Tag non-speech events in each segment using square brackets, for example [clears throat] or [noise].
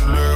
killer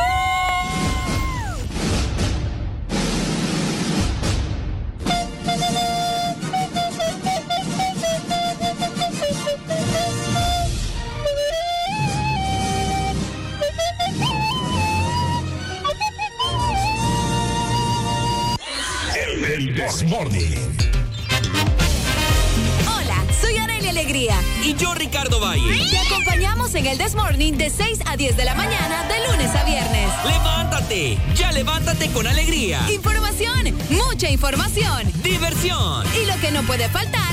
Ya levántate con alegría. Información, mucha información. Diversión. Y lo que no puede faltar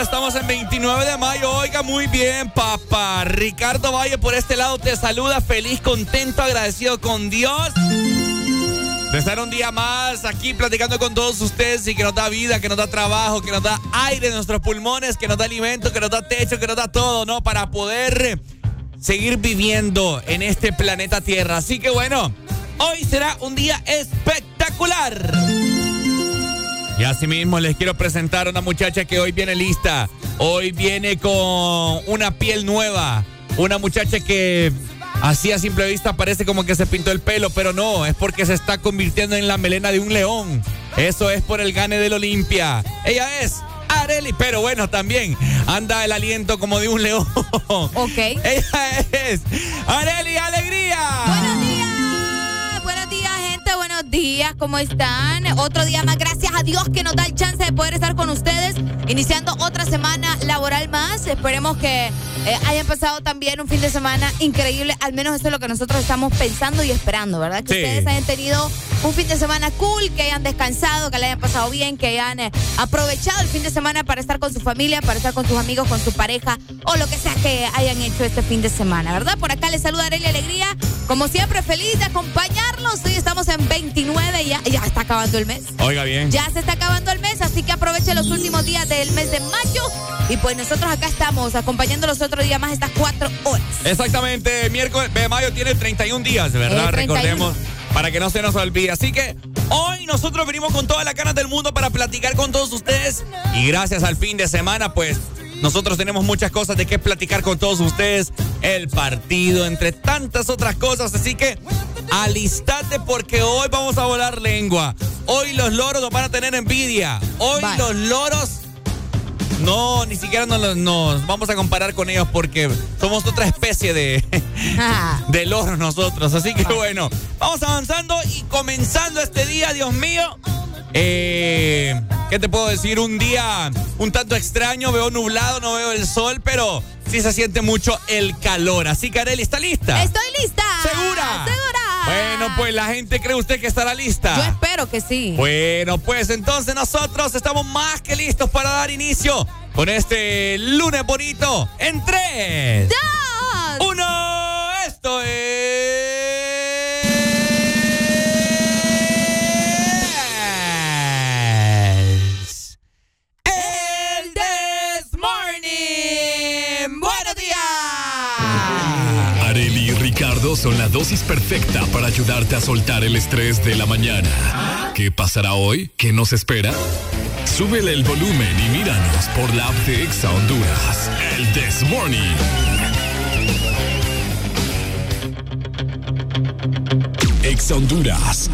estamos en 29 de mayo. Oiga, muy bien, papá. Ricardo Valle por este lado te saluda, feliz, contento, agradecido con Dios. De estar un día más aquí platicando con todos ustedes y que nos da vida, que nos da trabajo, que nos da aire en nuestros pulmones, que nos da alimento, que nos da techo, que nos da todo, ¿no? Para poder seguir viviendo en este planeta Tierra. Así que bueno, hoy será un día espectacular. Y asimismo les quiero presentar a una muchacha que hoy viene lista. Hoy viene con una piel nueva. Una muchacha que así a simple vista parece como que se pintó el pelo, pero no, es porque se está convirtiendo en la melena de un león. Eso es por el gane del Olimpia. Ella es Areli, pero bueno, también anda el aliento como de un león. Ok. [laughs] Ella es Areli Alegría. ¿Cómo están? Otro día más. Gracias a Dios que nos da el chance de poder estar con ustedes. Iniciando otra semana laboral más. Esperemos que eh, hayan pasado también un fin de semana increíble. Al menos eso es lo que nosotros estamos pensando y esperando, ¿verdad? Que Sí. ustedes hayan tenido un fin de semana cool, que hayan descansado, que le hayan pasado bien, que hayan eh, aprovechado el fin de semana para estar con su familia, para estar con sus amigos, con su pareja o lo que sea que hayan hecho este fin de semana, ¿verdad? Por acá les saluda Arely Alegría. Como siempre, feliz de acompañarlos. Hoy estamos en 29 y ya, ya está acabando el mes. Oiga bien. Ya se está acabando el mes, así que aprovechen los últimos días del mes de mayo. Y pues nosotros acá estamos acompañándolos otro día más estas cuatro horas. Exactamente, miércoles de mayo tiene 31 días, ¿verdad? Eh, 31. Recordemos, para que no se nos olvide. Así que hoy nosotros venimos con todas las ganas del mundo para platicar con todos ustedes. Y gracias al fin de semana, pues nosotros tenemos muchas cosas de qué platicar con todos ustedes. El partido, entre tantas otras cosas. Así que alistate porque hoy vamos a volar lengua. Hoy los loros nos van a tener envidia. Hoy los loros no, ni siquiera nos, nos vamos a comparar con ellos porque somos otra especie de, [laughs] [laughs] de loros nosotros. Así que bueno, vamos avanzando y comenzando este día, Dios mío. Eh, ¿Qué te puedo decir? Un día un tanto extraño, veo nublado, no veo el sol, pero sí se siente mucho el calor. Así que Areli, ¿está lista? Estoy lista. ¿Segura? Segura. Bueno, pues la gente cree usted que estará lista. Yo espero que sí. Bueno, pues entonces nosotros estamos más que listos para dar inicio con este lunes bonito en 3, ¡Dos! 1, esto es... son la dosis perfecta para ayudarte a soltar el estrés de la mañana. ¿Qué pasará hoy? ¿Qué nos espera? Súbele el volumen y míranos por la app de Exa Honduras. El This Morning. Exa Honduras.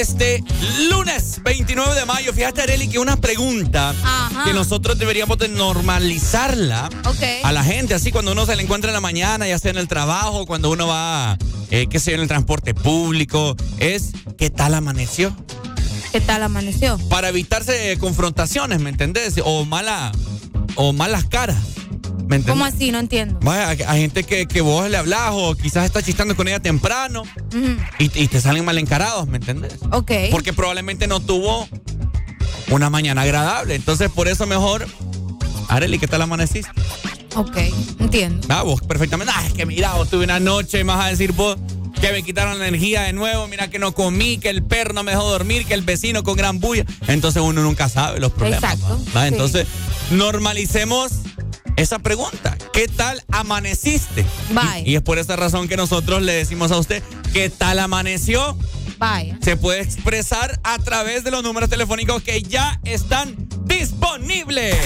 Este lunes 29 de mayo. Fíjate, Areli, que una pregunta que nosotros deberíamos de normalizarla a la gente, así cuando uno se le encuentra en la mañana, ya sea en el trabajo, cuando uno va, eh, qué sé en el transporte público, es ¿qué tal amaneció? ¿Qué tal amaneció? Para evitarse confrontaciones, ¿me entendés? O mala, o malas caras. ¿Cómo así? No entiendo. Vaya, hay gente que, que, vos le hablas o quizás estás chistando con ella temprano y, te salen mal encarados, ¿me entendés? Ok. Porque probablemente no tuvo una mañana agradable. Entonces, por eso mejor. Areli, ¿qué tal amaneciste? Ok, entiendo. Ah, vos perfectamente. Ah, es que mira, vos tuve una noche y me vas a decir vos que me quitaron la energía de nuevo, mira que no comí, que el perro no me dejó dormir, que el vecino con gran bulla. Entonces uno nunca sabe los problemas. Exacto. Entonces, normalicemos esa pregunta. ¿Qué tal amaneciste? Bye. Y, es por esa razón que nosotros le decimos a usted, ¿qué tal amaneció? Bye. Se puede expresar a través de los números telefónicos que ya están disponibles.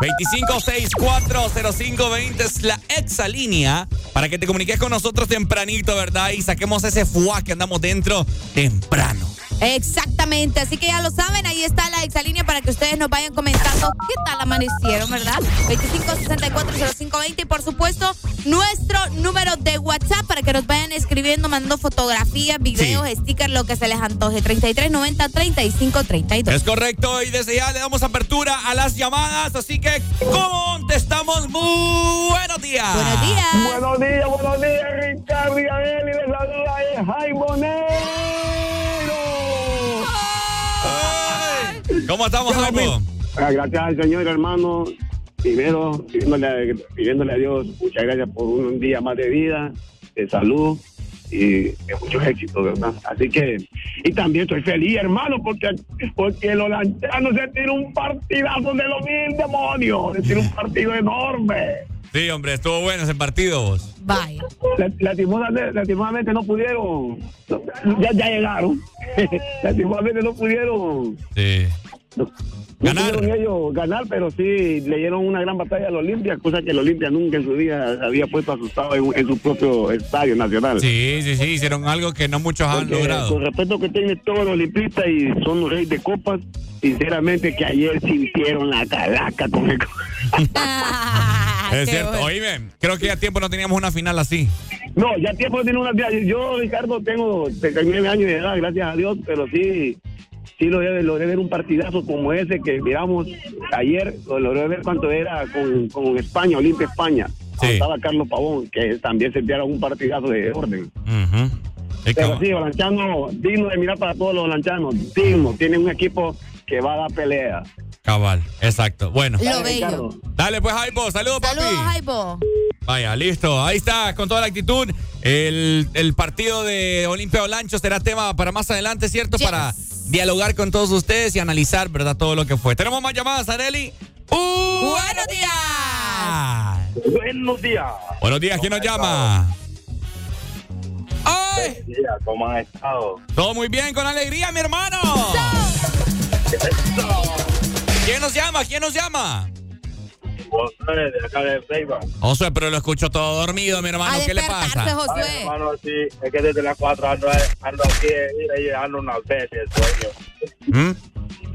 25640520 es la exalínea para que te comuniques con nosotros tempranito, ¿verdad? Y saquemos ese fuá que andamos dentro temprano. Exactamente, así que ya lo saben, ahí está la exalínea para que ustedes nos vayan comentando qué tal amanecieron, ¿verdad? 25640520 y por supuesto nuestro número de WhatsApp para que nos vayan escribiendo, mandando fotografías, videos, stickers, lo que se les antoje. 3390-3532. Es correcto y desde ya le damos apertura a las llamadas, así que contestamos. Muy buenos días. Buenos días. Buenos días, buenos días, Ricardo y Abel y les saluda Jaime ¿Cómo estamos, Jaime? Gracias al Señor, hermano. Primero, pidiéndole, pidiéndole a Dios muchas gracias por un día más de vida, de salud y de muchos éxitos, ¿verdad? Así que, y también estoy feliz, hermano, porque, porque los lanchanos se tiró un partidazo de los mil demonios, se tiró un partido enorme. Sí, hombre, estuvo bueno ese partido vos. Vaya. Lastimosamente, no pudieron, ya, ya llegaron. [laughs] lastimosamente no pudieron. Sí. No, ganar. pudieron ellos ganar, pero sí le dieron una gran batalla al Olimpia, cosa que el Olimpia nunca en su día había puesto asustado en, en, su propio estadio nacional. Sí, sí, sí, hicieron algo que no muchos han logrado. Con respeto que tienen todos los olimpistas y son los reyes de copas, sinceramente que ayer sintieron la calaca con el... [laughs] es cierto, bueno. oíme, creo que ya tiempo no teníamos una final así. No, ya tiempo no tenemos una final. Yo, Ricardo, tengo 39 años de edad, gracias a Dios, pero sí sí logré, logré, ver un partidazo como ese que miramos ayer, logré ver cuánto era con, con España, Olimpia España. Sí. Estaba Carlos Pavón, que también se dieron un partidazo de orden. Uh -huh. Pero sí, Balanchano, digno de mirar para todos los balanchanos, digno, tiene un equipo que va a dar pelea. Cabal, exacto. Bueno. Lo bello. Dale pues, Jaipo, saludos, papi. Saludos, Jaipo. Vaya, listo. Ahí está, con toda la actitud. El, el partido de Olimpia Olancho será tema para más adelante, ¿cierto? Yes. Para dialogar con todos ustedes y analizar, ¿verdad? Todo lo que fue. Tenemos más llamadas, Areli. Uh, ¡Buenos días! Buenos días. Buenos días, ¿quién nos llama? ¡Ay! Buenos días, ¿cómo han estado? Todo muy bien, con alegría, mi hermano. ¿Quién nos llama? ¿Quién nos llama? Josué, de acá de Ceiba. Josué, pero lo escucho todo dormido, mi hermano. A ¿Qué le pasa? Josué. Ay, hermano, sí, es que desde las 4 ando, ando aquí, mira, y ando una vez el sueño. ¿Mm?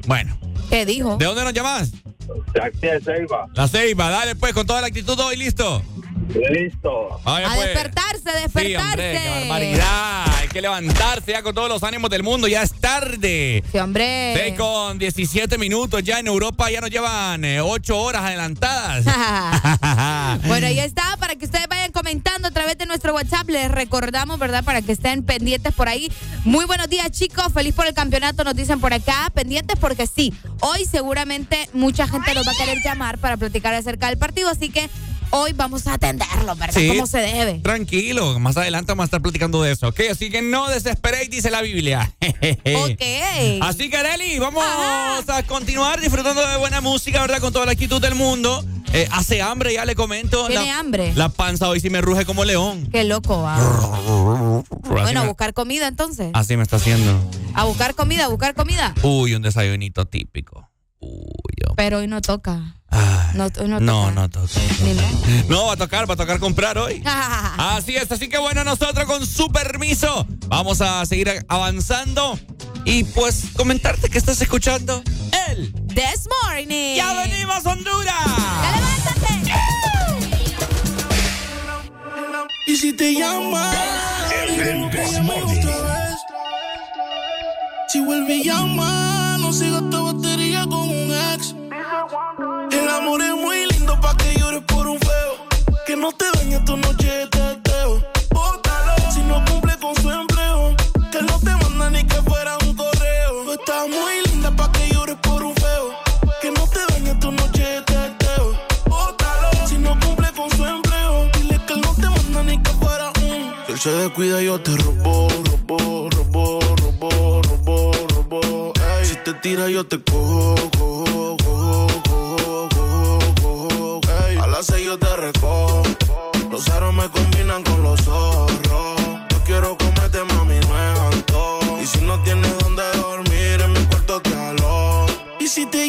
Bueno. ¿Qué dijo? ¿De dónde nos llamas? De aquí de Ceiba. La Ceiba, dale pues, con toda la actitud hoy, listo. Listo. Vaya, a pues. despertarse, Sí, despertarse. hombre, qué barbaridad. Hay que levantarse ya con todos los ánimos del mundo. Ya es tarde. Sí, hombre. 6 con 17 minutos. Ya en Europa ya nos llevan 8 horas adelantadas. [laughs] [laughs] bueno, ahí está, para que ustedes vayan comentando a través de nuestro WhatsApp. Les recordamos, ¿verdad? Para que estén pendientes por ahí. Muy buenos días, chicos. Feliz por el campeonato, nos dicen por acá. Pendientes porque sí, hoy seguramente mucha gente nos va a querer llamar para platicar acerca del partido. Así que hoy vamos a atenderlo, ¿verdad? Sí. Como se debe. Tranquilo, más adelante vamos a estar platicando de eso, ¿ok? Así que no desesperéis, dice la Biblia. [laughs] Ok. Así que, Areli, vamos Ajá. a continuar disfrutando de buena música, ¿verdad? Con toda la actitud del mundo. Eh, hace hambre, ya le comento. ¿Tiene hambre? La panza hoy sí me ruge como león. Qué loco, va. bueno, a buscar comida entonces. Así me está haciendo. A buscar comida, a buscar comida. Uy, un desayunito típico. Uy, Pero hoy no toca. no, no, no, no toca. No, va a tocar, va a tocar comprar hoy. [laughs] así es, así que bueno, nosotros con su permiso vamos a seguir avanzando y pues comentarte que estás escuchando el This Morning. ¡Ya venimos, Honduras! ¡Ya levántate! Y si te llama, el This Morning. Si vuelve y llama, no sigas esta batería con un ex. El amor es muy lindo pa' que llores por un feo. Que no te dañe tu noche de teteo. Bótalo si no cumple con su empleo. Que no te manda ni que fuera un correo. Tú estás muy linda pa' que llores por un feo. Que no te dañe tu noche de teteo. Bótalo si no cumple con su empleo. Dile que él no te manda ni que fuera un. Si él se descuida, yo te robo, robo, robo, robo. Te tira, yo te cojo, cojo, cojo, cojo, cojo, Ey, a las seis yo te recojo. Los aros me combinan con los zorros. Yo quiero comerte, mami, no es antojo. Y si no tienes donde dormir, en mi cuarto te alo. Y si te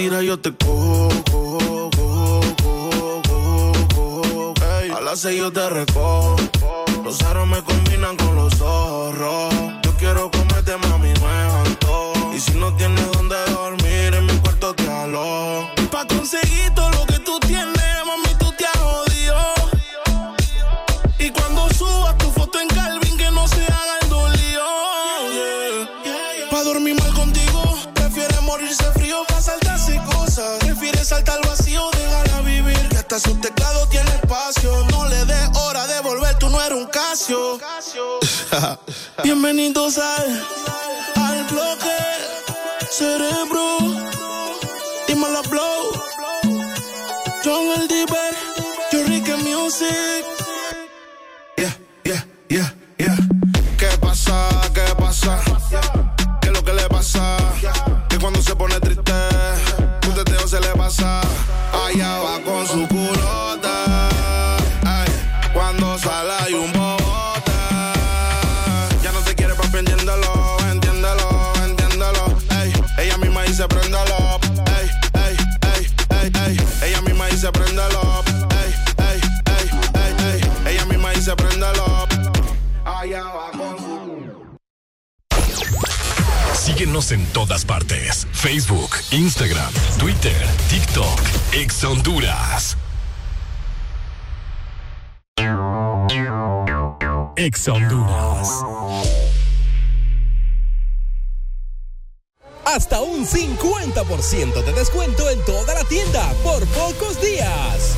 Ey, si te tira, yo te cojo, cojo, cojo, cojo, cojo, cojo. Ey, a las seis yo te recojo. Los aros me combinan con los zorros. Yo quiero comerte, mami, no es. Y si no tienes donde dormir, en mi cuarto te alo. Pa' conseguir todo hasta su teclado tiene espacio. No le des hora de volver, tú no eres un Casio. [laughs] Bienvenidos al, al bloque cerebro. Dímelo, blow. John el Diver, yo Music. Yeah, yeah, yeah, En todas partes. Facebook, Instagram, Twitter, TikTok, Ex Honduras. Ex Honduras. Hasta un 50% de descuento en toda la tienda por pocos días.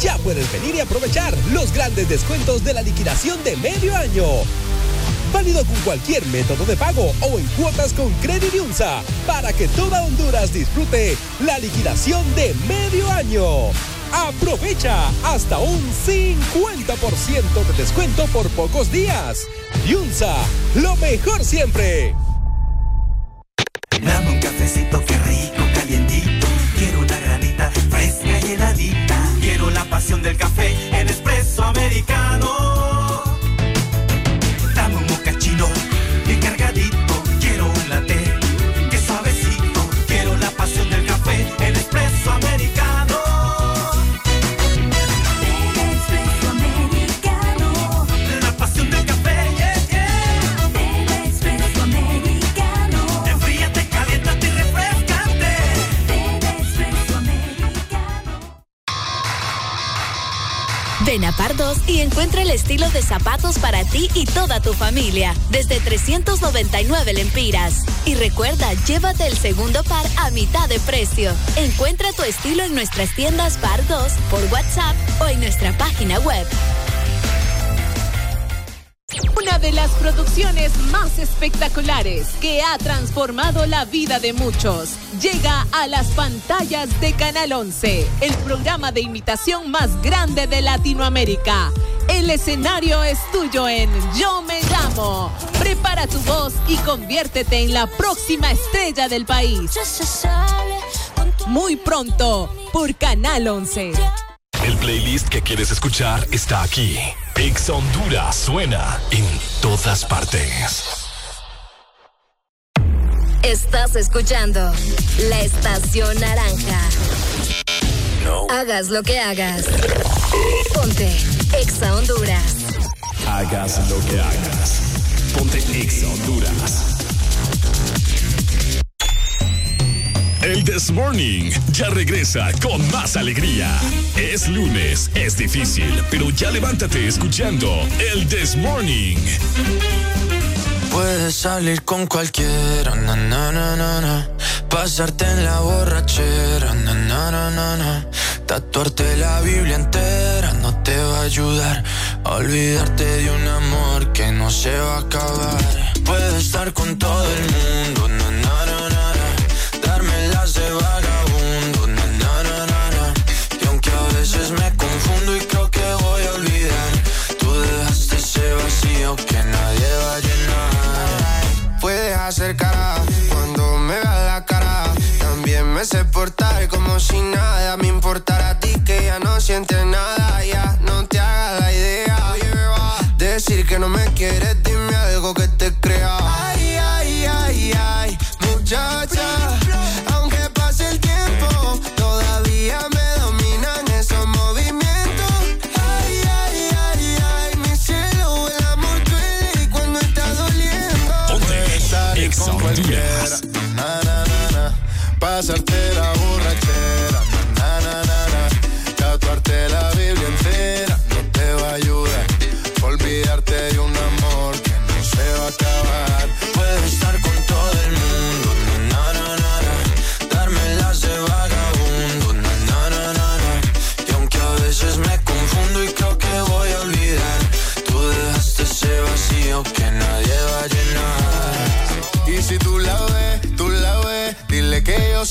Ya puedes venir y aprovechar los grandes descuentos de la liquidación de medio año. Válido con cualquier método de pago o en cuotas con Credit Unsa para que toda Honduras disfrute la liquidación de medio año. Aprovecha hasta un 50% de descuento por pocos días. Yunza, lo mejor siempre. Encuentra el estilo de zapatos para ti y toda tu familia, desde 399 lempiras. Y recuerda, llévate el segundo par a mitad de precio. Encuentra tu estilo en nuestras tiendas Pardos por WhatsApp o en nuestra página web. Una de las producciones más espectaculares que ha transformado la vida de muchos llega a las pantallas de Canal 11, el programa de imitación más grande de Latinoamérica. El escenario es tuyo en Yo Me Llamo. Prepara tu voz y conviértete en la próxima estrella del país. Muy pronto por Canal 11. El playlist que quieres escuchar está aquí. Ex Honduras suena en todas partes. Estás escuchando la estación naranja. Hagas lo que hagas. Ponte Exa Honduras. Hagas lo que hagas. Ponte Exa Honduras. El This Morning ya regresa con más alegría. Es lunes, es difícil, pero ya levántate escuchando el This Morning. Puedes salir con cualquiera, na, na, na, na, pasarte en la borrachera, na, na, na, na, tatuarte la Biblia entera no te va a ayudar a olvidarte de un amor que no se va a acabar. Puedes estar con todo el mundo, Cuando me veas la cara. También me sé portar como si nada me importara a ti que ya no sientes nada. Ya no te hagas la idea. Decir que no me quieres, Pasarte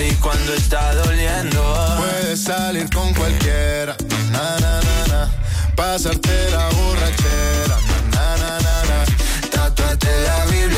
y cuando está doliendo. Puedes salir con cualquiera, na, na, na, na. pasarte la borrachera, na, na, na, na. Tatuate la Biblia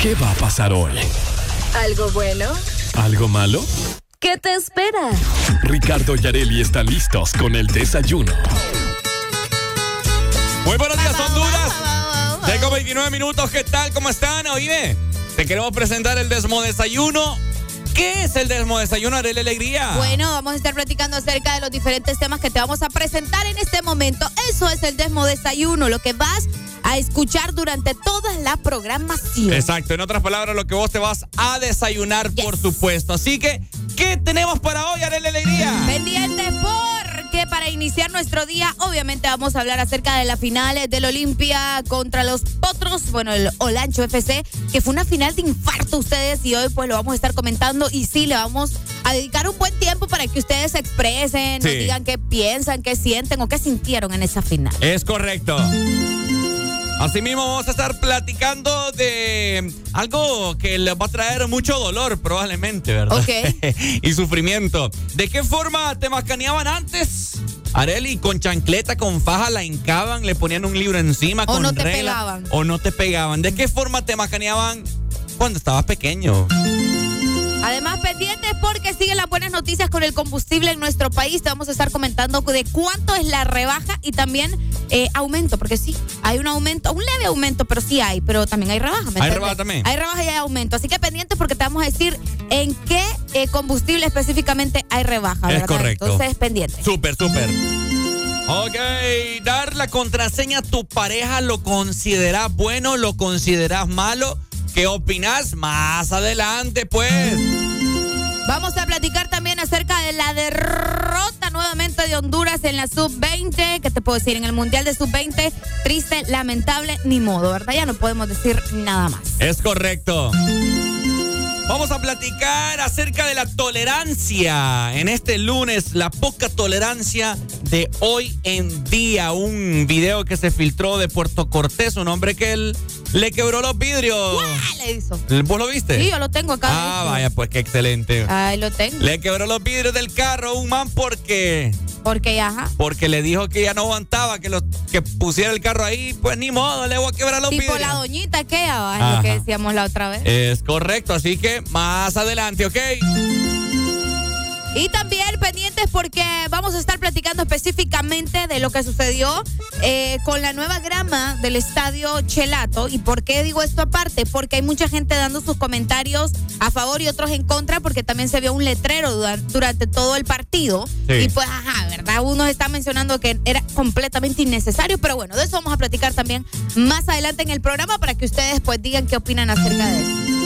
¿Qué va a pasar hoy? ¿Algo bueno? ¿Algo malo? ¿Qué te espera? Ricardo y Areli están listos con el desayuno. Muy buenos días, Honduras. Tengo 29 minutos. ¿Qué tal? ¿Cómo están? Oíme, te queremos presentar el Desmo Desayuno. ¿Qué es el Desayuno, Areli Alegría? Bueno, vamos a estar platicando acerca de los diferentes temas que te vamos a presentar en este momento. Eso es el Desmo Desayuno, lo que vas a escuchar durante toda la programación. Exacto, en otras palabras, lo que vos te vas a desayunar, por supuesto. Así que, ¿qué tenemos para hoy, Arely Alegría? Pendientes porque para iniciar nuestro día, obviamente vamos a hablar acerca de la final del Olimpia contra los Potros, bueno, el Olancho FC, que fue una final de infarto ustedes y hoy pues lo vamos a estar comentando y sí, le vamos a dedicar un buen tiempo para que ustedes se expresen, nos Sí. digan qué piensan, qué sienten o qué sintieron en esa final. Es correcto. Asimismo, vamos a estar platicando de algo que les va a traer mucho dolor, probablemente, ¿verdad? Ok. [laughs] y sufrimiento. ¿De qué forma te mascaneaban antes? Areli, con chancleta, con faja, la hincaban, le ponían un libro encima, O con no te regla, pegaban. O no te pegaban. ¿De qué forma te mascaneaban cuando estabas pequeño? Además, pendientes porque siguen las buenas noticias con el combustible en nuestro país. Te vamos a estar comentando de cuánto es la rebaja y también eh, aumento, porque sí, hay un aumento, un leve aumento, pero sí hay, pero también hay rebaja. ¿me ¿Hay rebaja también? Hay rebaja y hay aumento. Así que pendientes porque te vamos a decir en qué eh, combustible específicamente hay rebaja. Es correcto. Entonces, pendientes. Súper, súper. Ok, dar la contraseña a tu pareja, ¿lo consideras bueno? ¿Lo consideras malo? ¿Qué opinas? Más adelante, pues. Vamos a platicar también acerca de la derrota nuevamente de Honduras en la sub-20. ¿Qué te puedo decir? En el Mundial de sub-20, triste, lamentable, ni modo, ¿verdad? Ya no podemos decir nada más. Es correcto. Vamos a platicar acerca de la tolerancia en este lunes, la poca tolerancia de hoy en día. Un video que se filtró de Puerto Cortés, un hombre que él le quebró los vidrios. ¿Qué le hizo? ¿Vos lo viste? Sí, yo lo tengo acá. Ah, vaya, pues qué excelente. Ahí lo tengo. Le quebró los vidrios del carro a un man porque Porque, ajá. porque le dijo que ya no aguantaba que lo, que pusiera el carro ahí, pues ni modo, le voy a quebrar los Tipo vidrios. la doñita que es lo que decíamos la otra vez. Es correcto, así que más adelante, ¿ok? Y también pendientes porque vamos a estar platicando específicamente de lo que sucedió eh, con la nueva grama del estadio Chelato. ¿Y por qué digo esto aparte? Porque hay mucha gente dando sus comentarios a favor y otros en contra porque también se vio un letrero dura- durante todo el partido. Sí. Y pues, ajá, ¿verdad? Uno está mencionando que era completamente innecesario, pero bueno, de eso vamos a platicar también más adelante en el programa para que ustedes pues digan qué opinan acerca de eso.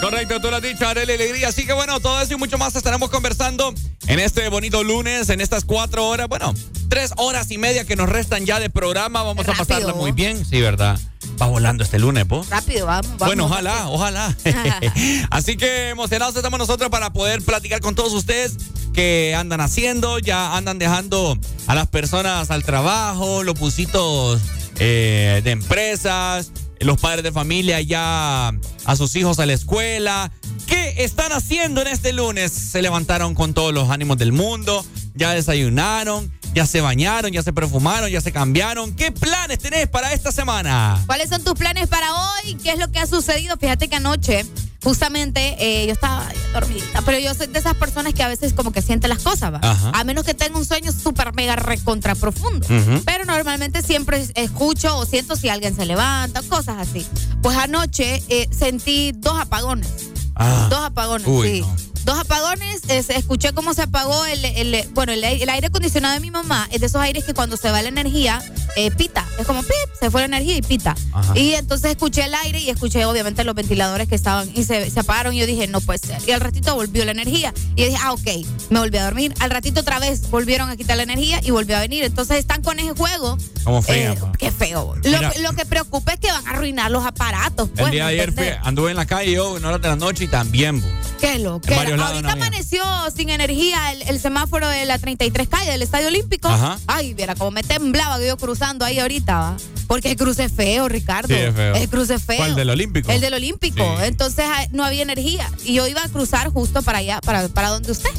Correcto, tú lo has dicho, Arely Alegría. Así que bueno, todo eso y mucho más estaremos conversando en este bonito lunes, en estas cuatro horas, bueno, tres horas y media que nos restan ya de programa. Vamos Rápido. a pasarla muy bien, sí, ¿verdad? Va volando este lunes, ¿vos? Rápido, vamos. vamos. Bueno, ojalá, ojalá. [laughs] [laughs] Así que emocionados estamos nosotros para poder platicar con todos ustedes que andan haciendo, ya andan dejando a las personas al trabajo, los busitos eh, de empresas, los padres de familia ya a sus hijos a la escuela. ¿Qué están haciendo en este lunes? Se levantaron con todos los ánimos del mundo, ya desayunaron, ya se bañaron, ya se perfumaron, ya se cambiaron. ¿Qué planes tenés para esta semana? ¿Cuáles son tus planes para hoy? ¿Qué es lo que ha sucedido? Fíjate que anoche, justamente, eh, yo estaba dormidita, pero yo soy de esas personas que a veces como que siente las cosas, ¿va? Ajá. A menos que tenga un sueño súper mega recontra profundo. Pero normalmente siempre es- escucho o siento si alguien se levanta, cosas así. Pues anoche eh, sentí dos apagones. Ah. Dos apagones, Uy, sí. no. Dos apagones, escuché cómo se apagó el, el- bueno, el, aire- el aire acondicionado de mi mamá, es de esos aires que cuando se va la energía, eh, pita, es como pip, se fue la energía y pita. Ajá. Y entonces escuché el aire y escuché obviamente los ventiladores que estaban y se, se apagaron y yo dije, no puede ser. Y al ratito volvió la energía y yo dije, ah, ok, me volví a dormir. Al ratito otra vez volvieron a quitar la energía y volvió a venir. Entonces están con ese juego. Como fea, Eh, qué feo. Lo, lo que preocupa es que van a arruinar los aparatos. Pues, El día de ¿me ayer fui, anduve en la calle yo en horas de la noche y también. bo. Qué lo En varios Ahorita no amaneció sin energía el, el semáforo de la 33 calle del Estadio Olímpico. Ajá. Ay, viera cómo me temblaba que yo cruzando ahí ahorita, ¿va? Porque el cruce es feo, Ricardo. Sí, es feo. El cruce es feo. ¿Cuál, del Olímpico? El del Olímpico. Sí. Entonces ah, no había energía. Y yo iba a cruzar justo para allá, para, para donde usted.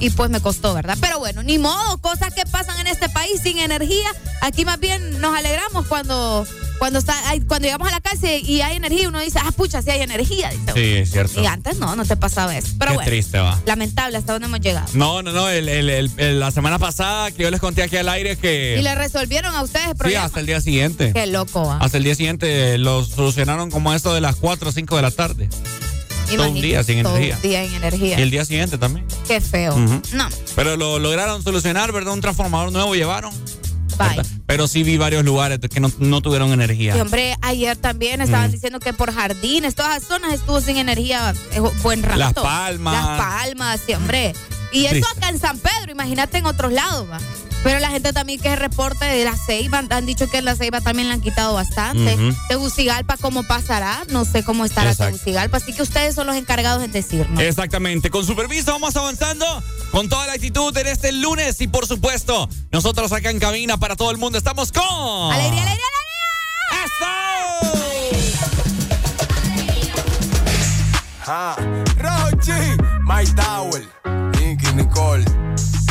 Y pues me costó, ¿verdad? Pero bueno, ni modo, cosas que pasan en este país sin energía. Aquí más bien nos alegramos cuando cuando está cuando llegamos a la casa y hay energía uno dice ah pucha sí hay energía dice sí es cierto. Y antes no no te pasaba eso. Pero Qué bueno triste va. lamentable hasta dónde hemos llegado no no no el, el, la semana pasada que yo les conté aquí al aire que y le resolvieron a ustedes el problema. sí hasta el día siguiente. Qué loco ¿va? hasta el día siguiente lo solucionaron como esto de las 4 o 5 de la tarde todo un día sin energía. Un día en energía. Y el día siguiente también. Qué feo. No. Pero lo lograron solucionar, ¿verdad? Un transformador nuevo llevaron. Pero sí vi varios lugares que no, no tuvieron energía. Y hombre, ayer también estaban diciendo que por jardines, todas las zonas estuvo sin energía eh, buen rato. Las Palmas. Las Palmas, sí, hombre. Y eso acá en San Pedro, imagínate en otros lados, va. Pero la gente también que es reporte de la Ceiba, han dicho que en la Ceiba también le han quitado bastante. Tegucigalpa, ¿cómo pasará? No sé cómo estará Tegucigalpa, así que ustedes son los encargados en decirnos. Exactamente. Con su permiso vamos avanzando con toda la actitud en este lunes y por supuesto, nosotros acá en cabina para todo el mundo estamos con... ¡Alegría, alegría, alegría! ¡Eso! Rochi, My Tower, Nicky, Nicole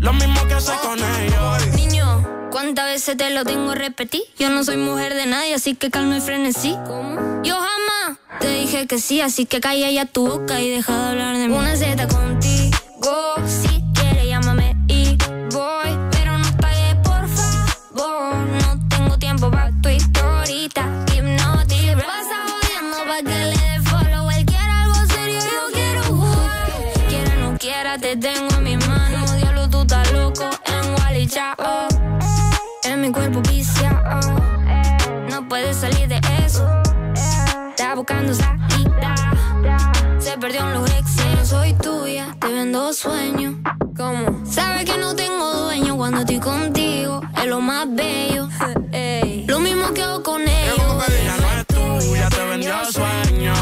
Lo mismo que hace con ellos. Niño, ¿cuántas veces te lo tengo repetir? Yo no soy mujer de nadie, así que calma y frenesí. ¿Cómo? Yo jamás te dije que sí, así que calla ya tu boca y deja de hablar de mí. Una Z contigo, si quieres llámame y voy. Pero no pagues, por favor. No tengo tiempo para tu historita. Hipnotic, pasa jodiendo pa' que le dé follow. Él quiere algo serio, yo quiero jugar. Quiera o no quiera, te tengo mi cuerpo viciado. No puedes salir de eso. Está buscando salida. Se perdió en los exes. No soy tuya, te vendo sueños. ¿Cómo? Sabes que no tengo dueño cuando estoy contigo. Es lo más bello. [laughs] Lo mismo que hago con ellos. Ella no es tuya, te vendió sueños.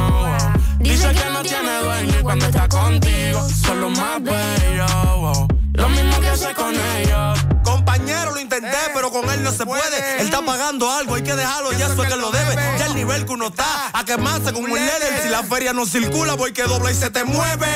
Dice que no tiene dueño y cuando está contigo son los más bellos. Lo mismo que hace con ellos. Compañero, lo intenté, pero con él no se puede. Él está pagando algo, hay que dejarlo, ya eso es que lo debe. Ya el nivel que uno está, a quemarse con un líder. Si la feria no circula, voy que dobla y se te mueve.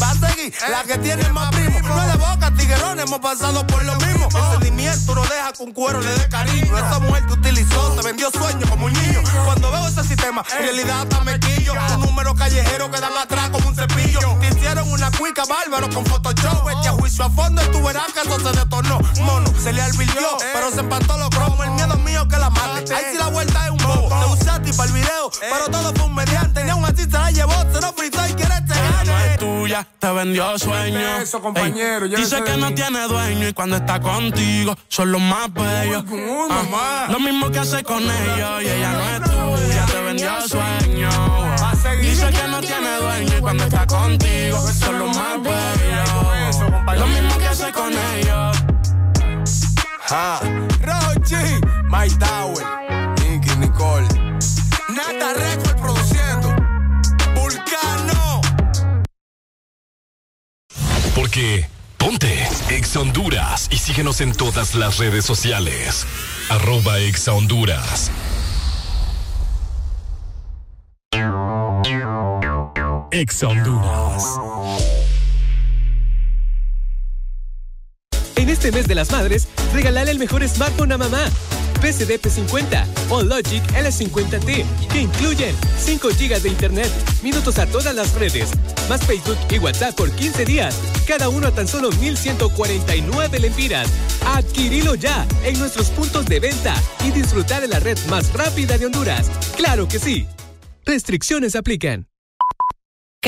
Va a seguir, la que tiene más primo. No es de boca, tiguerón, hemos pasado por lo mismo. El sentimiento no deja con cuero le dé cariño. Esa mujer te utilizó, te vendió sueños como un niño. Cuando veo ese sistema, en realidad hasta me quillo. Un número callejero que dan atrás como un cepillo. Te hicieron una cuica bárbaro con Photoshop. Echa juicio a fondo y tú verás que eso se detornó. Mono, se le alvirtió, pero se empató los cromos. El miedo mío que la mate. Ahí sí la vuelta es un bobo. Te usé a ti para el video, pero todo fue un mediante. Ni aún así se la llevó, se lo fritó y quiere te Ella no gane. es tuya, te vendió sueños. Eso, compañero, dice que no tiene dueño y cuando está contigo son los más bellos. Lo mismo que hace con ellos y ella no es tuya, te vendió sueños. Dice que no tiene dueño y cuando está contigo son los más bellos. Lo mismo que hace con ellos. Ah, Rochi, My Tower, Nicky, Nicole. Nata Record produciendo. Vulcano. Porque ponte Exa Honduras y síguenos en todas las redes sociales. Arroba Exa Honduras. Ex Honduras. En este mes de las madres, regalale el mejor smartphone a mamá. PCD P50 o Logic L50T, que incluyen 5 GB de internet, minutos a todas las redes, más Facebook y WhatsApp por 15 días, cada uno a tan solo 1,149 lempiras. Adquirilo ya en nuestros puntos de venta y disfrutar de la red más rápida de Honduras. ¡Claro que sí! Restricciones aplican.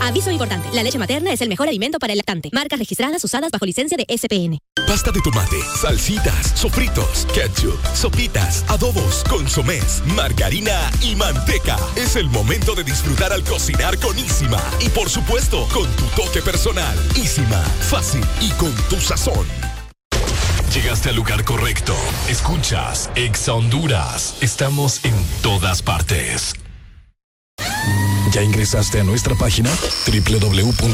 Aviso importante, la leche materna es el mejor alimento para el lactante. Marcas registradas usadas bajo licencia de SPN. Pasta de tomate, salsitas, sofritos, ketchup, sopitas, adobos, consomés, margarina y manteca. Es el momento de disfrutar al cocinar con Isima. Y por supuesto, con tu toque personal. Isima, fácil y con tu sazón. Llegaste al lugar correcto. Escuchas Exa Honduras. Estamos en todas partes. ¿Ya ingresaste a nuestra página? www.exafm.hn.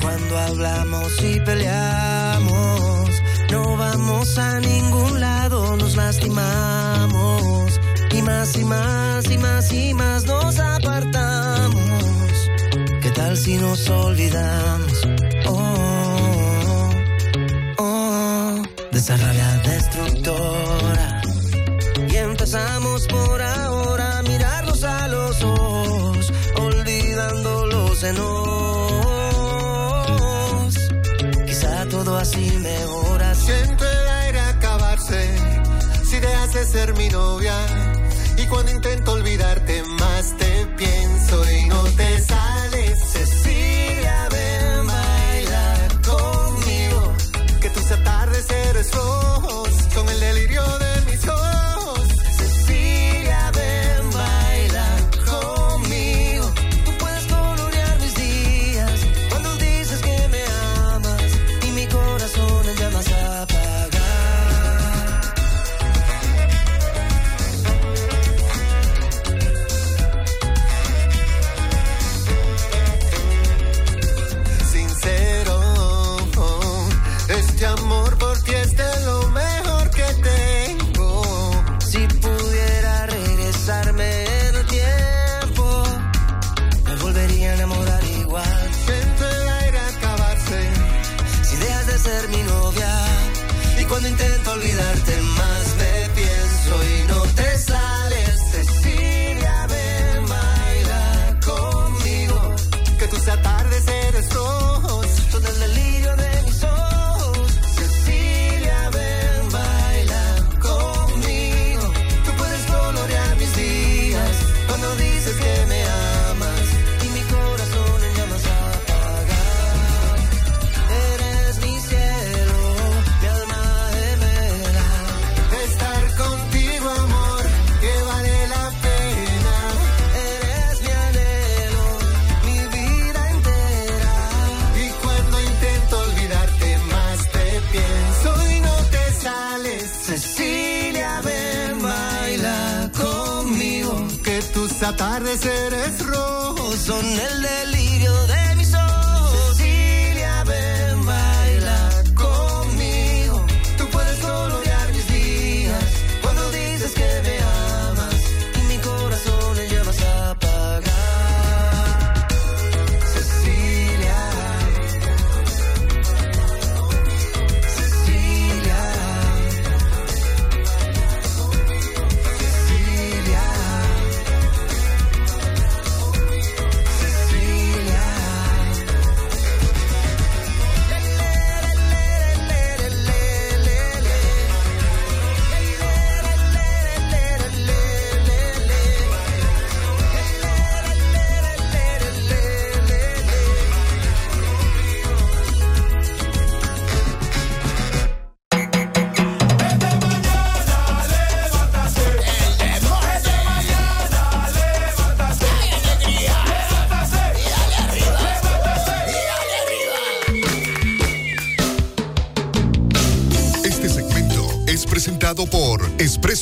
Cuando hablamos y peleamos, no vamos a ningún lado, nos lastimamos. Y más y más y más y más nos apartamos. ¿Qué tal si nos olvidamos? Oh, esa rabia destructora. Y empezamos por ahora a mirarnos a los ojos, olvidando los enojos. Quizá todo así mejora. Siento el aire acabarse si dejas de ser mi novia. Y cuando intento olvidarte más te pienso this. Que tus atardeceres rojos son el delirio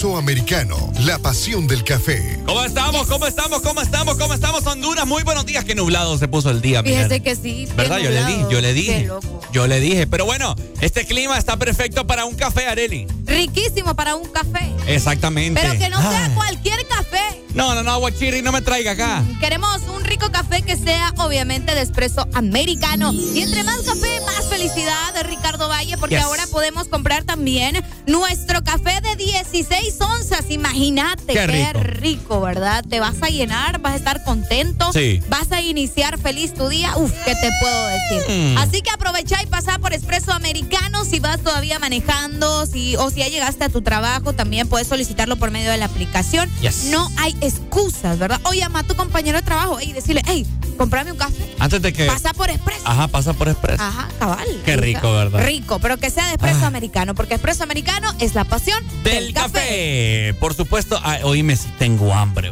Espresso Americano, la pasión del café. ¿Cómo estamos? ¿Cómo estamos? ¿Cómo estamos? ¿Cómo estamos, Honduras? Muy buenos días. Qué nublado se puso el día. Fíjese miren. que sí. ¿Verdad? Yo le dije, yo le Qué dije. loco. Yo le dije. Pero bueno, este clima está perfecto para un café, Areli. Riquísimo para un café. Exactamente. Pero que no sea Ay. cualquier café. No, no, no, aguachiri, no me traiga acá. Queremos un rico café que sea obviamente de espresso americano. Y entre más café, más felicidad Ricardo Valle, porque Yes. ahora podemos comprar también nuestro café de 16 onzas. Imagínate, Qué qué, rico. rico. ¿verdad? Te vas a llenar, vas a estar contento, Sí. vas a iniciar feliz tu día. Uf, ¿qué te puedo decir? Mm. Así que aprovecha y pasa por Espresso Americano si vas todavía manejando si, o si ya llegaste a tu trabajo, también puedes solicitarlo por medio de la aplicación. Yes. No hay excusas, ¿verdad? O llama a tu compañero de trabajo y decirle, hey, comprame un café. Antes de que. Pasa por Espresso. Ajá, pasa por Express. Ajá, cabal. Qué rico, ¿verdad? Rico, pero que sea de Espresso Ah. americano, porque Espresso americano es la pasión Del café. Por supuesto, ay, oíme si tengo hambre.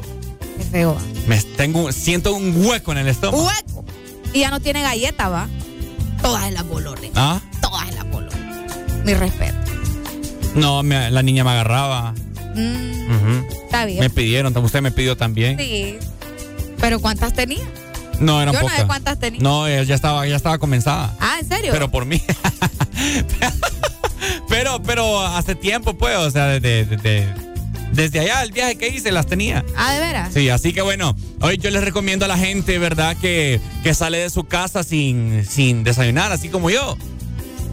Qué feo. Me tengo, siento un hueco en el estómago. Hueco. Y ya no tiene galleta, ¿va? Todas en la bolone. ¿Ah? Todas en la bolone. Mi respeto. No, me- la niña me agarraba. Mm, está bien. Me pidieron, usted me pidió también. Sí. Pero ¿cuántas tenía? No, eran Yo no sé cuántas tenía. No, ya estaba, ya estaba comenzada. Ah, ¿en serio? Pero por mí. [laughs] pero, pero hace tiempo, pues, o sea, desde, desde, desde allá, el viaje que hice, las tenía. Ah, ¿de veras? Sí, así que bueno, hoy yo les recomiendo a la gente, ¿verdad? Que, que sale de su casa sin, sin desayunar, así como yo.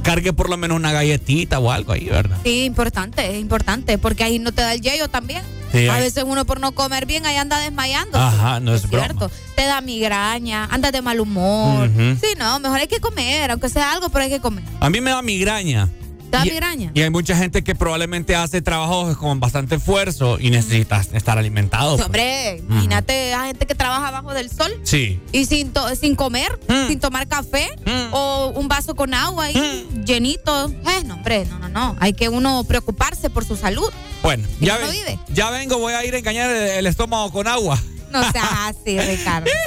Cargue por lo menos una galletita o algo ahí, ¿verdad? Sí, importante, es importante, porque ahí no te da el yello también. Sí, a veces uno por no comer bien ahí anda desmayando. Ajá, no es, broma. ¿Cierto? Te da migraña, andas de mal humor. Ujú. Sí, no, mejor hay que comer, aunque sea algo, pero hay que comer. A mí me da migraña. ¿Te da Y- migraña? Y hay mucha gente que probablemente hace trabajos con bastante esfuerzo y necesita estar alimentado. Pues. hombre, imagínate a gente que trabaja bajo del sol Sí. y sin, to- sin comer, Mm. sin tomar café o un vaso con agua ahí Mm. llenito. Eh, no, hombre, no, no, no. Hay que uno preocuparse por su salud. Bueno, ¿Y ya, no ven- vive? ya vengo, voy a ir a engañar el, el estómago con agua. No seas así, Ricardo. [laughs]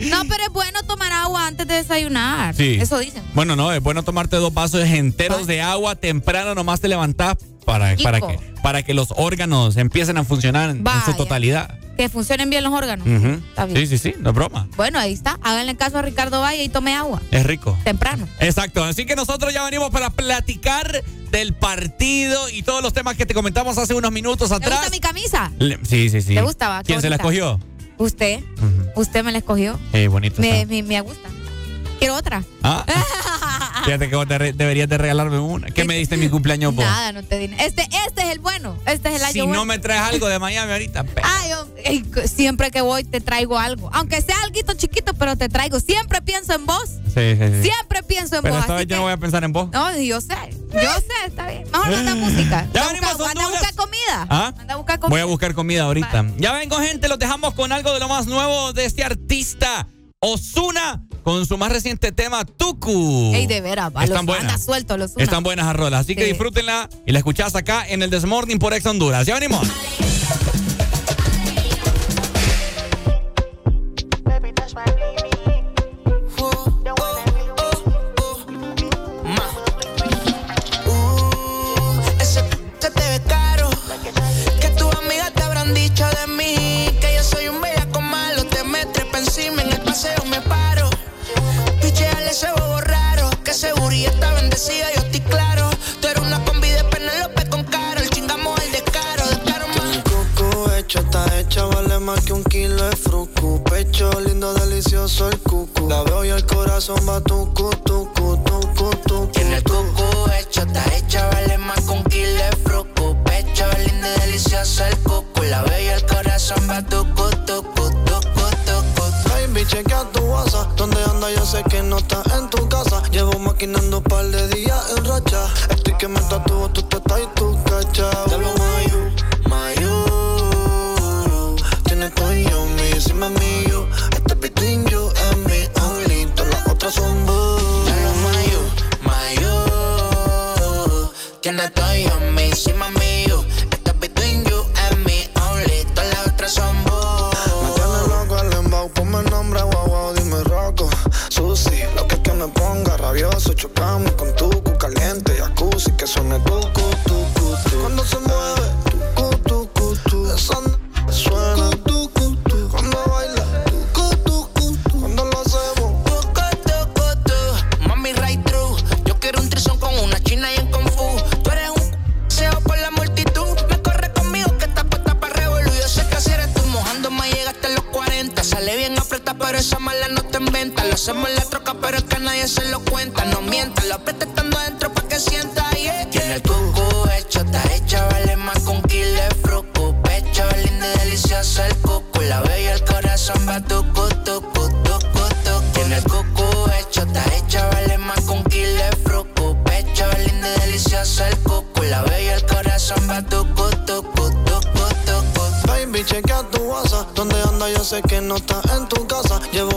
No, pero es bueno tomar agua antes de desayunar. Sí. Eso dicen. Bueno, no, es bueno tomarte dos vasos enteros de agua temprano, nomás te levantás para, para, que, para que los órganos empiecen a funcionar en, en su totalidad. Que funcionen bien los órganos. Está bien. Sí, sí, sí, no es broma. Bueno, ahí está. Háganle caso a Ricardo Valle y tome agua. Es rico. Temprano. Exacto, así que nosotros ya venimos para platicar del partido y todos los temas que te comentamos hace unos minutos ¿Te atrás. gusta mi camisa? Le- Sí, sí, sí. ¿Te gustaba? Qué ¿Quién se la escogió? Usted. Usted me la escogió. Sí, bonito. Me, me, me gusta. Quiero otra. Ah, [laughs] fíjate que vos deberías de regalarme una. ¿Qué me diste en mi cumpleaños vos? Nada, no te di. Este, este es el bueno. Este es el año Si bueno. no me traes algo de Miami ahorita, Ay, yo- siempre que voy te traigo algo. Aunque sea algo chiquito, pero te traigo. Siempre pienso en vos. Sí, sí, sí. Siempre pienso en Pero vos. esta vez yo no voy a pensar en vos. No, yo sé. Yo sé, está bien. Mejor manda música. [gasps] Ya venimos, buscar- anda a buscar comida. ¿Ah? Anda a buscar comida. Voy a buscar comida ahorita. Ya vengo, gente, los dejamos con algo de lo más nuevo de este artista, Osuna, con su más reciente tema, Tuku. Ey, de veras, Están los- buenas. anda suelto los Están buenas las rolas, así que disfrútenla y la escuchás acá en el Desmorning por Ex Honduras. Ya venimos. Ese yo estoy claro. Tú eres una combi de Penélope con caro. El chingamos el descaro, descaro más. Cucu hecho, está hecha, vale más que un kilo de frucu. Pecho lindo, delicioso el cucu. La veo y el corazón va tucu, tucu, tucu, tucu. Tiene el cucu hecho, está hecha, vale más con kilo de fruco. Pecho lindo delicioso el cucu. La veo y el corazón va tucu, tucu, tucu, tucu. Chequea tu WhatsApp. ¿Dónde anda? Yo sé que no está en tu casa. Llevo maquinando un par de días en racha. Estoy que me tatúo, tú te estás y tú cachao. Te hablo mayu, mayu. Tienes tú y yo, mi, encima mío. Este you and me only. Todas las otras son boo. Te lo mayo, mayo. Tiene todo y a Chocamos con tu cu caliente, y jacuzzi que suene tu cu, tu cu, tu. Cuando se mueve tu cu, tu cu, tu. Esa suena tu cu, tu. Cuando baila tu cu, tu cu, tu. Cuando lo hacemos tu Mami right through. Yo quiero un trisón con una china y en kung fu. Tú eres un seo por la multitud. Me corre conmigo que está puesta para revolver. Yo sé que si eres tú mojándome llegaste a los 40. Sale bien apretada pero esa mala no te inventa. Lo hacemos en la troca pero es que nadie se lo cuenta. Lo aprieta estando adentro pa' que sienta. Yeah. Tiene el cucu hecho, está hecha, vale más con kilo de fruco. Pecho, lindo y delicioso el cucu. La y el corazón va tucu, tucu, tucu, tucu. Tiene el cucu hecho, está hecha, vale más con kilo de fruco. Pecho, lindo y delicioso el cucu. La y el corazón va tucu, tucu, tucu, tucu. Baby, chequea tu WhatsApp. ¿Dónde anda? Yo sé que no está en tu casa. Llevo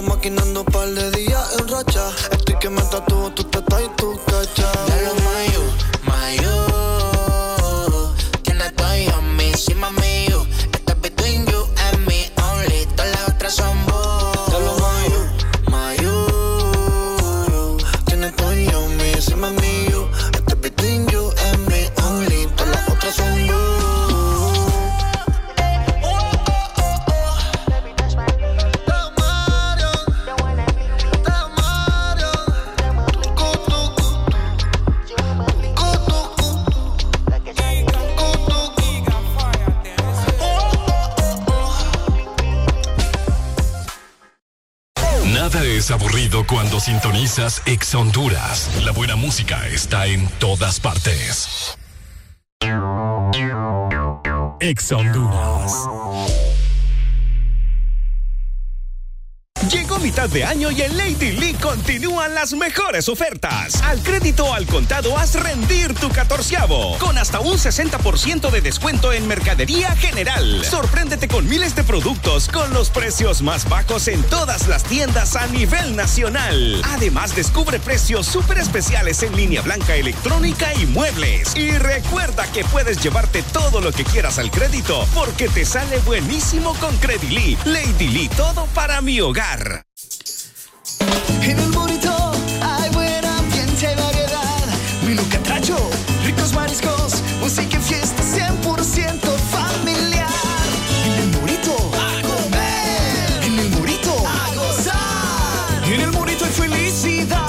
sintonizas Ex Honduras. La buena música está en todas partes. Ex Honduras. De año y en Lady Lee continúan las mejores ofertas. Al crédito al contado haz rendir tu catorceavo. Con hasta un 60% de descuento en mercadería general. Sorpréndete con miles de productos con los precios más bajos en todas las tiendas a nivel nacional. Además, descubre precios súper especiales en línea blanca electrónica y muebles. Y recuerda que puedes llevarte todo lo que quieras al crédito porque te sale buenísimo con Credily. Lady Lee, todo para mi hogar. En el burrito hay buen ambiente y variedad. Menú catracho, ricos mariscos, música y fiesta 100% familiar. En el burrito a comer. En el burrito a gozar. En el burrito hay felicidad.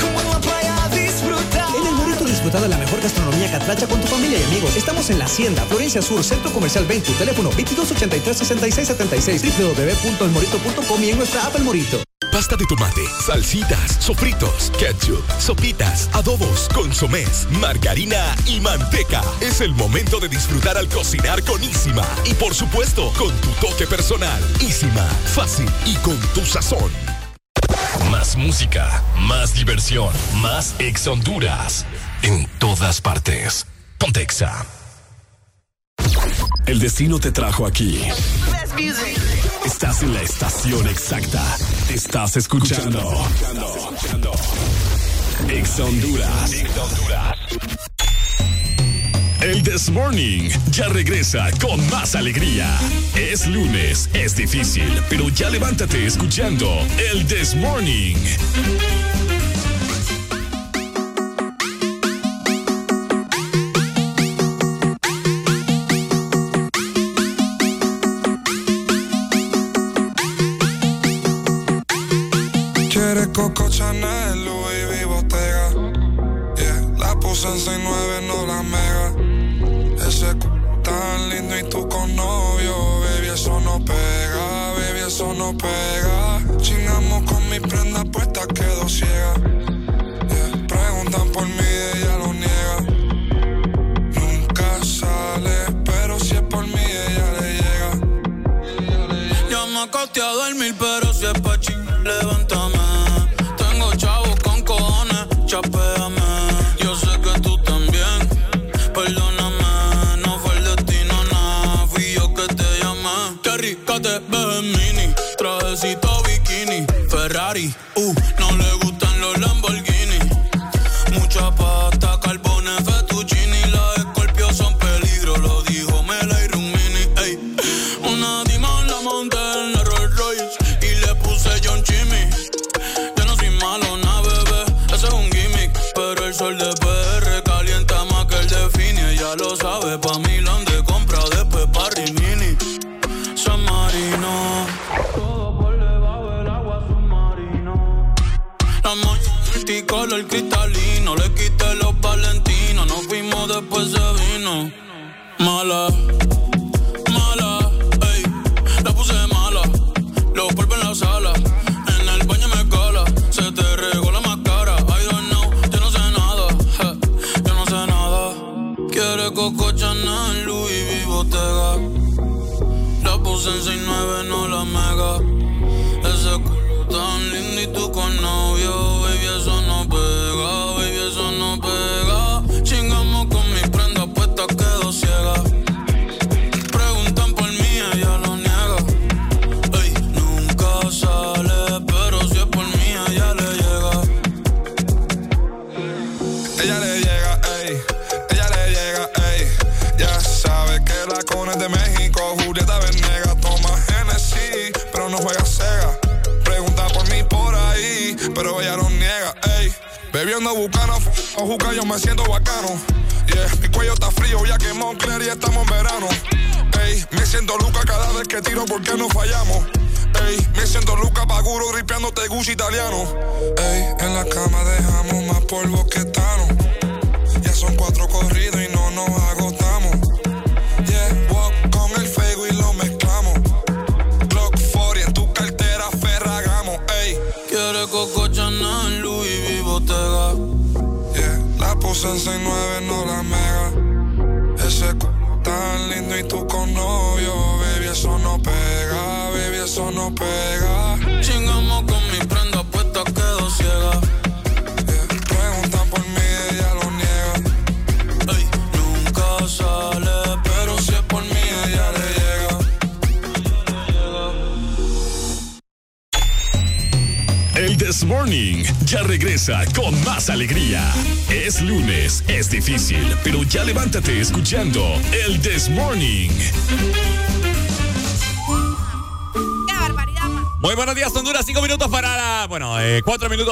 Como en la playa disfrutar. En el Morito disfruta de la mejor gastronomía catracha con tu familia y amigos. Estamos en La Hacienda, Florencia Sur, Centro Comercial 20, teléfono 2283-6676, www.elmorito.com y en nuestra app El Morito. Pasta de tomate, salsitas, sofritos, ketchup, sopitas, adobos, consomés, margarina y manteca. Es el momento de disfrutar al cocinar con Isima. Y por supuesto, con tu toque personal. Isima, fácil y con tu sazón. Más música, más diversión, más ex Honduras. En todas partes. Pontexa. El destino te trajo aquí. Estás en la estación exacta. Estás escuchando. Ex Honduras. El This Morning ya regresa con más alegría. Es lunes, es difícil, pero ya levántate escuchando el This Morning. Dormir, pero si es pa' ching, levántame.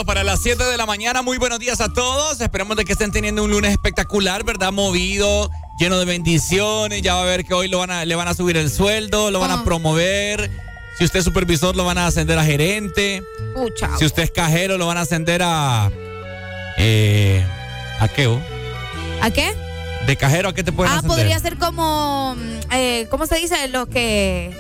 Minutos para las siete de la mañana. Muy buenos días a todos. Esperamos de que estén teniendo un lunes espectacular, ¿verdad? Movido, lleno de bendiciones. Ya va a ver que hoy lo van a, le van a subir el sueldo, lo van a promover. Si usted es supervisor, lo van a ascender a gerente. Pucha. Si usted es cajero, lo van a ascender a. Eh, ¿A qué? oh? ¿A qué? ¿De cajero a qué te pueden Ah, ascender? podría ser como, mm, eh, ¿cómo se dice? Lo que...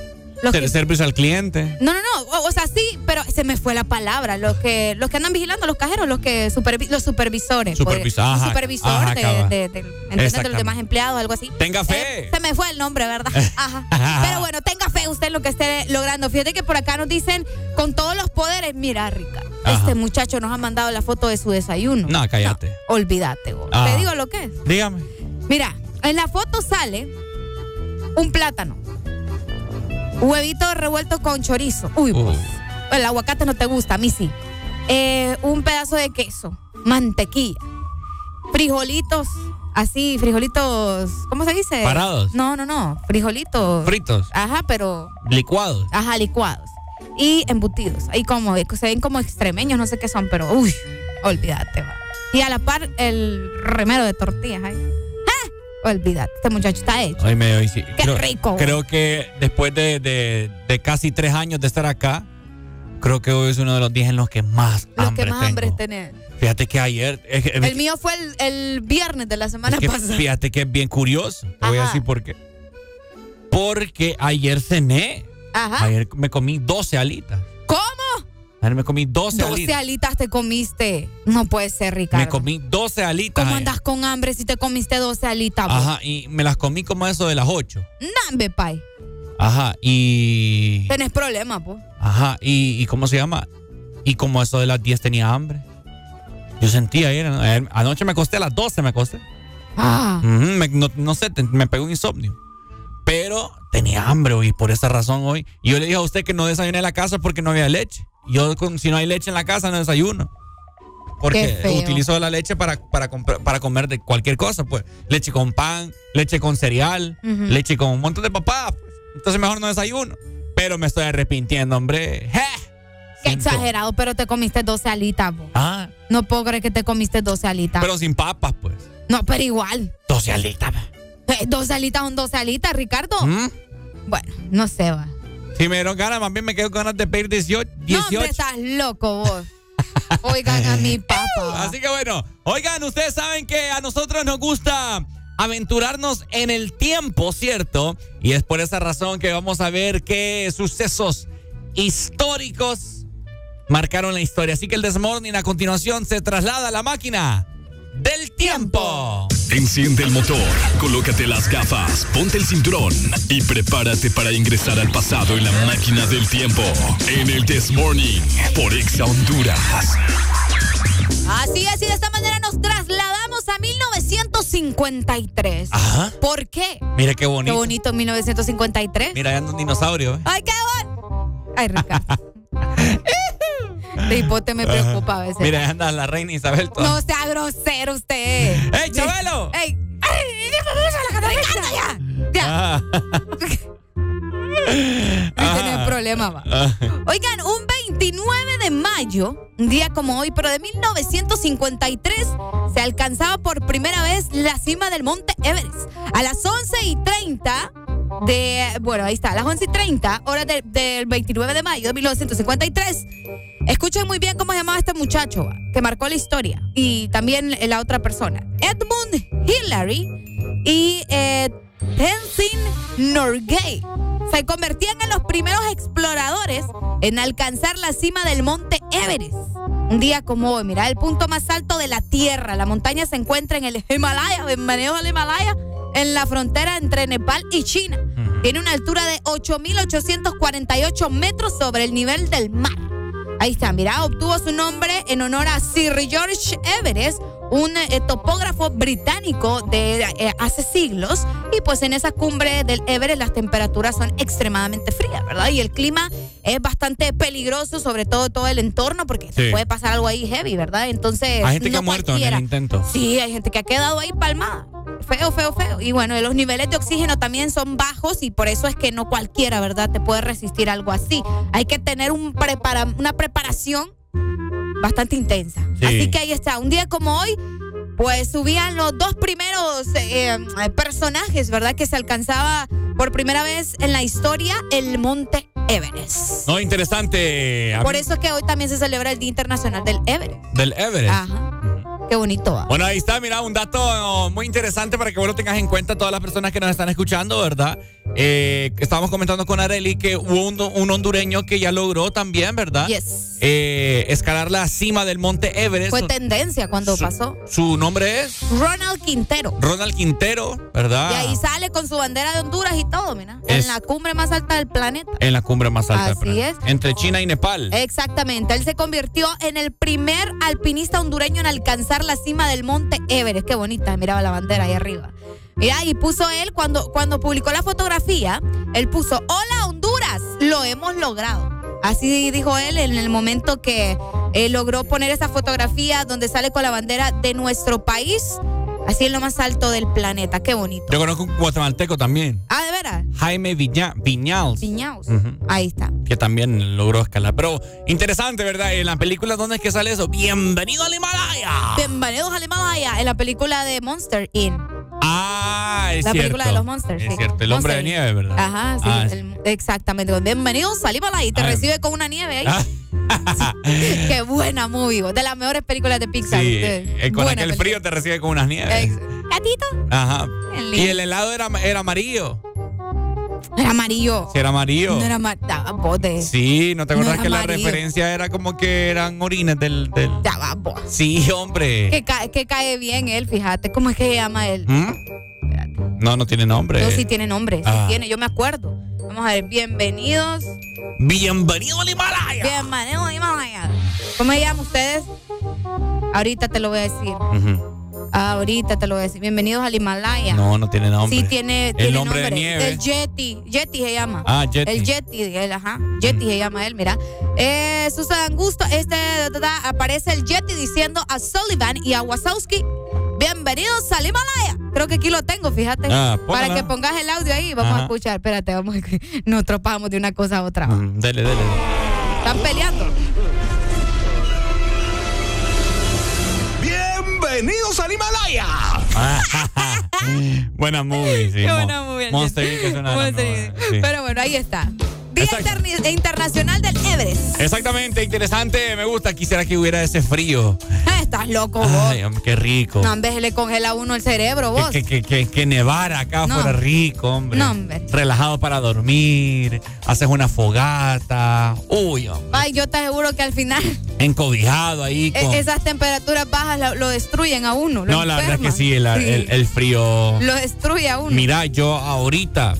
Los que Servicio al cliente. no, no, no, o, o sea, sí, pero se me fue la palabra. Los que, los que andan vigilando, los cajeros, los que supervi- los supervisores. Supervisor, podría- un ajá, supervisor ajá, de, de- de- los demás empleados, algo así. Tenga fe. Eh, se me fue el nombre, ¿verdad? [laughs] Ajá. Pero bueno, tenga fe usted en lo que esté logrando. Fíjate que por acá nos dicen, con todos los poderes, mira, Rica, Ajá. este muchacho nos ha mandado la foto de su desayuno. No, cállate. Olvídate, vos. Ah. Te digo lo que es. Dígame. Mira, en la foto sale un plátano, huevito revuelto con chorizo. Uy, pues, el aguacate no te gusta, a mí sí. Eh, un pedazo de queso, mantequilla, frijolitos, así, frijolitos, ¿cómo se dice? Parados. No, no, no, frijolitos. Fritos. Ajá, pero, Licuados. ajá, licuados. Y embutidos, ahí como, se ven como extremeños, no sé qué son, pero, uy, olvídate, va. Y a la par, el remero de tortillas ahí. ¡Ah! Olvídate, este muchacho está hecho. Hoy me hoy sí. Qué creo, rico. Creo que después de, de- de casi tres años de estar acá, creo que hoy es uno de los días en los que más Los hambre que más tengo. hambre tenés. Fíjate que ayer. es que- El mío fue el, el viernes de la semana es que pasada. fíjate que es bien curioso. Te voy a decir por qué. Porque ayer cené. Ajá. Ayer me comí 12 alitas. ¿Cómo? Ayer me comí 12, 12 alitas. alitas te comiste. No puede ser, Ricardo. Me comí 12 alitas. ¿Cómo andas con hambre si te comiste 12 alitas? vos? Ajá, y me las comí como eso de las 8. Nambe, pay. Ajá, y. Tenés problemas, pues. Ajá, y, y ¿cómo se llama? Y como eso de las 10 tenía hambre. Yo sentía ayer, ayer- anoche me acosté a las 12, me acosté. Ah. Me- no, no sé, te- me pegó un insomnio. Pero tenía hambre y por esa razón hoy. Y yo le dije a usted que no desayuné en la casa porque no había leche. Yo, con- si no hay leche en la casa, no desayuno. Porque utilizo la leche para, para, para comer de cualquier cosa, pues. Leche con pan, leche con cereal, leche con un montón de papá. pues. Entonces mejor no desayuno. Pero me estoy arrepintiendo, hombre. Qué exagerado, pero te comiste 12 alitas, vos. Ah, No puedo creer que te comiste 12 alitas. pero sin papas, pues. no, pero igual. 12 alitas. Eh, 12 alitas son 12 alitas, Ricardo. ¿Mm? Bueno, no sé, va. Si me dieron ganas, más bien me quedo con ganas de pedir 18. No, 18. hombre, estás loco vos. Oigan a mi [laughs] papá. Así que bueno, oigan, ustedes saben que a nosotros nos gusta aventurarnos en el tiempo, ¿cierto? Y es por esa razón que vamos a ver qué sucesos históricos marcaron la historia. Así que el Desmorning a continuación se traslada a la máquina del tiempo. Enciende el motor, colócate las gafas, ponte el cinturón y prepárate para ingresar al pasado en la máquina del tiempo. En el This Morning por Exa Honduras. Así es, y de esta manera nos a 1953. Ajá. ¿Por qué? Mira qué bonito. Qué bonito 1953. Mira, ya anda un dinosaurio. ¿eh? ¡Ay, qué bueno! Ay, Ricardo. [laughs] De hipote me preocupa a veces. Mira, ya anda la reina Isabel. toda- No sea grosero usted. ¡Ey, Chabelo! ¡Ey! ¡Ay, vamos a la Ricardo, ya! ¡Ya! Ah. [laughs] No tenés problema, va. Ah. Oigan, un 29 de mayo, un día como hoy, pero de 1953, se alcanzaba por primera vez la cima del monte Everest. A las 11 y 30 de, bueno, ahí está, a las 11 y 30, horas de- del 29 de mayo de 1953. Escuchen muy bien cómo se llamaba este muchacho que marcó la historia y también la otra persona. Edmund Hillary y eh, Tenzin Norgay se convertían en los primeros exploradores en alcanzar la cima del monte Everest. Un día como hoy, mira, el punto más alto de la Tierra. La montaña se encuentra en el Himalaya, bienvenido al Himalaya, en la frontera entre Nepal y China. Tiene una altura de 8.848 metros sobre el nivel del mar. Ahí está, mira, obtuvo su nombre en honor a Sir George Everest, un eh, topógrafo británico de eh, hace siglos. Y pues en esa cumbre del Everest las temperaturas son extremadamente frías, ¿verdad? Y el clima es bastante peligroso, sobre todo todo el entorno, porque Sí. puede pasar algo ahí heavy, ¿verdad? Entonces. Hay gente que no ha muerto en cualquiera. el intento. Sí, hay gente que ha quedado ahí palmada. Feo, feo, feo. Y bueno, los niveles de oxígeno también son bajos y por eso es que no cualquiera, ¿verdad? Te puede resistir algo así. Hay que tener un prepara una preparación bastante intensa. Sí. Así que ahí está. Un día como hoy, pues subían los dos primeros eh, eh, personajes, ¿verdad? Que se alcanzaba por primera vez en la historia el monte Everest. No, interesante. Por eso es que hoy también se celebra el Día Internacional del Everest. Del Everest. Ajá. Qué bonito. va. Bueno, ahí está, mira, un dato muy interesante para que vos lo tengas en cuenta, todas las personas que nos están escuchando, ¿verdad? Eh, estábamos comentando con Areli que hubo un, un hondureño que ya logró también, ¿verdad? Yes. Eh, escalar la cima del monte Everest. Fue tendencia cuando pasó. Su nombre es Ronald Quintero. Ronald Quintero, ¿verdad? Y ahí sale con su bandera de Honduras y todo, mira. Es- En la cumbre más alta del planeta. En la cumbre más alta. del planeta. es. Entre China y Nepal. Exactamente. Él se convirtió en el primer alpinista hondureño en alcanzar la cima del monte Everest. Qué bonita, miraba la bandera ahí arriba. Mira, y puso él, cuando, cuando publicó la fotografía, él puso, hola Honduras, lo hemos logrado. Así dijo él en el momento que eh, logró poner esa fotografía donde sale con la bandera de nuestro país, así en lo más alto del planeta. Qué bonito. Yo conozco un guatemalteco también, Ah, de veras. Jaime Viña, Viñals. Ujú. Ahí está. que también logró escalar. Pero interesante, ¿verdad? En la película, ¿dónde es que sale eso? Bienvenido al Himalaya. Bienvenidos al Himalaya en la película de Monster Inn. Ah, es la cierto. película de los Monsters. Es sí. cierto, el hombre de nieve. ¿verdad? Ajá, sí, Ah, el- exactamente. Bienvenidos al Himalaya y te Ah. recibe con una nieve ahí. Ah. [laughs] Qué buena movie, de las mejores películas de Pixar. Sí, ustedes. eh, con aquel película. frío te recibe con unas nieves. Gatito. Ajá. Y el helado era, era amarillo. Era amarillo. Sí, era amarillo. No era ma- daba bote. Sí, ¿no te No acuerdas que la amarillo. referencia era como que eran orines del... del... Daba bote. Sí, hombre. Que, ca- que cae bien él, fíjate. ¿Cómo es que se llama él? ¿Mm? No, no tiene nombre. No, sí tiene nombre. Sí Ah. tiene, yo me acuerdo. Vamos a ver, bienvenidos. Bienvenido al Himalaya. Bienvenidos al Himalaya. ¿Cómo se llama ustedes? Ahorita te lo voy a decir. Ujú. Ahorita te lo voy a decir. Bienvenidos al Himalaya. No, no tiene nombre. Sí, tiene, El tiene nombre de nieve. El Yeti. Yeti se llama. Ah, Yeti. El Yeti, el, ajá. Yeti se llama él, mira. Eh, Susan Angusto, este, da, da, aparece el Yeti diciendo a Sullivan y a Wasowski, bienvenidos al Himalaya. Creo que aquí lo tengo, fíjate. Ah, Para que pongas el audio ahí, vamos Ajá. a escuchar. Espérate, vamos a... [laughs] Nos tropamos de una cosa a otra. Mm, Dele, dele. Están peleando. Himalaya. [laughs] buena movie, sí. Qué buena movie, Monster. Inc. es una de las Monster Inc. sí. Pero bueno, ahí está. Día Interni- Internacional del Everest. Exactamente, interesante, me gusta. Quisiera que hubiera ese frío. Ah, Estás loco vos. Ay, hombre, qué rico. No, vez le congela a uno el cerebro vos. Que, que, que, que nevara acá No. fuera rico, hombre. No, hombre. Relajado para dormir, haces una fogata. Uy, hombre. Ay, yo te aseguro que al final encobijado ahí e- esas temperaturas bajas lo, destruyen a uno. No, la verdad es que sí, el, el- el frío... Lo destruye a uno. Mira, yo ahorita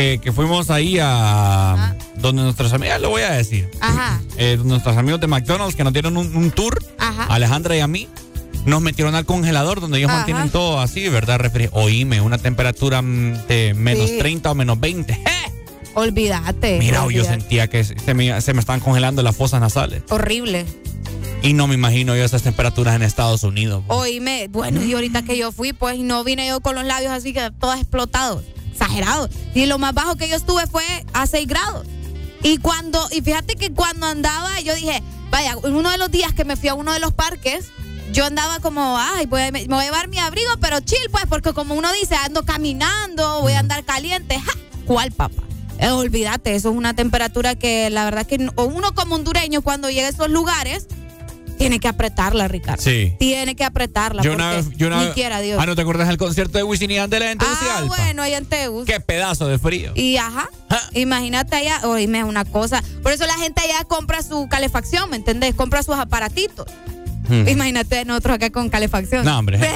que, que fuimos ahí a... Donde nuestras amigas, lo voy a decir. Ajá, eh, nuestros amigos de McDonald's que nos dieron un, un tour, ajá. Alejandra y a mí, nos metieron al congelador donde ellos Ajá. mantienen todo así, ¿verdad? Oíme, una temperatura mm, de menos Sí. 30 o menos 20. [laughs] Olvídate. Mira, yo sentía que se me, se me estaban congelando las fosas nasales. Horrible. Y no me imagino yo esas temperaturas en Estados Unidos. Oíme, bueno, y ahorita que yo fui, pues no vine yo con los labios así que todos explotados, exagerados. Y lo más bajo que yo estuve fue a 6 grados. Y cuando, y fíjate que cuando andaba, yo dije, vaya, uno de los días que me fui a uno de los parques, yo andaba como, ay, voy a- me voy a llevar mi abrigo, pero chill, pues, porque como uno dice, ando caminando, voy a andar caliente. ¡Ja! ¿Cuál, papá? Eh, olvídate, eso es una temperatura que la verdad que no- uno como hondureño cuando llega a esos lugares tiene que apretarla, Ricardo. Sí. Tiene que apretarla. Yo una yo una ni quiera Dios. Ah, ¿no te acuerdas del concierto de Wisin y Yandel en Ah, Tegucigalpa? bueno, ahí en Tegus. Qué pedazo de frío. Y ajá, imagínate allá, oíme, es una cosa. Por eso la gente allá compra su calefacción, ¿me entendés? Compra sus aparatitos. Hmm. Imagínate nosotros acá con calefacción. No, hombre. [laughs]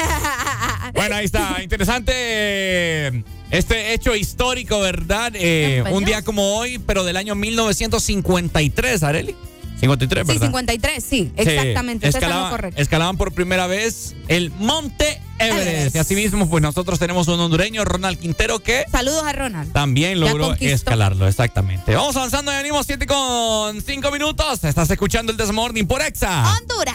Bueno, ahí está. Interesante eh, este hecho histórico, ¿verdad? Eh, un día como hoy, pero del año 1953, Areli. 53, Sí, ¿verdad? 53, sí, Sí, exactamente. lo escalaban, escalaban por primera vez el Monte Everest. Everest. Y asimismo, pues nosotros tenemos un hondureño, Ronald Quintero, que Saludos a Ronald. también logró escalarlo, exactamente. Vamos avanzando, ya venimos 7 con 5 minutos. Estás escuchando el Desmorning por Exa. Honduras.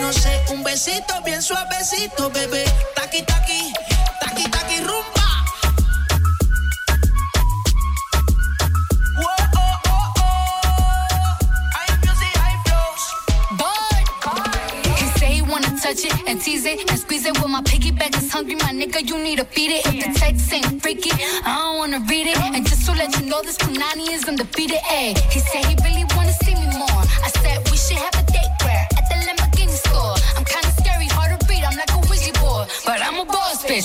No sé, un besito bien suavecito, bebé. Taqui taqui, taqui taqui rumba. Oh, oh, oh. Touch it and tease it and squeeze it. With my piggyback is hungry, my nigga, you need to feed it. If the text ain't freaky, I don't wanna read it. And just to let you know, this Punani is undefeated. Ay, he said he really wanna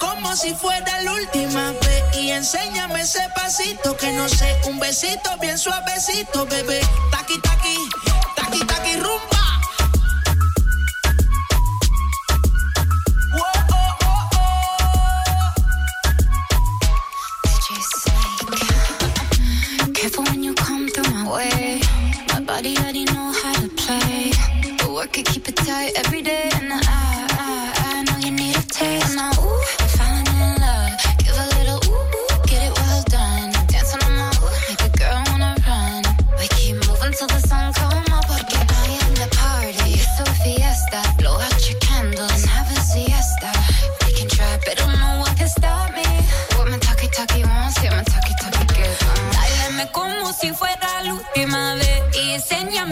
Como si fuera la última vez y enséñame ese pasito que no sé, un besito bien suavecito, bebé. Taqui taqui, taqui taqui rumba. Whoa, oh, oh, oh. Careful when you come through my way. My body already know how to play. But work it, keep it tight every day. And I, I, I know you need a taste.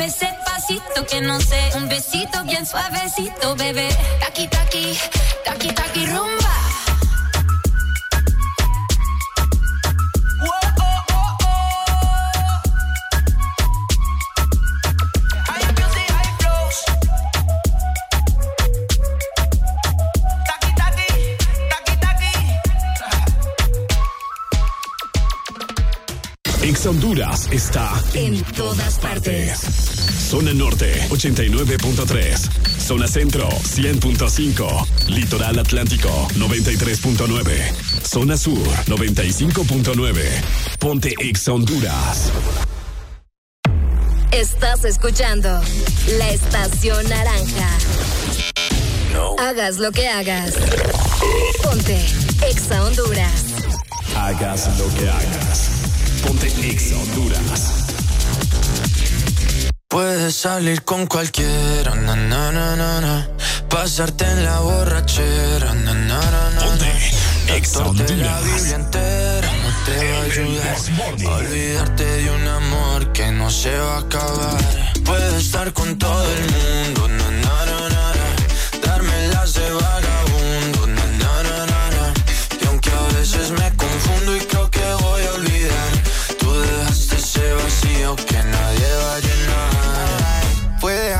Enséñame ese pasito que no sé. Un besito bien suavecito, bebé. Taki, taki, taki, taki, rumba. Honduras está En todas partes. Zona Norte 89.3. Zona Centro 100.5. Litoral Atlántico 93.9. Zona Sur 95.9. Ponte Ex Honduras. Estás escuchando la estación naranja. Hagas lo que hagas. Ponte Exa Honduras. Hagas lo que hagas. Ponte Ex Honduras. Puedes salir con cualquiera, na, na, na, na, na. pasarte en la borrachera, na, na, na, na, Ponte la. Biblia entera no te va a ayudar. Olvidarte de un amor que no se va a acabar. Puedes estar con todo el mundo, na, na, na, na, na. darme las de vagabundo,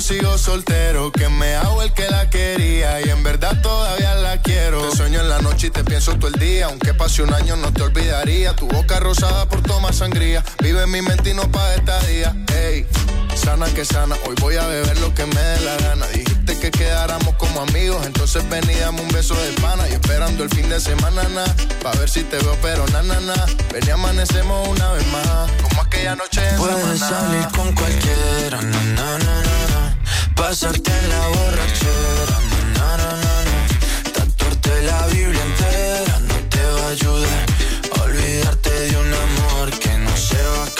Sigo soltero, que me hago el que la quería y en verdad todavía la quiero. Noche y te pienso todo el día, aunque pase un año no te olvidaría. Tu boca rosada por tomar sangría, vive en mi mente y no pa' estadía. Ey, sana que sana, hoy voy a beber lo que me dé la gana. Dijiste que quedáramos como amigos, entonces ven y dame un beso de pana. Y esperando el fin de semana, na, pa' ver si te veo, pero na, na, na. Ven y amanecemos una vez más, como aquella noche en Puedes salir con cualquiera, na, na, na, na, na. pasarte en la borrachera, la Biblia entera no te va a ayudar, olvidarte de un amor que no se va a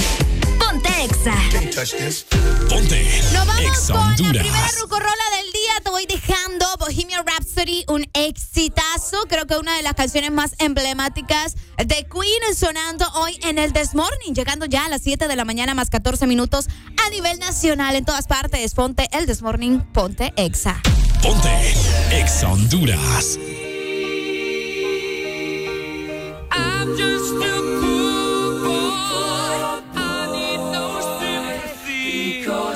Ponte Exa. Ponte. Nos vamos con Honduras. la primera rucorola del día. Te voy dejando Bohemian Rhapsody, un exitazo. Creo que una de las canciones más emblemáticas de Queen sonando hoy en el This Morning. Llegando ya a las 7 de la mañana, más 14 minutos a nivel nacional en todas partes. Ponte el This Morning, ponte Exa. Ponte Exa Honduras. I'm just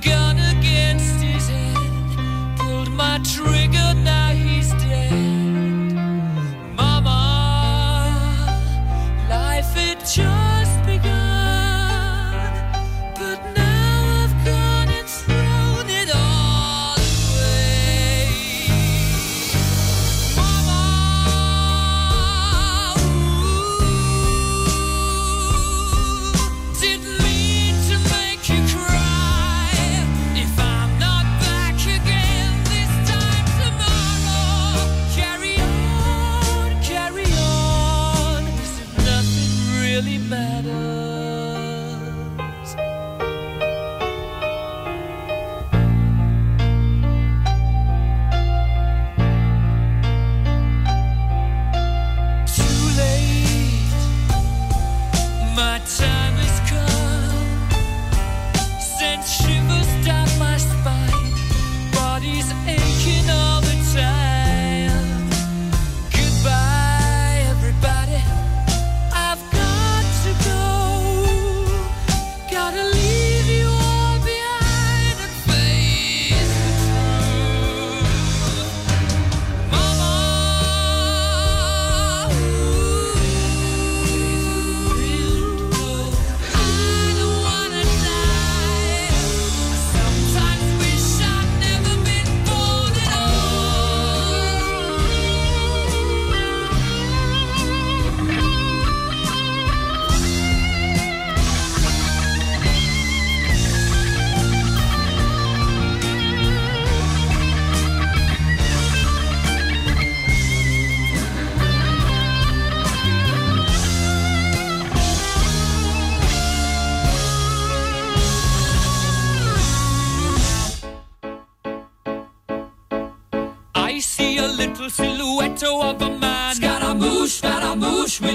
go.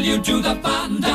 you do the thunder.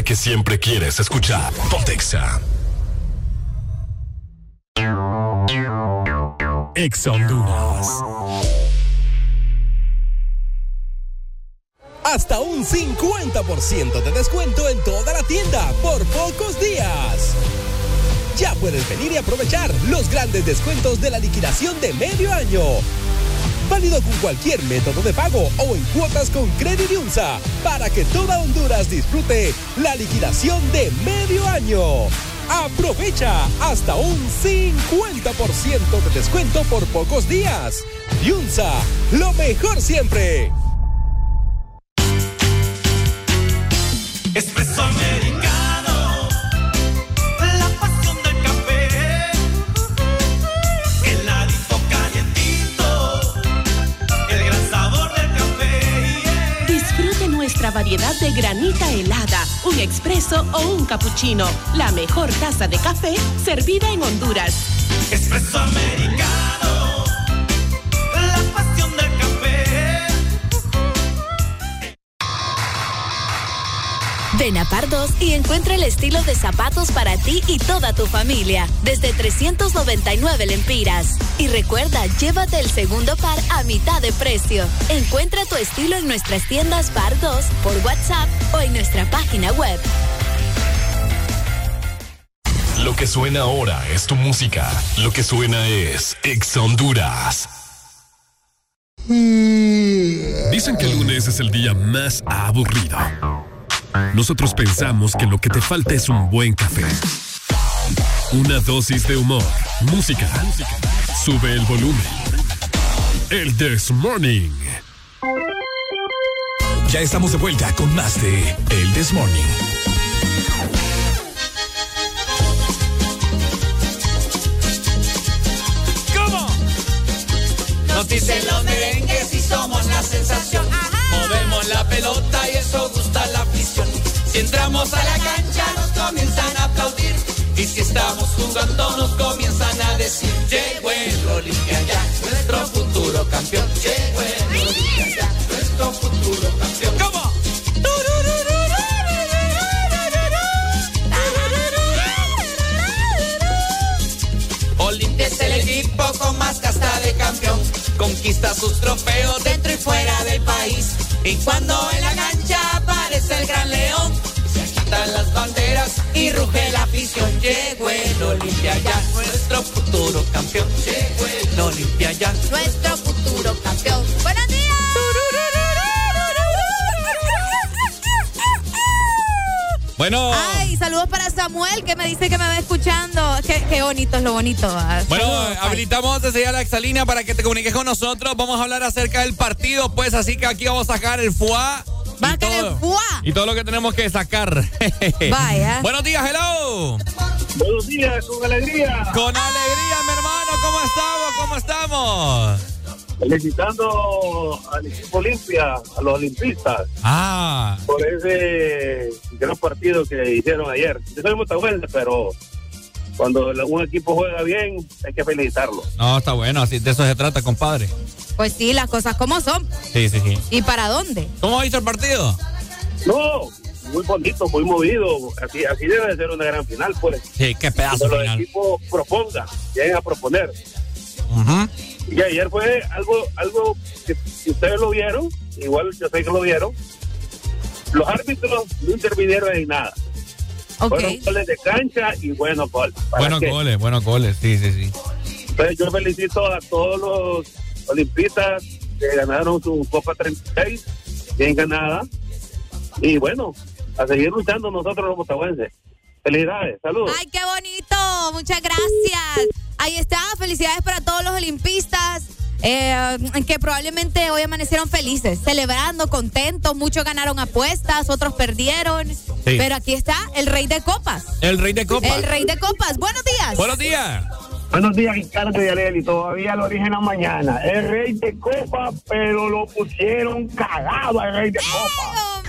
Que siempre quieres escuchar. Pontexa. Exa Honduras. Hasta un 50% de descuento en toda la tienda por pocos días. Ya puedes venir y aprovechar los grandes descuentos de la liquidación de medio año. Válido con cualquier método de pago o en cuotas con Credit Unsa para que toda Honduras disfrute la liquidación de medio año. Aprovecha hasta un 50% de descuento por pocos días. Yunza, lo mejor siempre. O un cappuccino. La mejor taza de café servida en Honduras. Espresso americano, la pasión del café. Ven a Pardos y encuentra el estilo de zapatos para ti y toda tu familia, desde 399 lempiras. Y recuerda, llévate el segundo par a mitad de precio. Encuentra tu estilo en nuestras tiendas Pardos, por WhatsApp o en nuestra página web. Que suena ahora es tu música. Lo que suena es Exa Honduras. Dicen que el lunes es el día más aburrido. Nosotros pensamos que lo que te falta es un buen café. Una dosis de humor, música. Sube el volumen. El This Morning. Ya estamos de vuelta con más de El This Morning. Entramos a la cancha nos comienzan a aplaudir. Y si estamos jugando nos comienzan a decir Llegó el Olimpia ya, nuestro futuro campeón Llegó el Olimpia ya, nuestro futuro campeón ¿Cómo? Olimpia es el equipo con más casta de campeón. Conquista sus trofeos dentro y fuera del país. Y cuando en la el Olimpia ya, nuestro futuro campeón. Llegó el Olimpia ya, nuestro futuro campeón. ¡Buenos días! Bueno. Ay, saludos para Samuel que me dice que me va escuchando. Qué, qué bonito es lo bonito. ah. Bueno, Saludos, ay. habilitamos desde ya la exalínea para que te comuniques con nosotros. Vamos a hablar acerca del partido, pues así que aquí vamos a sacar el FUA. Va a el fuá. Y todo lo que tenemos que sacar. Vaya. [laughs] Buenos días, hello. Buenos días, con alegría. Con alegría, mi hermano. ¿Cómo estamos? ¿Cómo estamos? Felicitando al equipo Olimpia, a los olimpistas, Ah. por ese gran partido que hicieron ayer. Yo soy motahuense, pero cuando un equipo juega bien, hay que felicitarlo. No, está bueno. Así de eso se trata, compadre. Pues sí, las cosas como son. Sí, sí, sí. ¿Y para dónde? ¿Cómo ha visto el partido? No, muy bonito, muy movido. Así, así debe de ser una gran final, pues. Sí, qué pedazo Cuando los final. equipos propongan, lleguen a proponer. Y ayer fue algo, algo que si ustedes lo vieron, igual yo sé que lo vieron, los árbitros no intervinieron en nada. Fueron goles de cancha y buenos goles. ¿Para Buenos qué? goles, buenos goles. Sí, sí, sí. Entonces yo felicito a todos los olimpistas que ganaron su Copa 36, bien ganada. Y bueno, a seguir luchando nosotros los motahuenses. Felicidades, saludos. Ay, qué bonito. Muchas gracias. Ahí está. Felicidades para todos los olimpistas. eh, que probablemente hoy amanecieron felices, celebrando, contentos. Muchos ganaron apuestas, otros perdieron. Pero aquí está el rey de copas. El rey de copas. El rey de copas. Buenos Buenos días. Buenos días, Ricardo y Areli. Todavía lo dije en la mañana. El rey de copa, pero lo pusieron cagado al rey de copa.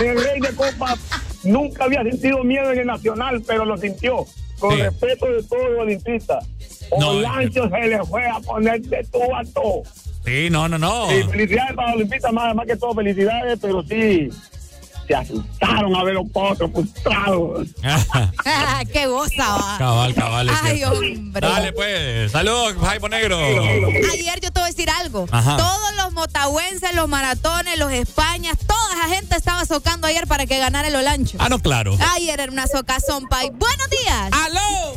El rey de copa nunca había sentido miedo en el nacional, pero lo sintió. Con respeto de todos los olimpistas. Olancho se le fue a poner de todo a todo. Sí, no, no, no. Y felicidades para los olimpistas, más, más que todo felicidades, pero sí, se asustaron a ver los potros frustrados. [laughs] ¡Qué goza, va! Cabal, cabal. Ay, cierto. hombre. Dale, pues. Saludos, Jaipo Negro. Ayer yo te voy a decir algo. Ajá. Todos los motahuenses, los maratones, los Españas, toda esa gente estaba socando ayer para que ganara el Olancho. Ah, no, claro. Ayer era una socazón, pay. Buenos días. ¡Aló!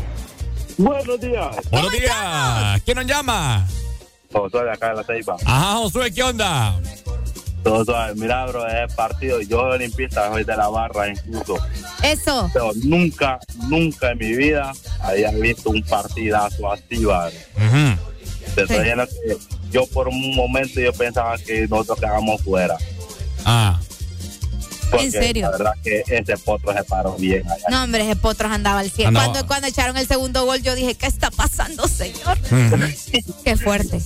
Buenos días. Buenos días. ¿Quién nos llama? Josué de acá de la Ceiba. Ajá, Josué, ¿qué onda? Todo suave. Mira, bro, es partido. Yo soy olimpista, soy de la barra incluso. Eso. Pero nunca, nunca en mi vida había visto un partidazo así, ¿vale? Que yo por un momento yo pensaba que nosotros quedábamos fuera. Ah. Porque ¿En serio? La verdad que ese potro se paró bien allá. No, hombre, ese potros andaba al 100. Andaba. Cuando, cuando echaron el segundo gol, yo dije, ¿qué está pasando, señor? Qué fuerte.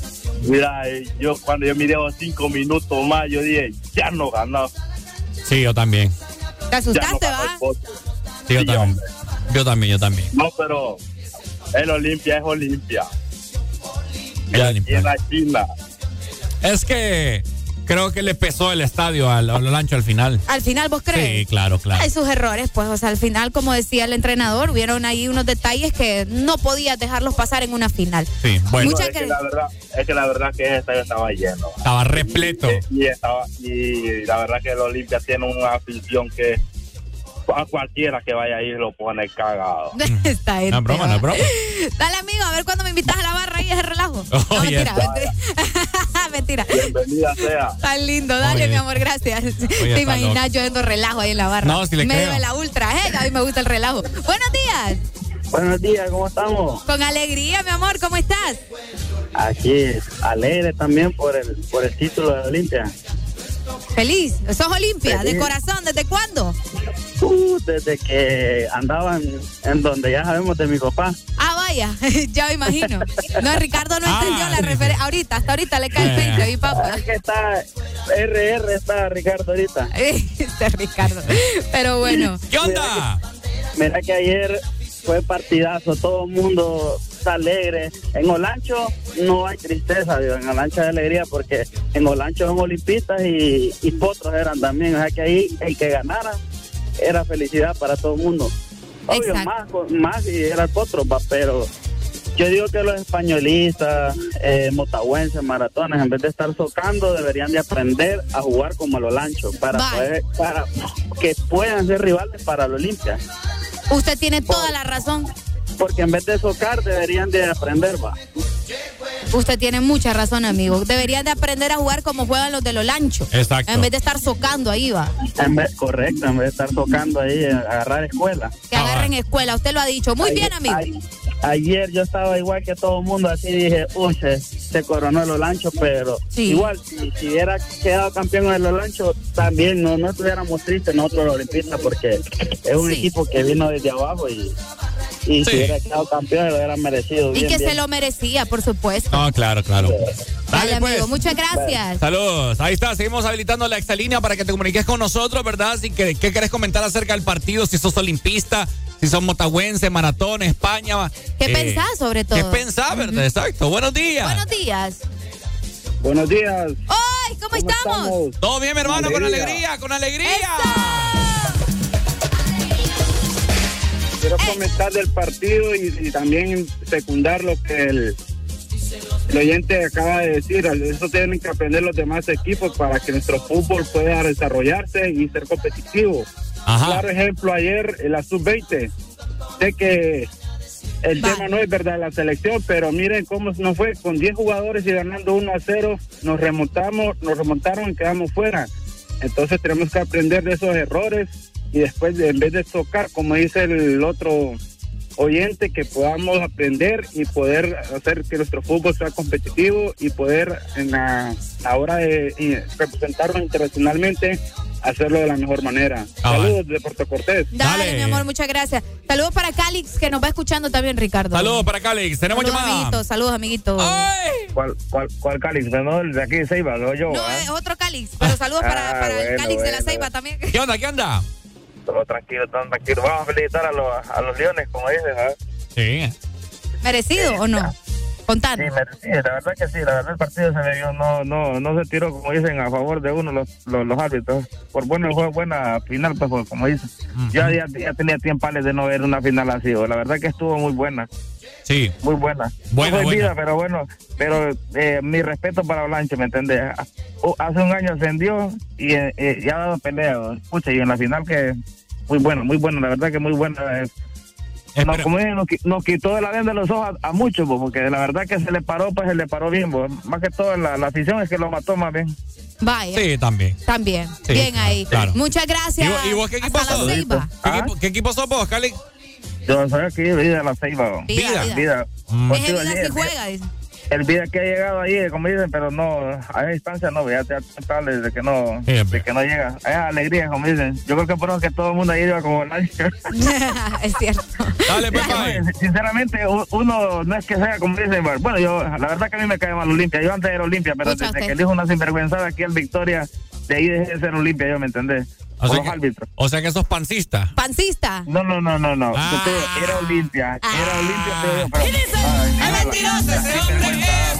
Mira, yo cuando yo miré cinco minutos más, yo dije, ya no ganó. Sí, yo también. ¿Te asustaste, no va? potro. Sí, yo también. Yo también, yo también. No, pero el Olimpia es Olimpia. Ya, Y en la China. Es que creo que le pesó el estadio al, al Olancho al final. Al final, ¿vos crees? Sí, claro, claro. Hay sus errores, pues, o sea, al final, como decía el entrenador, hubieron ahí unos detalles que no podías dejarlos pasar en una final. Sí, bueno. Mucha es, que la verdad, es que la verdad que ese estadio estaba lleno. Estaba repleto. Y, estaba, y la verdad que el Olimpia tiene una afición que a cualquiera que vaya ahí lo pone cagado. [laughs] Está No es broma, no broma. [laughs] Dale, amigo, a ver cuándo me invitas a la barra y ese relajo. [laughs] No, Oh, mentira, está. mentira. mentira. Bienvenida sea. Tan lindo, dale, Oye. mi amor, gracias. está Te imaginas loco. yo yendo relajo ahí en la barra. No, sí le Medio creo. de la ultra, ¿eh? A mí me gusta el relajo. Buenos días. Buenos días, ¿cómo estamos? Con alegría, mi amor, ¿cómo estás? Aquí, alegre también por el, por el título de Olimpia. Feliz. ¿Sos Olimpia? ¿De corazón? ¿Desde cuándo? Uh, desde que andaban en donde ya sabemos de mi papá. Ah, vaya, [laughs] ya me imagino. No, Ricardo no Ah, entendió la referencia. Ahorita, hasta ahorita le cae el Eh. 20 a mi papá. Es que está RR, está Ricardo ahorita. [laughs] Este Ricardo. Pero bueno. ¿Qué onda? Mira que ayer fue partidazo, todo el mundo está alegre. En Olancho no hay tristeza, digo, en Olancho hay alegría porque en Olancho son olimpistas y, y potros eran también. O sea que ahí el que ganara era felicidad para todo el mundo. Obvio, más, más y era potro, va, pero yo digo que los españolistas, eh, motahuenses, maratones, en vez de estar socando, deberían de aprender a jugar como el Olancho para, poder- para que puedan ser rivales para el Olimpia. Usted tiene toda la razón. Porque en vez de socar, deberían de aprender, va. Usted tiene mucha razón, amigo. Deberían de aprender a jugar como juegan los de los lanchos. Exacto. En vez de estar socando ahí, va. En vez, correcto, en vez de estar tocando ahí, agarrar escuela. Que agarren escuela. Usted lo ha dicho. Muy bien, amigo. Ayer yo estaba igual que todo el mundo, así dije, uy, se, se coronó el Olancho, pero igual, si, si hubiera quedado campeón en el Olancho, también no, no estuviéramos tristes nosotros los olimpistas, porque es un equipo que vino desde abajo y, y si hubiera quedado campeón lo hubiera merecido. Y bien, que bien. se lo merecía, por supuesto. No, claro, claro. Dale, Dale, pues. amigo. Muchas gracias. Saludos. Ahí está, seguimos habilitando la exalínea para que te comuniques con nosotros, ¿verdad? Así que, ¿qué querés comentar acerca del partido? Si sos olimpista, si sos motahuense, maratón, España. ¿Qué eh, pensás sobre todo? ¿Qué pensás, verdad? Exacto. Buenos días. Buenos días. Buenos días. ¡Ay! ¿Cómo, estamos? Todo bien, mi hermano, con Alegría. alegría, con alegría. Quiero comentar del partido y, y también secundar lo que el, el oyente acaba de decir. Eso tienen que aprender los demás equipos para que nuestro fútbol pueda desarrollarse y ser competitivo. Claro ejemplo, ayer en la sub-20. Sé que el tema no es verdad la selección, pero miren cómo nos fue con 10 jugadores y ganando 1 a 0, nos remontamos, nos remontaron y quedamos fuera. Entonces tenemos que aprender de esos errores y después de- en vez de tocar, como dice el otro oyente, que podamos aprender y poder hacer que nuestro fútbol sea competitivo y poder en la, a la hora de representarnos internacionalmente hacerlo de la mejor manera. Ah, Saludos de Puerto Cortés. Dale, mi amor, muchas gracias. Saludos para Calix, que nos va escuchando también, Ricardo. Saludos para Calix. Tenemos Saludos, llamada. amiguitos. Saludos, amiguitos. ¿Cuál, cuál, cuál Calix? No, el de aquí de Ceiba, lo yo. No, ¿ah? es otro Calix, pero saludos para, Ah, para el bueno, Calix de la. Ceiba también. ¿Qué onda? ¿Qué onda? Todo tranquilo, todo tranquilo. Vamos a felicitar a los, a los leones, como dicen. ¿ah? Sí. ¿Merecido o no? Contanos. Sí, me- sí, la verdad que sí, la verdad el partido se me dio, no, no, no se tiró, como dicen, a favor de uno los, los, los árbitros. Por bueno, fue buena final, pues, pues, como dicen. Yo ya, ya tenía tiempo de no ver una final así, o la verdad que estuvo muy buena. Sí. Muy buena. Buena, no buena. vida, pero bueno, pero eh, mi respeto para Blanche, ¿me entendés? Hace un año ascendió y eh, eh, ya ha dado pelea. Escucha, y en la final que muy buena, muy buena, la verdad que muy buena. eh. Nos, como dicen, nos, qui- nos quitó de la venda los ojos a, a muchos, pues, porque la verdad que se le paró, pues se le paró bien. pues. Más que todo la, la afición es que lo mató más bien. Vaya. Sí, también. También. Sí, Bien ahí. claro. Muchas gracias. ¿Y vos, y vos qué equipo sos? ¿Qué, equipo, qué equipo sos vos, Calix? Yo soy aquí, vida de la ceiba. Vida, vida. vida. Mm. Digo, vida ayer, si juega, dice. el vida que ha llegado ahí, como dicen, pero no, a esa distancia no, ya te te de que no, de que no llega. Es alegría, como dicen. Yo creo que por eso que todo el mundo ahí iba como nadie. [laughs] es cierto. Dale, pues, Sinceramente, uno no es que sea como dicen, bueno, yo, la verdad que a mí me cae mal Olimpia. Yo antes era Olimpia, pero desde usted. que elijo una sinvergüenzada aquí en Victoria, de ahí dejé de ser Olimpia, yo me entendés. O sea, los que, árbitros. o sea que sos pancista. Pancista. No, no, no, no, no. Ah. Yo te- era Olimpia. Era Olimpia, te digo, pero. Es mentiroso ese hombre, es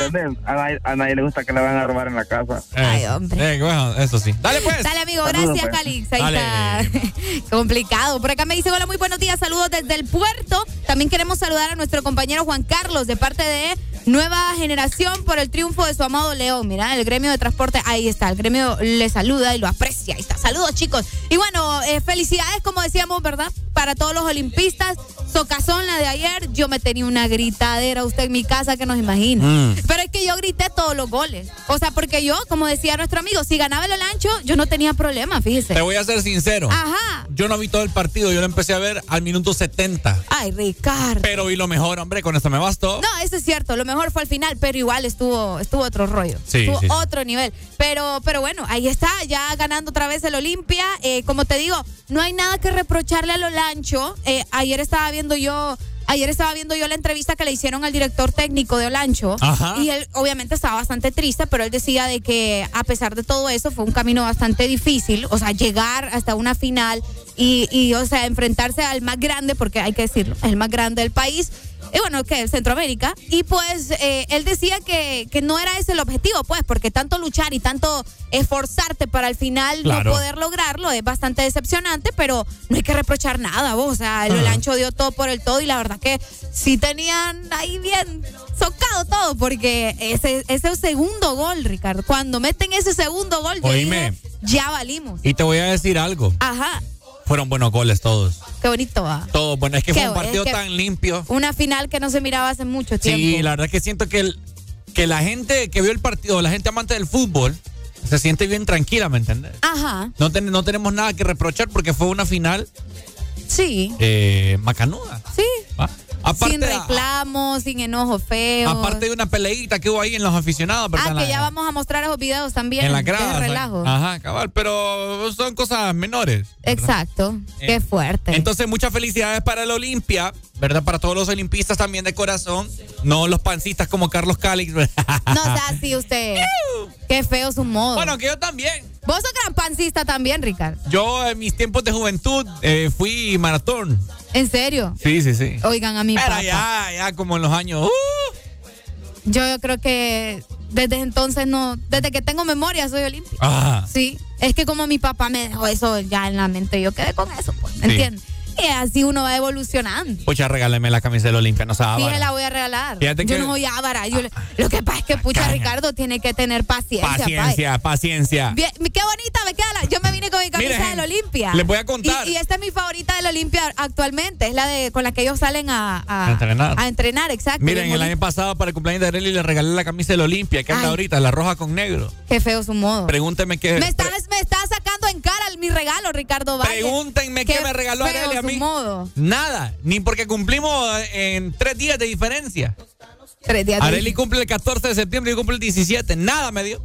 ¿Entendés? A nadie, a nadie le gusta que le van a robar en la casa. Ay, hombre. Eh, bueno, eso sí. Dale, pues. Dale, amigo. Gracias, pues. Calix. Ahí Dale. está. [laughs] Complicado. Por acá me dice, hola, muy buenos días. Saludos desde el puerto. También queremos saludar a nuestro compañero Juan Carlos de parte de Nueva Generación por el triunfo de su amado León. Mira, el gremio de transporte, ahí está. El gremio le saluda y lo aprecia. Ahí está. Saludos, chicos. Y bueno, eh, felicidades, como decíamos, ¿verdad? Para todos los olimpistas. Socazón, la de ayer. Yo me tenía una gritadera, usted en mi casa, que nos imagina. Mm. Pero es que yo grité todos los goles. O sea, porque yo, como decía nuestro amigo, si ganaba el Olancho, yo no tenía problema, fíjese. Te voy a ser sincero. Ajá. Yo no vi todo el partido, yo lo empecé a ver al minuto 70. Ay, Ricardo. Pero vi lo mejor, hombre, con esto me bastó. No, eso es cierto. Lo mejor fue al final, pero igual estuvo, estuvo otro rollo. Sí, estuvo sí, sí. otro nivel. Pero, pero bueno, ahí está, ya ganando otra vez el Olimpia. Eh, como te digo, no hay nada que reprocharle a Olancho. Eh, ayer estaba viendo yo. Ayer estaba viendo yo la entrevista que le hicieron al director técnico de Olancho Ajá. y él obviamente estaba bastante triste, pero él decía de que a pesar de todo eso fue un camino bastante difícil, o sea, llegar hasta una final y, y o sea, enfrentarse al más grande, porque hay que decirlo, el más grande del país, y bueno, que es Centroamérica, y pues eh, él decía que, que no era ese el objetivo, pues, porque tanto luchar y tanto esforzarte para al final Claro. no poder lograrlo es bastante decepcionante, pero no hay que reprochar nada, vos, o sea, el Olancho dio todo por el todo y la verdad que sí tenían ahí bien socado todo, porque ese, ese segundo gol, Ricardo, cuando meten ese segundo gol, yo Oíme. dije, ya valimos. Y te voy a decir algo. Ajá, Fueron buenos goles todos. qué bonito va. Todos. Bueno, es que Qué fue un partido es que- tan limpio. Una final que no se miraba hace mucho tiempo. Sí, la verdad que siento que, el- que la gente que vio el partido, la gente amante del fútbol, se siente bien tranquila, ¿me entiendes? Ajá, No, ten- no tenemos nada que reprochar porque fue una final sí, eh, macanuda. sí. ¿va? Aparte, sin reclamos, sin enojo feo. aparte de una peleita que hubo ahí en los aficionados, ¿verdad? Ah, que la- ya vamos a mostrar esos videos también. en la grada. relajo. Ajá, cabal, pero son cosas menores. Exacto. Qué Eh, fuerte. Entonces, muchas felicidades para el Olimpia, ¿verdad? Para todos los olimpistas también de corazón, no los pancistas como Carlos Calix. no sea así usted. [laughs] Qué feo su modo. Bueno, que yo también. Vos sos gran pancista también, Ricardo. Yo en mis tiempos de juventud eh, fui maratón. ¿En serio? Sí, sí, sí. Oigan a mi Pero papá. ya, ya como en los años. uh, Yo creo que desde entonces no, desde que tengo memoria soy olimpia. Ajá. Sí, es que como mi papá me dejó eso ya en la mente, yo quedé con eso, pues, ¿me Sí. entiendes? Y así uno va evolucionando. Pucha, regáleme la camisa del Olimpia, no sabe. Fíjate, la voy a regalar. Fíjate yo que- no voy a. Yo le- lo que pasa es que, pucha, Caña. Ricardo tiene que tener paciencia. Paciencia, paciencia. Bien, qué bonita me queda la. Yo me vine con mi camisa Miren, del Olimpia. les voy a contar. Y, y esta es mi favorita del Olimpia actualmente. Es la de con la que ellos salen a, a, A entrenar. a entrenar, exacto. Miren, el año pasado para el cumpleaños de Arely le regalé la camisa del Olimpia, que anda ahorita, la roja con negro. Qué feo su modo. Pregúnteme qué. Me estás, me estás sacando en cara mi regalo, Ricardo Valle. Pregúntenme qué me regaló Arely a mí. modo. Nada, ni porque cumplimos en tres días de diferencia. Tres días Arely cumple el 14 de septiembre y cumple el 17. Nada me dio.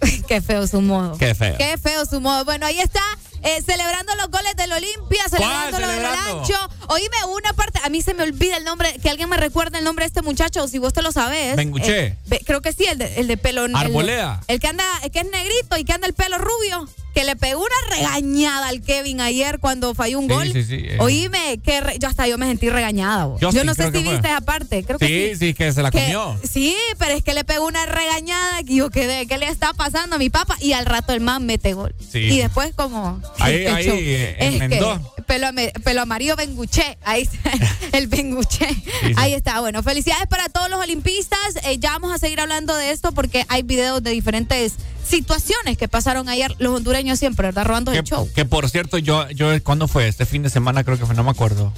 [laughs] Qué feo su modo. Qué feo. Qué feo su modo. Bueno, ahí está. eh, celebrando los goles del Olimpia, celebrando los del ancho. Oíme, una parte, a mí se me olvida el nombre, que alguien me recuerde el nombre de este muchacho, o si vos te lo sabes. Benguché. Eh, creo que sí, el de, el de pelo. el Arboleda. El, que anda, el que es negrito y que anda el pelo rubio, que le pegó una regañada al Kevin ayer cuando falló un Sí, gol. sí, sí, eh. Oíme, que re- yo hasta yo me sentí regañada. yo no sé si viste esa parte, creo que sí. Sí, que se la Que- comió. sí, pero es que le pegó una regañada que yo quedé, ¿qué le está pasando a mi papá? Y al rato el man mete gol. Y después como... Ahí, [laughs] ahí, eh, que enmendó. Pelo, amarillo Benguché, ahí está, el Benguché. sí. Ahí está, bueno, felicidades para todos los olimpistas. Eh, ya vamos a seguir hablando de esto porque hay videos de diferentes situaciones que pasaron ayer los hondureños siempre, ¿verdad? Robando Que, el show. que por cierto, yo, yo, ¿cuándo fue? Este fin de semana creo que fue, no me acuerdo.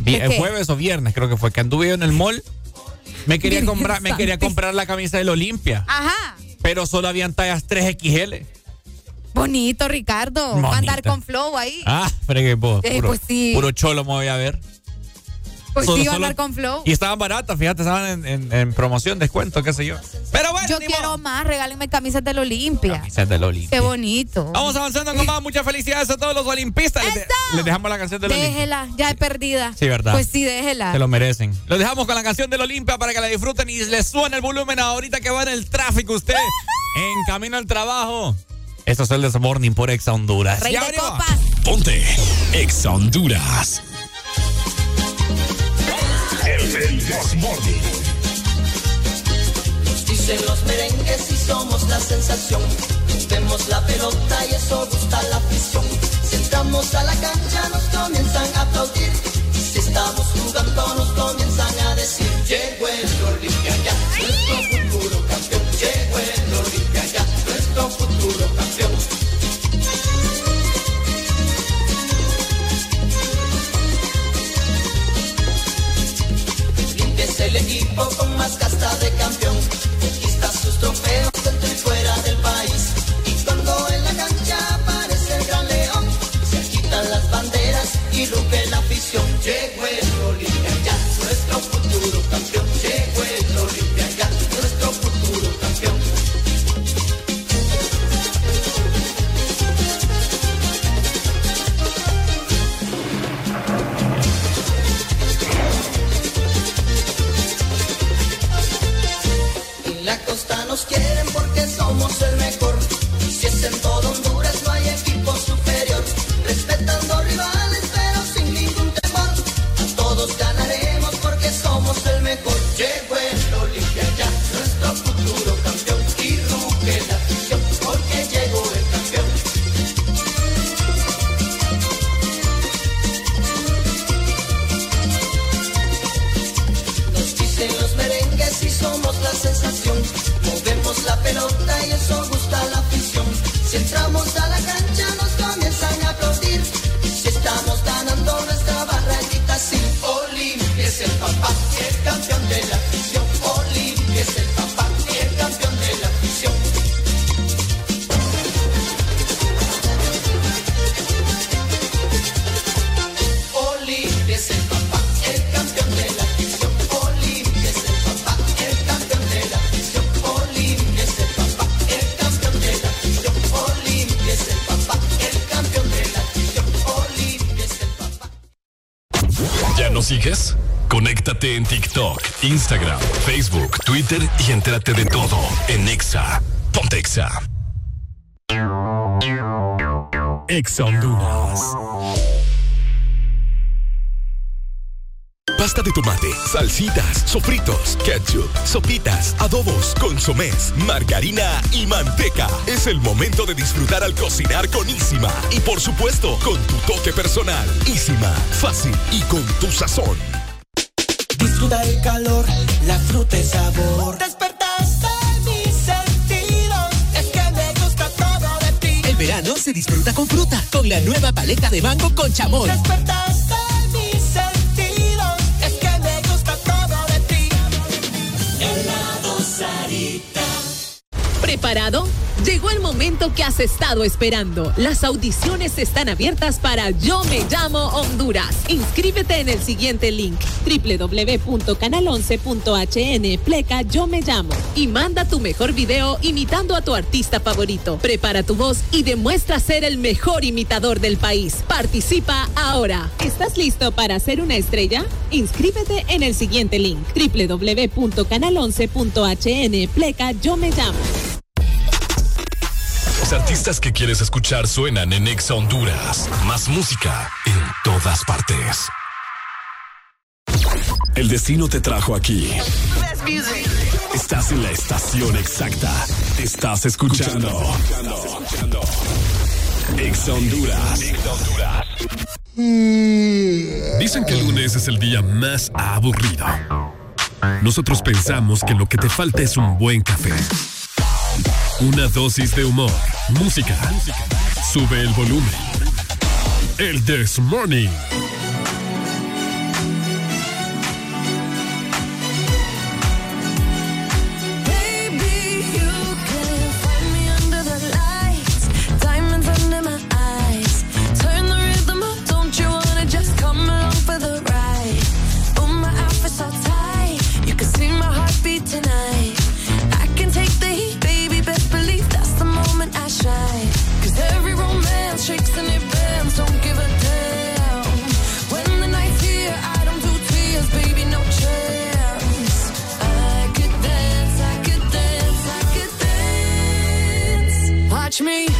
Vi- ¿De el qué? jueves o viernes creo que fue, que anduve yo en el mall. Me quería [laughs] Virgen comprar, me quería comprar la camisa del Olimpia, Ajá. pero solo habían tallas 3XL. Bonito, Ricardo. Bonito. Andar con flow ahí. Ah, fregué vos. Eh, Puro, pues sí. puro cholo me voy a ver. pues solo- sí, va a solo- andar con flow. Y estaban baratas, fíjate, estaban en, en- en promoción, descuento, qué sé yo. Pero bueno, Yo quiero modo. más, regálenme camisas del Olimpia. Camisas del Olimpia. Qué bonito. Vamos avanzando con más. Muchas felicidades a todos los olimpistas. Les, de- les dejamos la canción del Olimpia. Déjela, ya es perdida. Sí, ¿verdad? Pues sí, déjela. Se lo merecen. Los dejamos con la canción del Olimpia para que la disfruten y les suene el volumen ahorita que va en el tráfico usted. en camino al trabajo. Esto es el This Morning por Exa Honduras. Rey de copas. Ponte Exa Honduras. El This Morning. Dicen los merengues y somos la sensación. Vemos la pelota y eso gusta la afición. Si entramos a la cancha nos comienzan a aplaudir. Si estamos jugando nos comienzan a decir: Llegó el Olimpia ya, nuestro futuro campeón. Llegó el Olimpia ya, nuestro futuro el equipo con más casta de campeón. Conquista sus trofeos dentro y fuera del país. Y cuando en la cancha aparece el gran león, se quitan las banderas y ruge la afición. Llegó quieren TikTok, Instagram, Facebook, Twitter y entérate de todo en Exa. Ponte Exa. Honduras. Pasta de tomate, salsitas, sofritos, ketchup, sopitas, adobos, consomés, margarina y manteca. Es el momento de disfrutar al cocinar con Isima. Y por supuesto, con tu toque personal. Isima, fácil y con tu sazón. El calor, la fruta y sabor. Despertaste mis sentidos, es que me gusta todo de ti. El verano se disfruta con fruta, con la nueva paleta de mango con chamoy. Despertaste mis sentidos, es que me gusta todo de ti. Helado Sarita. ¿Preparado? Llegó el momento que has estado esperando. Las audiciones están abiertas para Yo Me Llamo Honduras. Inscríbete en el siguiente link www.canal11.hn pleca Yo Me Llamo y manda tu mejor video imitando a tu artista favorito. Prepara tu voz y demuestra ser el mejor imitador del país. Participa ahora. ¿Estás listo para ser una estrella? Inscríbete en el siguiente link www.canal11.hn pleca Yo Me Llamo. Los artistas que quieres escuchar suenan en Exa Honduras. Más música en todas partes. El destino te trajo aquí. Estás en la estación exacta. Estás escuchando. Exa Honduras. Dicen que el lunes es el día más aburrido. Nosotros pensamos que lo que te falta es un buen café. Una dosis de humor, música. Sube el volumen. El This Morning. Watch me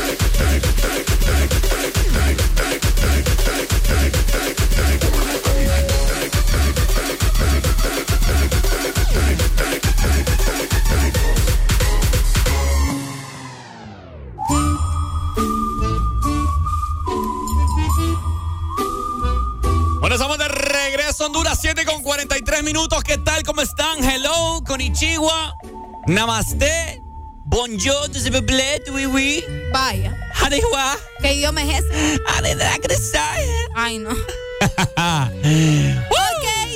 Honduras 7 con 43 minutos. ¿Qué tal? ¿Cómo están? Hello, Konnichiwa, Namaste, Bonjour, oui, oui. Vaya. Haniwa. ¿Qué idioma es ese? Ay, no. [laughs] ok,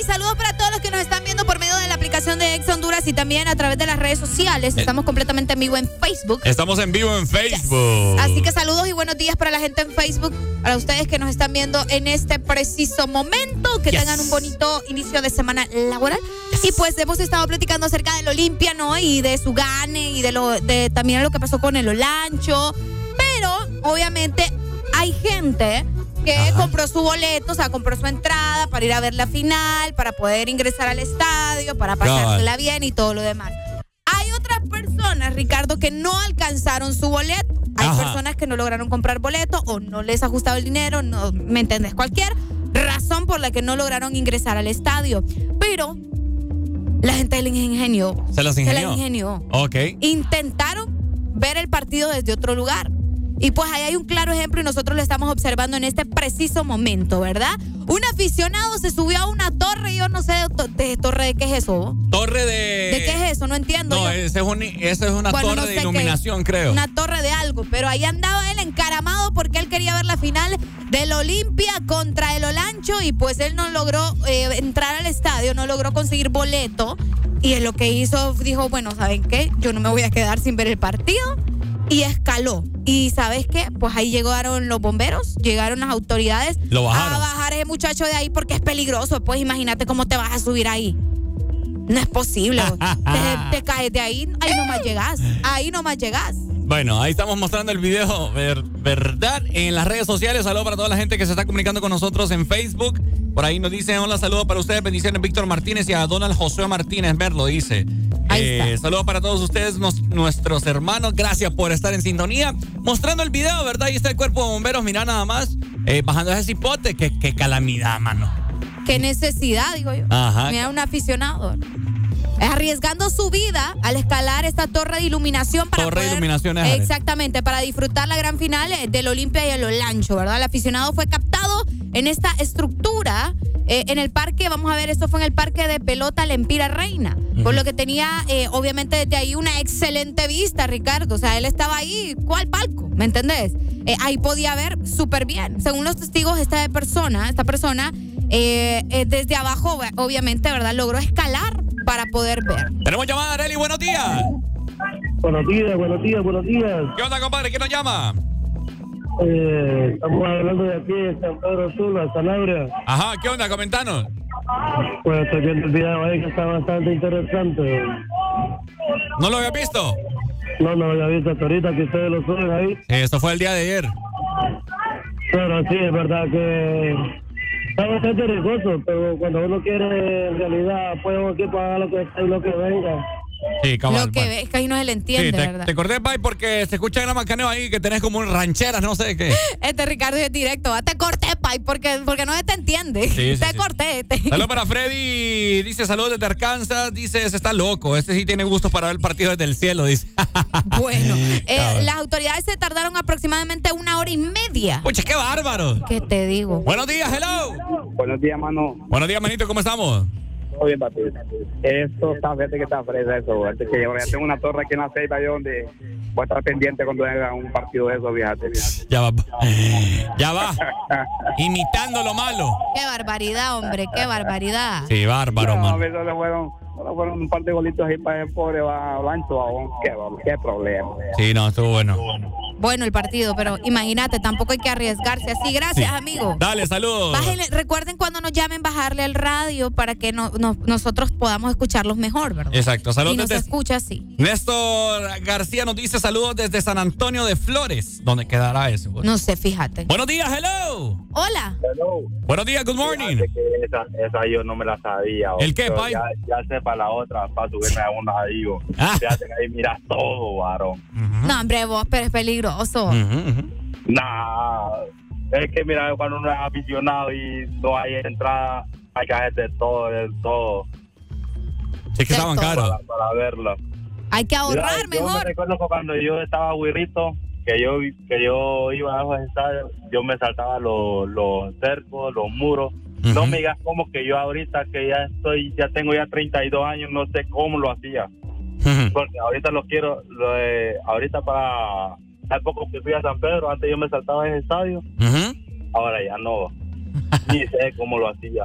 saludos para todos los que nos están viendo por medio de la aplicación aplicación de Ex Honduras y también a través de las redes sociales. Eh. Estamos completamente en vivo en Facebook. Estamos en vivo en Facebook. Así que saludos y buenos días para la gente en Facebook, para ustedes que nos están viendo en este preciso momento, que Yes. tengan un bonito inicio de semana laboral. Y pues hemos estado platicando acerca del Olimpia, ¿no? Y de su gane y de lo de también lo que pasó con el Olancho. Pero obviamente hay gente que compró su boleto, o sea, compró su entrada para ir a ver la final, para poder ingresar al estadio, para pasársela bien y todo lo demás. Hay otras personas, Ricardo, que no alcanzaron su boleto. Hay Ajá. personas que no lograron comprar boleto o no les ha ajustado el dinero, no, ¿me entendés? Cualquier razón por la que no lograron ingresar al estadio. Pero la gente del ingenio Se las ingenió. ingenió. Ok. Intentaron ver el partido desde otro lugar. Y pues ahí hay un claro ejemplo y nosotros lo estamos observando en este preciso momento, ¿verdad? Un aficionado se subió a una torre, yo no sé de, to- de torre de qué es eso. Torre de. ¿De qué es eso? No entiendo. No, ese es un- esa es una Bueno, torre no de sé iluminación, creo. Una torre de algo, pero ahí andaba él encaramado porque él quería ver la final del Olimpia contra el Olancho y pues él no logró eh, entrar al estadio, no logró conseguir boleto y él lo que hizo dijo, bueno, ¿saben qué? Yo no me voy a quedar sin ver el partido y escaló. Y ¿sabes qué? Pues ahí llegaron los bomberos, llegaron las autoridades Lo bajaron. a bajar a ese muchacho de ahí porque es peligroso. Pues imagínate cómo te vas a subir ahí. No es posible. [laughs] te, te caes de ahí, ahí nomás llegas. Ahí nomás llegas. Bueno, ahí estamos mostrando el video, ver- ¿verdad? En las redes sociales. Saludos para toda la gente que se está comunicando con nosotros en Facebook. Por ahí nos dicen, hola, saludos para ustedes, bendiciones Víctor Martínez y a Donald Josué Martínez, ver, lo dice. Eh, saludos para todos ustedes, nos- nuestros hermanos. Gracias por estar en sintonía. Mostrando el video, ¿verdad? Ahí está el cuerpo de bomberos, mira nada más. eh, bajando ese cipote. Qué, qué calamidad, mano. Qué necesidad, digo yo. Ajá. Mira, un aficionado. Arriesgando su vida al escalar esta torre de iluminación para Torre de iluminación. Exactamente, para disfrutar la gran final eh, del Olimpia y el Olancho, ¿verdad? El aficionado fue captado en esta estructura eh, en el parque, vamos a ver, esto fue en el parque de pelota Lempira Reina, por lo que tenía eh, obviamente desde ahí una excelente vista, Ricardo, o sea, él estaba ahí, ¿cuál palco? ¿Me entendés? Eh, ahí podía ver súper bien. Según los testigos, esta persona, esta persona, desde abajo, obviamente, ¿verdad? Logró escalar para poder ver. Tenemos llamada, Areli, buenos días. Buenos días, buenos días, buenos días. ¿Qué onda, compadre? ¿Quién nos llama? Eh, estamos hablando de aquí, de San Pedro Sula, Sanabria. Ajá, ¿qué onda? Comentanos. Pues estoy viendo el video ahí que está bastante interesante. ¿No lo había visto? No, no lo había visto hasta ahorita que ustedes lo suben ahí. Eh, Esto fue el día de ayer. Pero sí, es verdad que está bastante riesgoso, pero cuando uno quiere en realidad apoya a un equipo, haga lo que sea y lo que venga. Sí, cabal. Lo que ve, es que ahí no se le entiende, Sí, te, ¿verdad? te acordé, Pai, porque se escucha en la macaneo ahí que tenés como un rancheras, no sé qué. [laughs] Este Ricardo es directo. Ah, Te corté, Pai, porque, porque no te entiende. Sí, [laughs] te sí. corté. te- Saludos para Freddy, dice saludos desde Arkansas, dice, ese está loco, este sí tiene gustos para ver el partido desde el cielo, dice. [laughs] Bueno, eh, las autoridades se tardaron aproximadamente una hora y media. Pucha, qué bárbaro. ¿Qué te digo? Buenos días, hello. Buenos días, mano. Buenos días, manito, ¿cómo estamos? Todo bien, papi. Esto está, fíjate que está fresa eso. Fíjate que yo ya tengo una torre aquí en la ceiba yo donde voy a estar pendiente cuando haga un partido de eso, fíjate. Ya va. Ya va. [laughs] Imitando lo malo. Qué barbaridad, hombre, qué barbaridad. Sí, bárbaro, no, man. le fueron, solo fueron un par de golitos ahí para el pobre Blanco. aún. Qué, qué problema. Sí, no, estuvo bueno. Bueno el partido, pero imagínate, tampoco hay que arriesgarse así. Gracias, amigo. Dale, saludos. Bájenle- recuerden cuando nos llamen bajarle al radio para que no, no- nosotros podamos escucharlos mejor, ¿verdad? Exacto, y saludos nos desde... escucha así. Néstor García nos dice saludos desde San Antonio de Flores. ¿Dónde quedará eso? güey? No sé, fíjate. Buenos días, hello. Hola. Buenos días, good morning. Esa, esa yo no me la sabía. ¿El qué, pai? Ya, ya sé para la otra, para subirme a un radio. Ah. Fíjate que ahí miras todo, varón. No, hombre, vos, pero es peligroso. Nah, es que mira, cuando uno es aficionado y no hay entrada, hay que hacer de todo, de todo. Es que estaban caros. Para, para verlo. Hay que ahorrar Mira, Yo me mejor. recuerdo que cuando yo estaba guirrito, que yo, que yo iba a los estadios, yo me saltaba los, los cercos, los muros. No me digas cómo que yo ahorita que ya estoy, ya tengo ya 32 años, no sé cómo lo hacía. Porque ahorita lo quiero, lo de- ahorita para, hace poco que fui a San Pedro, antes yo me saltaba en el estadio, ahora ya no. Ni sé cómo lo hacía.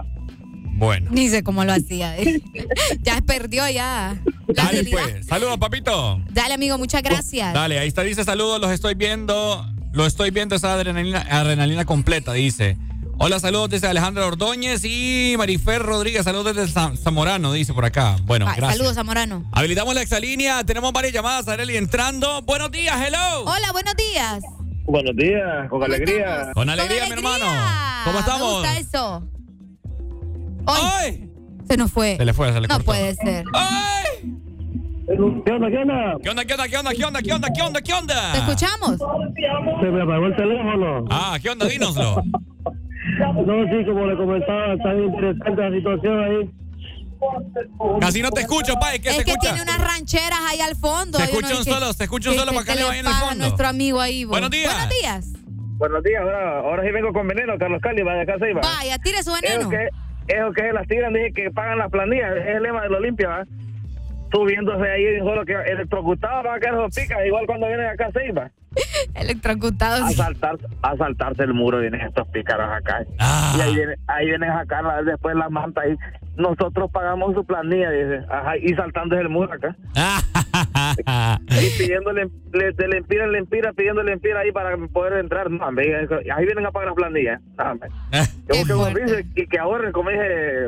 Bueno. Ni sé cómo lo hacía. eh. [laughs] ya perdió ya. La Dale, pues. Saludos, papito. Dale, amigo, muchas gracias. Dale, ahí está, dice saludos, los estoy viendo. Lo estoy viendo esa adrenalina, adrenalina completa, dice. Hola, saludos desde Alejandra Ordóñez y Marifer Rodríguez. Saludos desde Zam- Zamorano, dice por acá. Bueno, Ay, gracias. saludos, Zamorano. Habilitamos la exalínea. Tenemos varias llamadas. Areli entrando. Buenos días, hello. Hola, buenos días. Buenos días, con alegría. Con alegría, mi hermano. ¿Cómo Me estamos? gusta eso. ¡Ay! Se nos fue. Se le fue, se le No cortó. puede ser. ¿Qué onda, qué onda? ¿Qué onda, qué onda, qué onda, qué onda, qué onda, qué onda, qué onda? ¿Te escuchamos? Se me apagó el teléfono. Ah, ¿qué onda? Dínoslo. No, sí, como le comentaba, está bien interesante la situación ahí. Casi no te escucho, pa. ¿Qué es se que escucha? tiene unas rancheras ahí al fondo. Se Yo no escucha un solo, se escucha un qué- solo qué- para qué le le vaya en el fondo. nuestro amigo ahí. vos. Buenos días. Buenos días. Buenos días, ahora, ahora sí vengo con veneno, Carlos Cali, vaya acá se iba. Vaya, tire su veneno. Eso que, eso que las tiran, dije que pagan las planillas, es el lema de la Olimpia, ¿va? Subiéndose ahí, solo que electrocutado van a quedar esos picas, igual cuando vienen acá se iba. Electrocutados. A, [laughs] saltar, a saltarse el muro vienen estos pícaros acá. Ah. Y ahí vienen, ahí vienen a sacar después la manta y nosotros pagamos su planilla, dice. Ajá, y saltándose el muro acá. Y pidiéndole, le, le empira, le empira, pidiéndole empira ahí para poder entrar. No, hombre, ahí vienen a pagar las planillas. No, hombre. [laughs] Que busquen un servicio y que ahorren, como dije.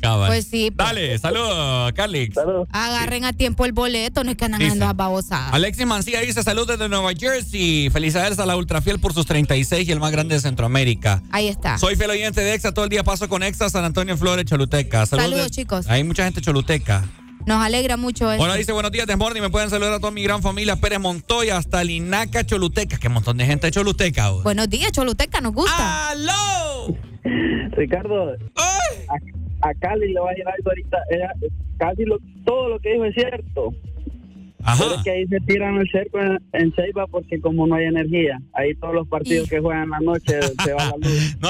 Cabal. Pues sí. pues, Dale, saludos, Carlix. Agarren a tiempo el boleto, no es que andan Dice. las babosadas. Alexis Mancía dice saludos desde Nueva Jersey. Felicidades a la Ultrafiel por sus 36 y el más grande de Centroamérica. Ahí está. Soy fiel oyente de EXA, todo el día paso con EXA, San Antonio, Flores, Choluteca. Saludos, de- chicos. Hay mucha gente choluteca. Nos alegra mucho eso. Ahora dice buenos días, Desmorning. Me pueden saludar a toda mi gran familia Pérez Montoya hasta Linaca, Choluteca. Qué montón de gente de Choluteca. vos. Buenos días, Choluteca, nos gusta. ¡Aló! Ricardo, a, a Cali le va a llegar algo ahorita. Ella- casi lo, todo lo que dijo es cierto. Ajá. Pero es que ahí se tiran el cerco en, en Ceiba porque como no hay energía, ahí todos los partidos que juegan la noche se va la luz. [laughs] No,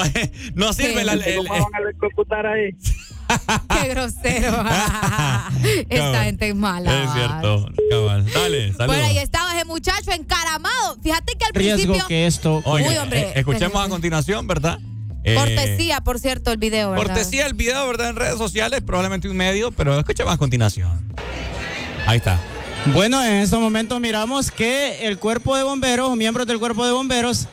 no sirve la, el- ¿Cómo van a electrocutar ahí? [laughs] [laughs] Qué grosero. [laughs] Esta gente es mala. Es cierto. Cabal. Dale, saludos. Bueno, ahí estaba ese muchacho encaramado. Fíjate que al Riesgo principio. que esto. Oye, Uy, hombre, eh, escuchemos a continuación, ¿verdad? Eh, Cortesía, por cierto, el video, ¿verdad? Cortesía el video, ¿verdad? En redes sociales, probablemente un medio, pero escuchemos a continuación. Ahí está. Bueno, en estos momentos miramos que el cuerpo de bomberos, o miembros del cuerpo de bomberos,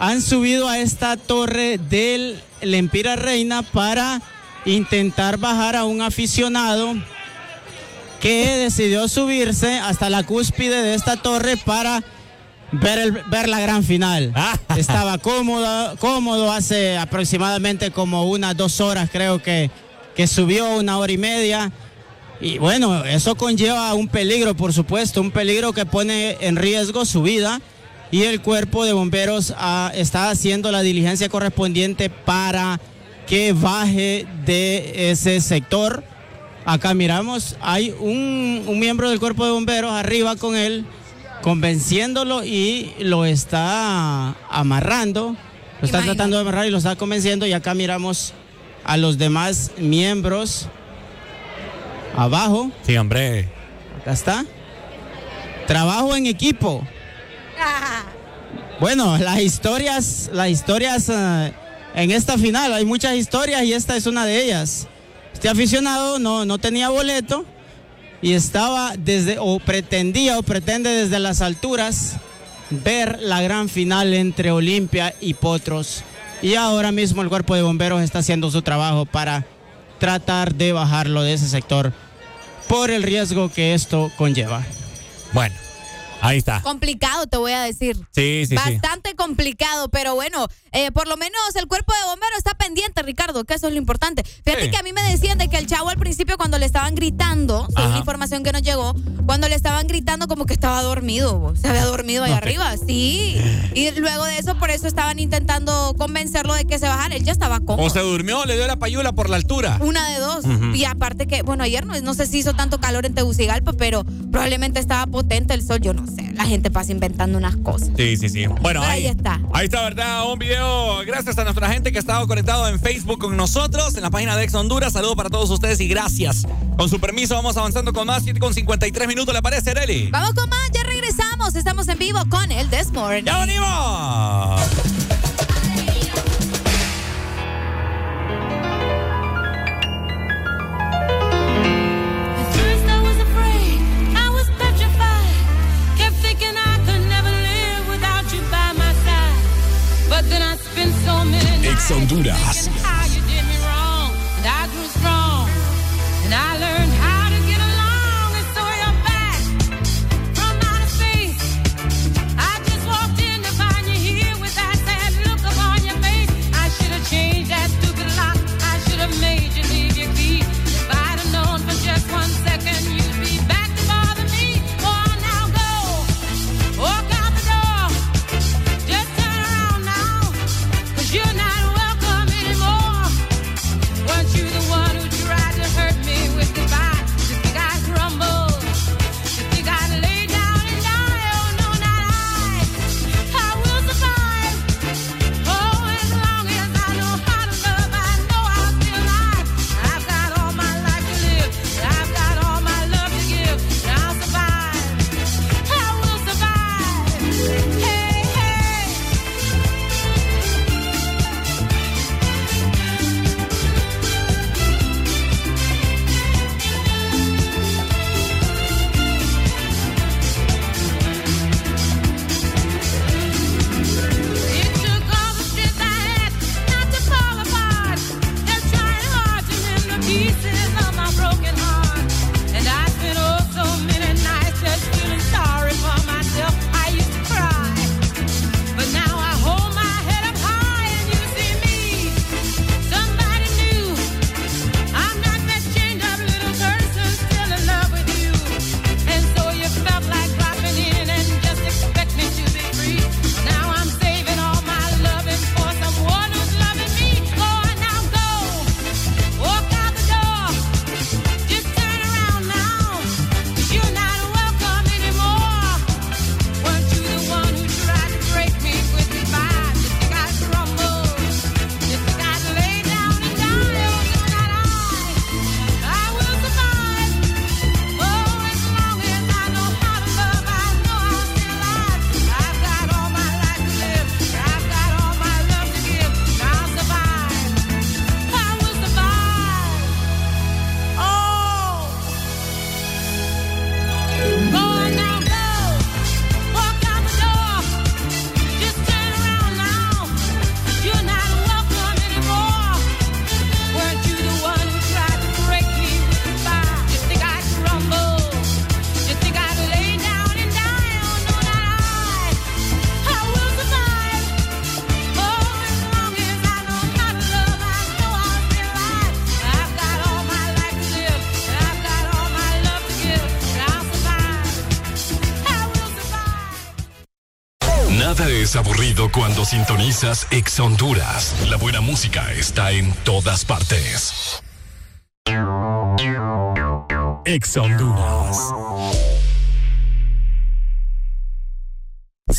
han subido a esta torre del Lempira Reina para intentar bajar a un aficionado que decidió subirse hasta la cúspide de esta torre para ver, el- ver la gran final. [laughs] Estaba cómodo, cómodo hace aproximadamente como unas dos horas, creo que, que subió una hora y media. Y bueno, eso conlleva un peligro, por supuesto, un peligro que pone en riesgo su vida. Y el cuerpo de bomberos ah, está haciendo la diligencia correspondiente para que baje de ese sector. Acá miramos, hay un, un miembro del cuerpo de bomberos arriba con él, convenciéndolo y lo está amarrando. Lo está Imagínate. tratando de amarrar y lo está convenciendo. Y acá miramos a los demás miembros abajo. Sí, hombre. Acá está. Trabajo en equipo. [laughs] Bueno, las historias, las historias eh, en esta final, hay muchas historias y esta es una de ellas. Este aficionado no, no tenía boleto y estaba desde, o pretendía o pretende desde las alturas ver la gran final entre Olimpia y Potros. Y ahora mismo el cuerpo de bomberos está haciendo su trabajo para tratar de bajarlo de ese sector por el riesgo que esto conlleva. Bueno, ahí está. Complicado, te voy a decir. Sí, sí, sí. Bastante complicado, pero bueno, eh, por lo menos el cuerpo de bomberos está pendiente, Ricardo, que eso es lo importante. Fíjate Sí. que a mí me decían de que el chavo al principio cuando le estaban gritando, según información que nos llegó, cuando le estaban gritando como que estaba dormido, bo. se había dormido ahí arriba, sí. Y luego de eso, por eso estaban intentando convencerlo de que se bajara, él ya estaba cómodo. O se durmió, le dio la payula por la altura. Una de dos. Y aparte que, bueno, ayer no, no sé si hizo tanto calor en Tegucigalpa, pero probablemente estaba potente el sol, yo no sé. La gente pasa inventando unas cosas. Sí, sí, sí. Bueno, ahí está. Ahí está, ¿verdad? Un video. Gracias a nuestra gente que ha estado conectado en Facebook con nosotros, en la página de Ex Honduras. Saludos para todos ustedes y gracias. Con su permiso, vamos avanzando con más. 7 con 53 minutos, ¿le parece, Areli? Vamos con más, ya regresamos. Estamos en vivo con el This Morning. ¡Ya venimos! Ex Honduras. Cuando sintonizas Ex Honduras. La buena música está en todas partes. Ex Honduras.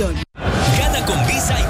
Gana con Visa y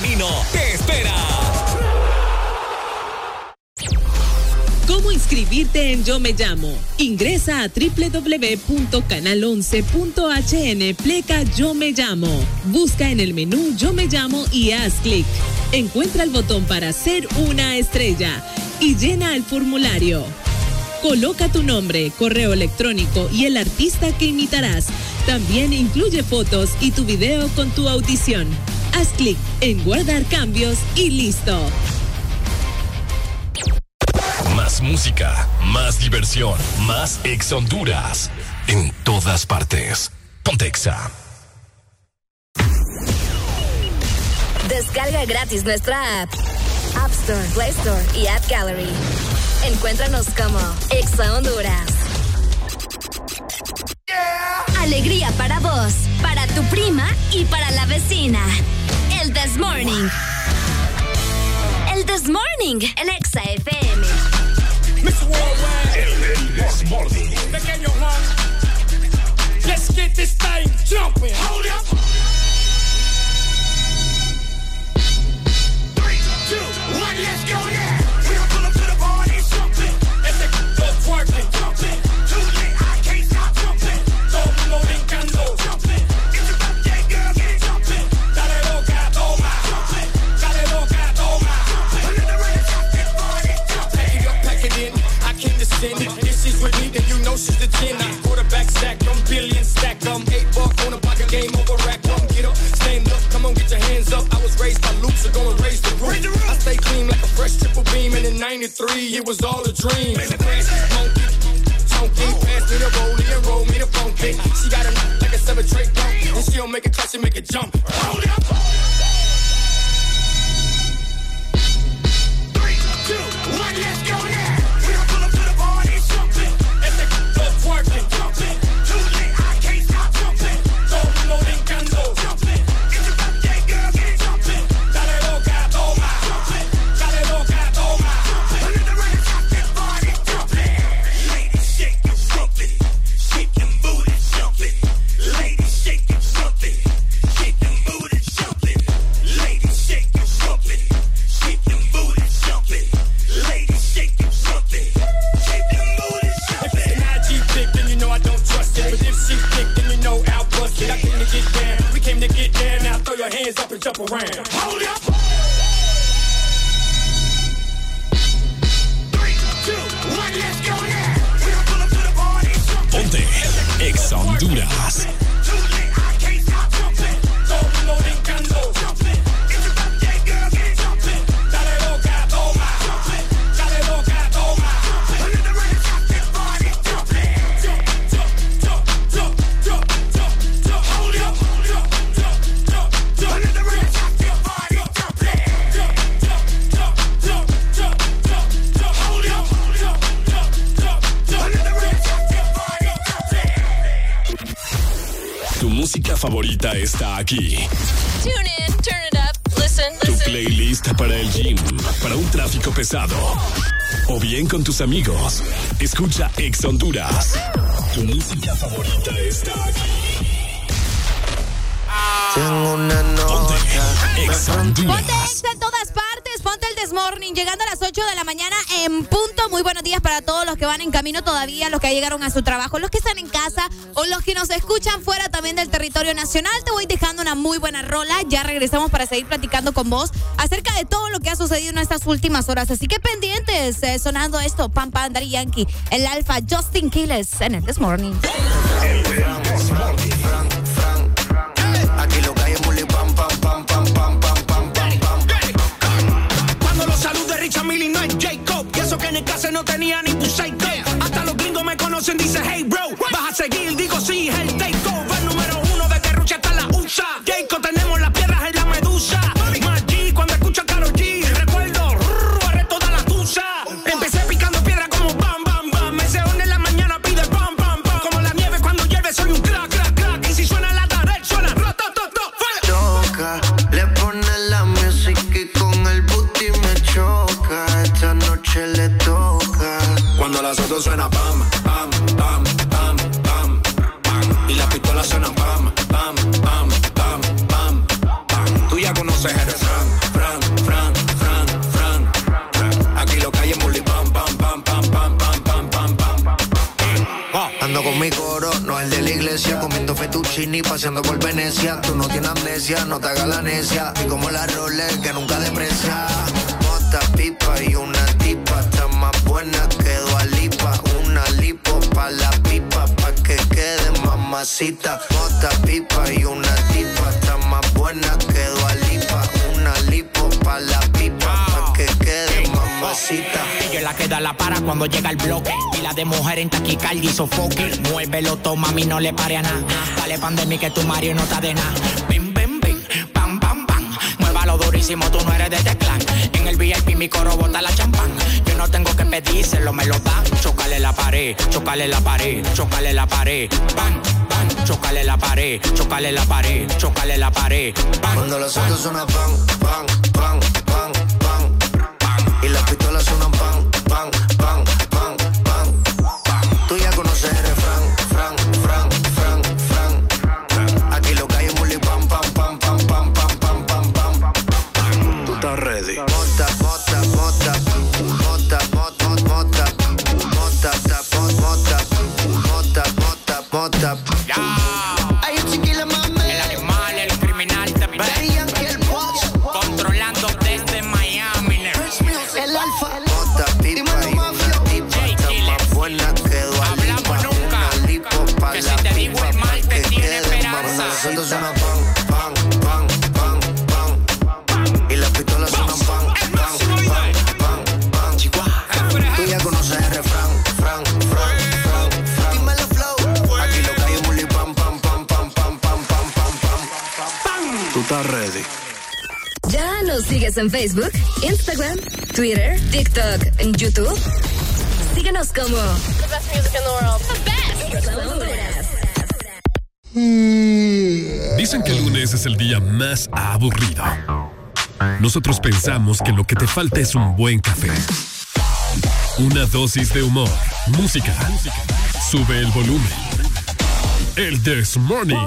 te espera. ¿Cómo inscribirte en Yo Me Llamo? Ingresa a www.canal11.hn pleca Yo Me Llamo. Busca en el menú Yo Me Llamo y haz clic. Encuentra el botón para ser una estrella y llena el formulario. Coloca tu nombre, correo electrónico y el artista que imitarás. También incluye fotos y tu video con tu audición. Haz clic en guardar cambios y listo. Más música, más diversión, más Ex Honduras. En todas partes. Pontexa. Descarga gratis nuestra app. App App Store, Play Store y App Gallery. Encuéntranos como Exa Honduras. Alegría para vos, para tu prima y para la vecina. El This Morning. El This Morning en Exa FM. Mr. Worldwide. El This Morning. Pequeño Juan. Let's get this thing jumping. Hold up. Three, two, one, let's go know she's the 10. I quarterback stack, I'm billion stack, I'm eight on a pocket game over rack. Come get up, stand up, come on, get your hands up. I was raised by loops, so gonna raise the roof. I stay clean like a fresh triple beam, and in 93, it was all a dream. Monkey, chunky, pass me the rollie and roll me the funky. She got a like a seven tray pump, and she don't make it clutch, she make it jump. Hold up. Around. Hold up. Está aquí. Tune in, turn it up, listen, Tu playlist para el gym, para un tráfico pesado. O bien con tus amigos. Escucha Ex Honduras. Tu música favorita está aquí. Tengo una Ponte Ex Honduras. Ponte ex en todas partes, ponte el Desmorning, llegando a las 8 de la mañana en punto. Muy buenos días para todos los que van en camino todavía, los que llegaron a su trabajo, los que están en casa o los que nos escuchan fuera también del territorio nacional. Te voy dejando una muy buena rola. Ya regresamos para seguir platicando con vos acerca de todo lo que ha sucedido en estas últimas horas. Así que pendientes, eh, sonando esto, Pam Pam, Daddy Yankee, el Alfa, Justin Quiles en el. Aquí lo no tenía ni tu psycho. Hasta los gringos me conocen, dice hey bro. Vas a seguir, digo sí, es el takeover número uno de Rucha hasta la USA. Suena pam, pam, pam, pam, pam, pam. Y las pistolas suenan pam, pam, pam, pam, pam, pam. Tú ya conoces el fran, fran, fran, fran, fran. Aquí lo es muli pam, pam, pam, pam, pam, pam, pam, pam, pam. Ando con mi coro, no el de la iglesia, comiendo fettuccini, paseando por Venecia. Tú no tienes amnesia, no te hagas la necia. Y como la Rolex que nunca deprecia. Mota, pipa y una mamacita. Mota, pipa y una tipa, está más buena que Lipa. Una lipo pa' la pipa, pa' que quede mamacita. Ella la queda la para cuando llega el bloque. Y la de mujer en taquicardia y sofoque. Muévelo, toma, mami, no le pare a nada. Dale pandemia que tu Mario no está de nada durísimo, tú no eres de este Teclan. En el VIP mi coro bota la champán. Yo no tengo que pedírselo, me lo dan. Chocale la pared, chocale la pared, chocale la pared. Pan, pan, chocale la pared, chocale la pared, chocale la pared. Pan, Cuando los autos suenan pan, pan, pan, pan, pan, pan. Y las pistolas suenan pan. sigues en Facebook, Instagram, Twitter, TikTok, YouTube. Síguenos como The best music in the world. The best. Mm. Dicen que el lunes es el día más aburrido. Nosotros pensamos que lo que te falta es un buen café. Una dosis de humor, música. Sube el volumen. El This Morning.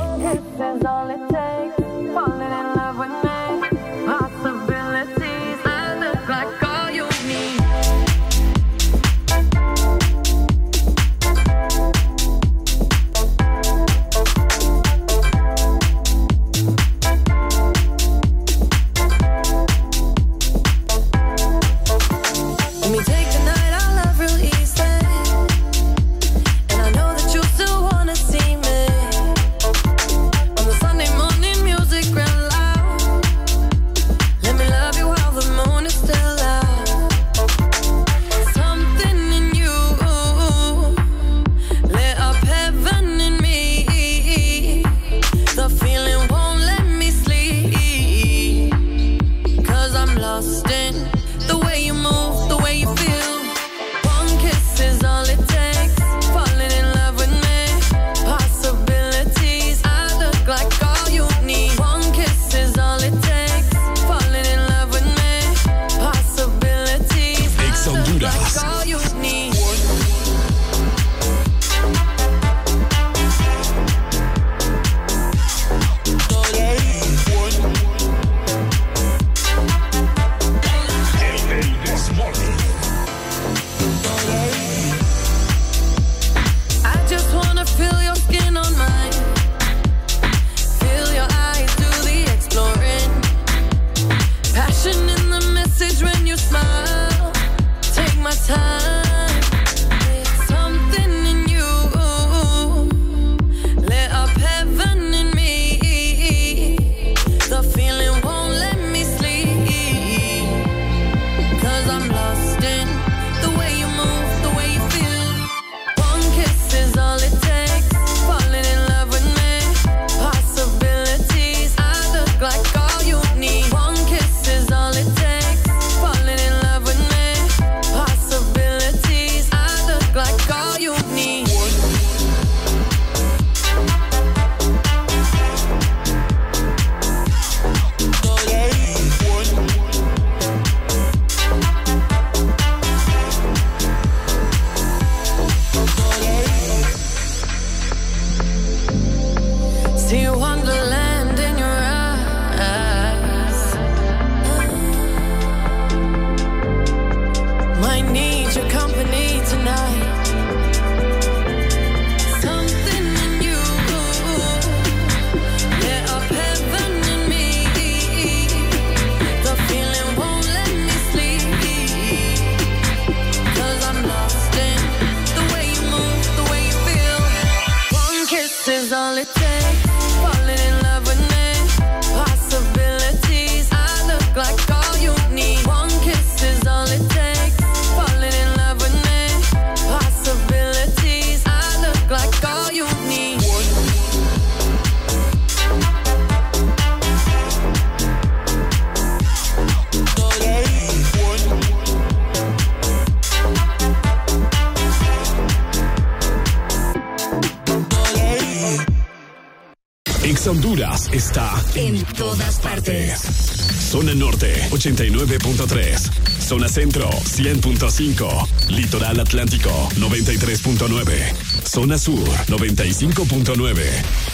100.5. Litoral Atlántico 93.9. Zona Sur 95.9.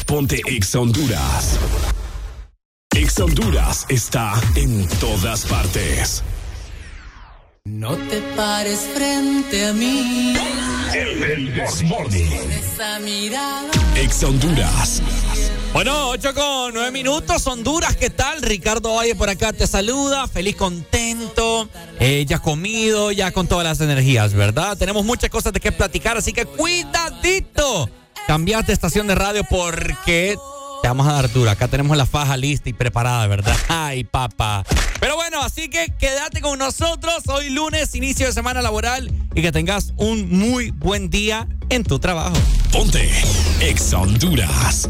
Ponte Ex Honduras. Ex Honduras está en todas partes. No te pares frente a mí. El Morning. Ex Honduras. Bueno, 8 con 9 minutos, Honduras, ¿qué tal? Ricardo Valle por acá te saluda, feliz, contento, eh, ya comido, ya con todas las energías, ¿verdad? Tenemos muchas cosas de qué platicar, así que cuidadito. Cambiaste estación de radio porque te vamos a dar duro. Acá tenemos la faja lista y preparada, ¿verdad? [laughs] Ay, papá. Pero bueno, así que quédate con nosotros. Hoy lunes, inicio de semana laboral y que tengas un muy buen día en tu trabajo. Ponte Ex Honduras.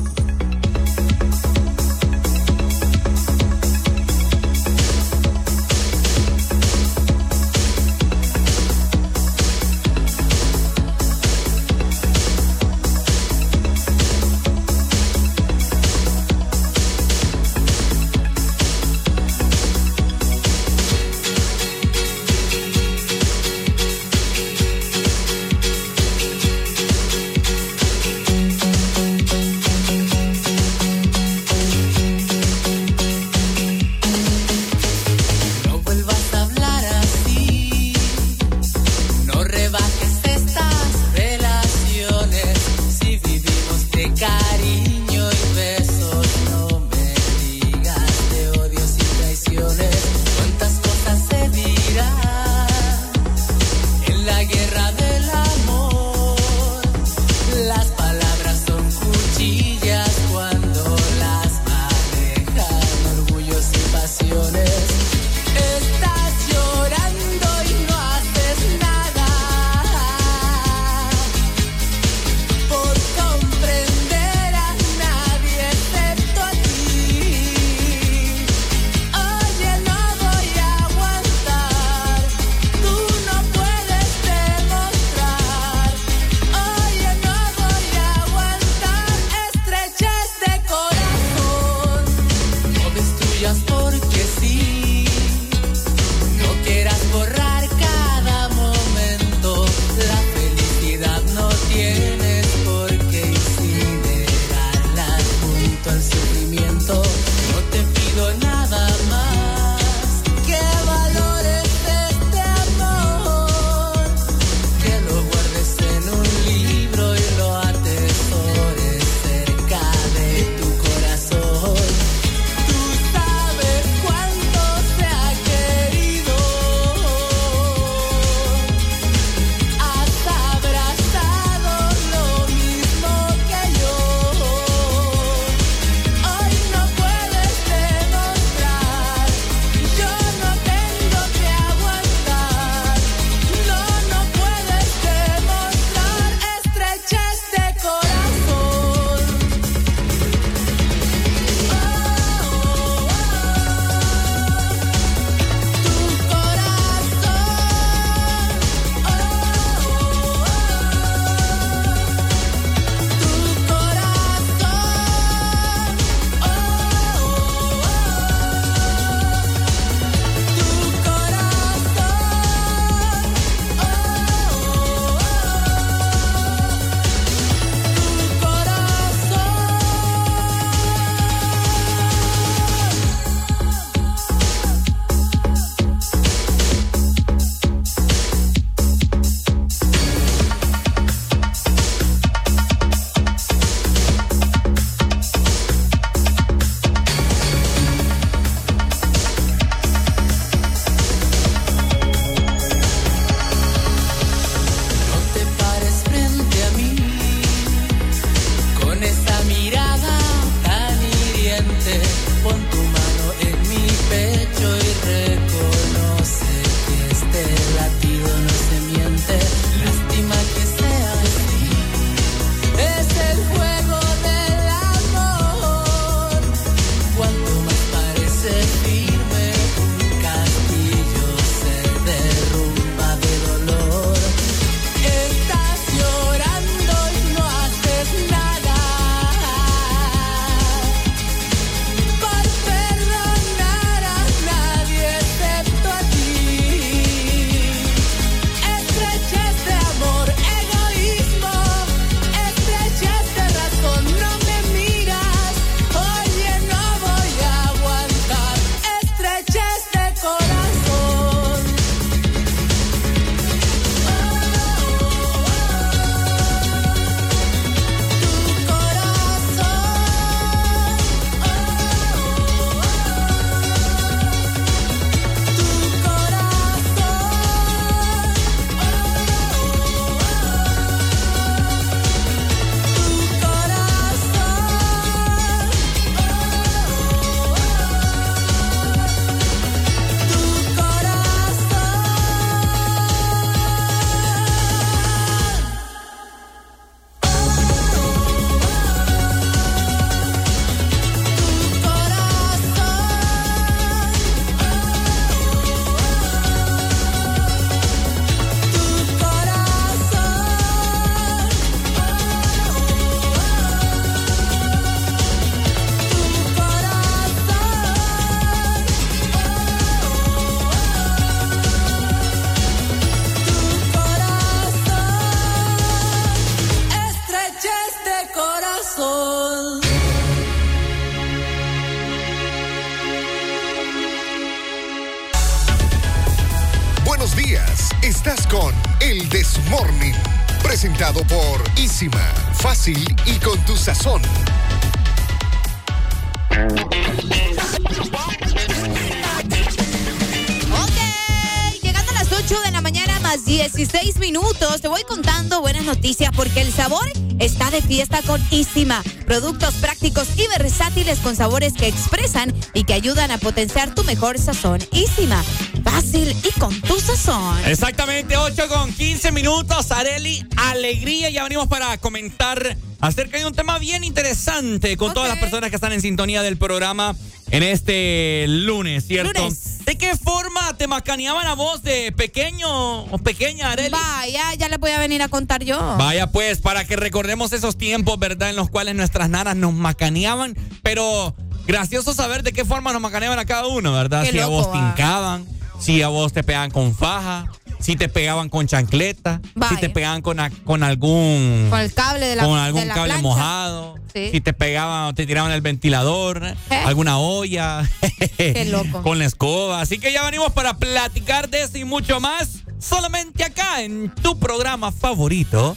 Y con tu sazón. Ok, llegando a las 8 de la mañana más 16 minutos, te voy contando buenas noticias porque el sabor está de fiesta con Isima. Productos prácticos y versátiles con sabores que expresan y que ayudan a potenciar tu mejor sazón. Isima, fácil y con tu sazón. Exactamente, 8 con 15 minutos. Areli, alegría. Ya venimos para comentar acerca de un tema bien interesante con todas las personas que están en sintonía del programa en este lunes, ¿cierto? ¿De qué forma te macaneaban a vos de pequeño o pequeña, Areli? Vaya, ya les voy a venir a contar yo. Vaya pues, para que recordemos esos tiempos, ¿verdad? En los cuales nuestras nanas nos macaneaban, pero gracioso saber de qué forma nos macaneaban a cada uno, ¿verdad? Qué si a vos te hincaban, si a vos te pegaban con faja, si te pegaban con chancleta, si te pegaban con, a- con algún... Con el cable de la con de algún la cable plancha. mojado, Sí. si te pegaban o te tiraban el ventilador, alguna olla, [laughs] Qué loco. con la escoba. Así que ya venimos para platicar de eso y mucho más solamente acá en tu programa favorito,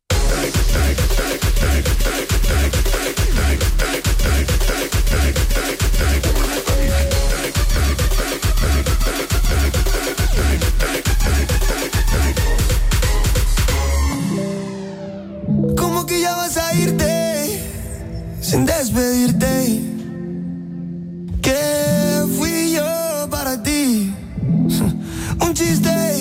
Vas a irte sin despedirte? ¿Qué fui yo para ti? [laughs] Un chiste.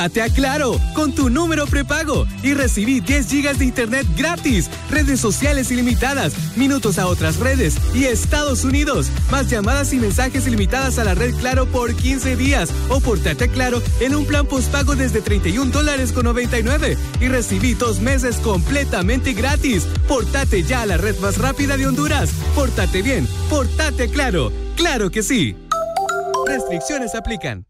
Pásate a Claro con tu número prepago y recibí 10 gigas de internet gratis, redes sociales ilimitadas, minutos a otras redes y Estados Unidos, más llamadas y mensajes ilimitadas a la red Claro por 15 días o portate a Claro en un plan postpago desde 31 dólares con 99 y recibí dos meses completamente gratis. Portate ya a la red más rápida de Honduras. Portate bien, portate Claro. Claro que sí. Restricciones aplican.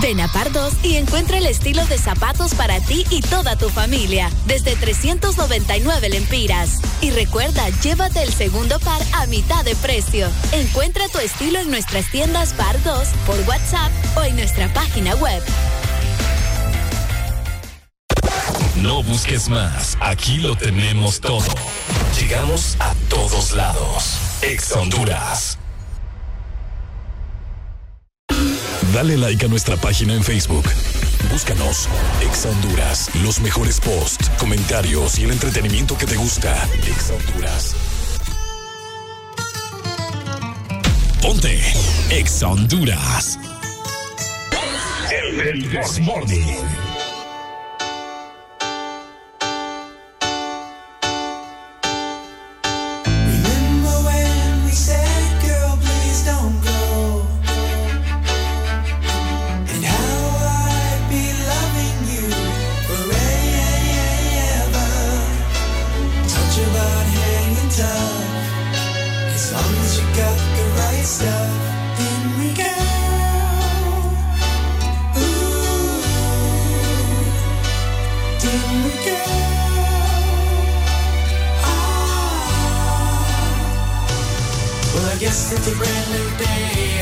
Ven a Par 2 y encuentra el estilo de zapatos para ti y toda tu familia, desde 399 lempiras. Y recuerda, llévate el segundo par a mitad de precio. Encuentra tu estilo en nuestras tiendas Par 2 por WhatsApp o en nuestra página web. No busques más, aquí lo tenemos todo. Llegamos a todos lados. Ex Honduras. Dale like a nuestra página en Facebook. Búscanos, Ex Honduras, los mejores posts, comentarios y el entretenimiento que te gusta. Ex Honduras. Ponte, Ex Honduras. El, el Morning. It's a brand new day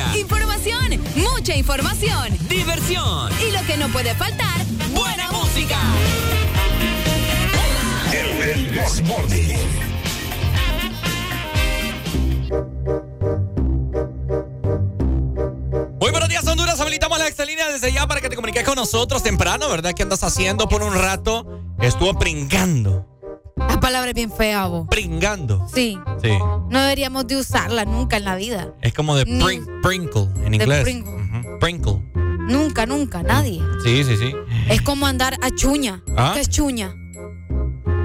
alegría! Información, mucha información. ¡Diversión! Y lo que no puede faltar, ¡buena música! El, el. Muy buenos días, Honduras, habilitamos la excelínea desde ya para que te comuniques con nosotros temprano, ¿verdad? ¿Qué andas haciendo por un rato? Estuvo pringando. Bien fea, vos. Pringando. Sí. Sí. No deberíamos de usarla nunca en la vida. Es como de pring- prinkle en inglés. pringle. Prinkle. Nunca, nunca, nadie. Sí, sí, sí. Es como andar a chuña. ¿Ah? ¿Qué es chuña?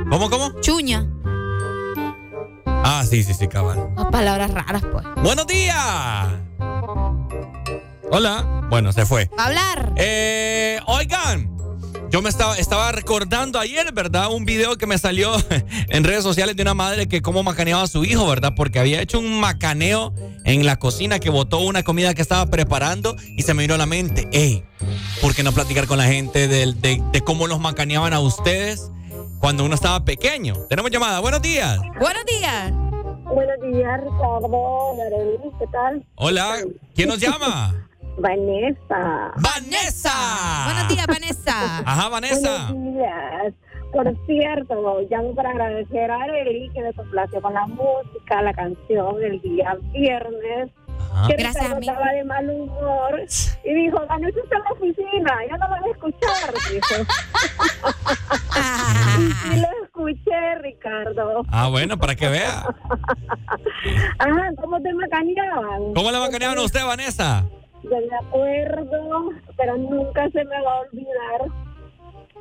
¿Cómo, cómo? Chuña. Ah, sí, sí, sí, cabal. Palabras raras, pues. ¡Buenos días! Hola. Bueno, se fue. Hablar. Eh, oigan, yo me estaba, estaba recordando ayer, ¿verdad? Un video que me salió [laughs] en redes sociales de una madre que cómo macaneaba a su hijo, ¿verdad? Porque había hecho un macaneo en la cocina que botó una comida que estaba preparando y se me vino a la mente, ey, ¿por qué no platicar con la gente del- de, de cómo los macaneaban a ustedes cuando uno estaba pequeño? Tenemos llamada, buenos días. Buenos días. Buenos días, Ricardo, ¿qué tal? Hola, ¿quién nos llama? Vanessa. ¡Vanessa! Buenos días, Vanessa. Ajá, Vanessa. Buenos días. Por cierto, llamo para agradecer a Areli que me complació con la música, la canción el día viernes. Que Gracias Ricardo a mí. estaba de mal humor y dijo, Vanessa está en la oficina, ya no van a escuchar, dijo. [laughs] y sí lo escuché, Ricardo. Ah, bueno, para que vea. [laughs] Ajá, ¿cómo te macaneaban? ¿Cómo le macaneaban a usted, Vanessa? Yo me acuerdo, pero nunca se me va a olvidar.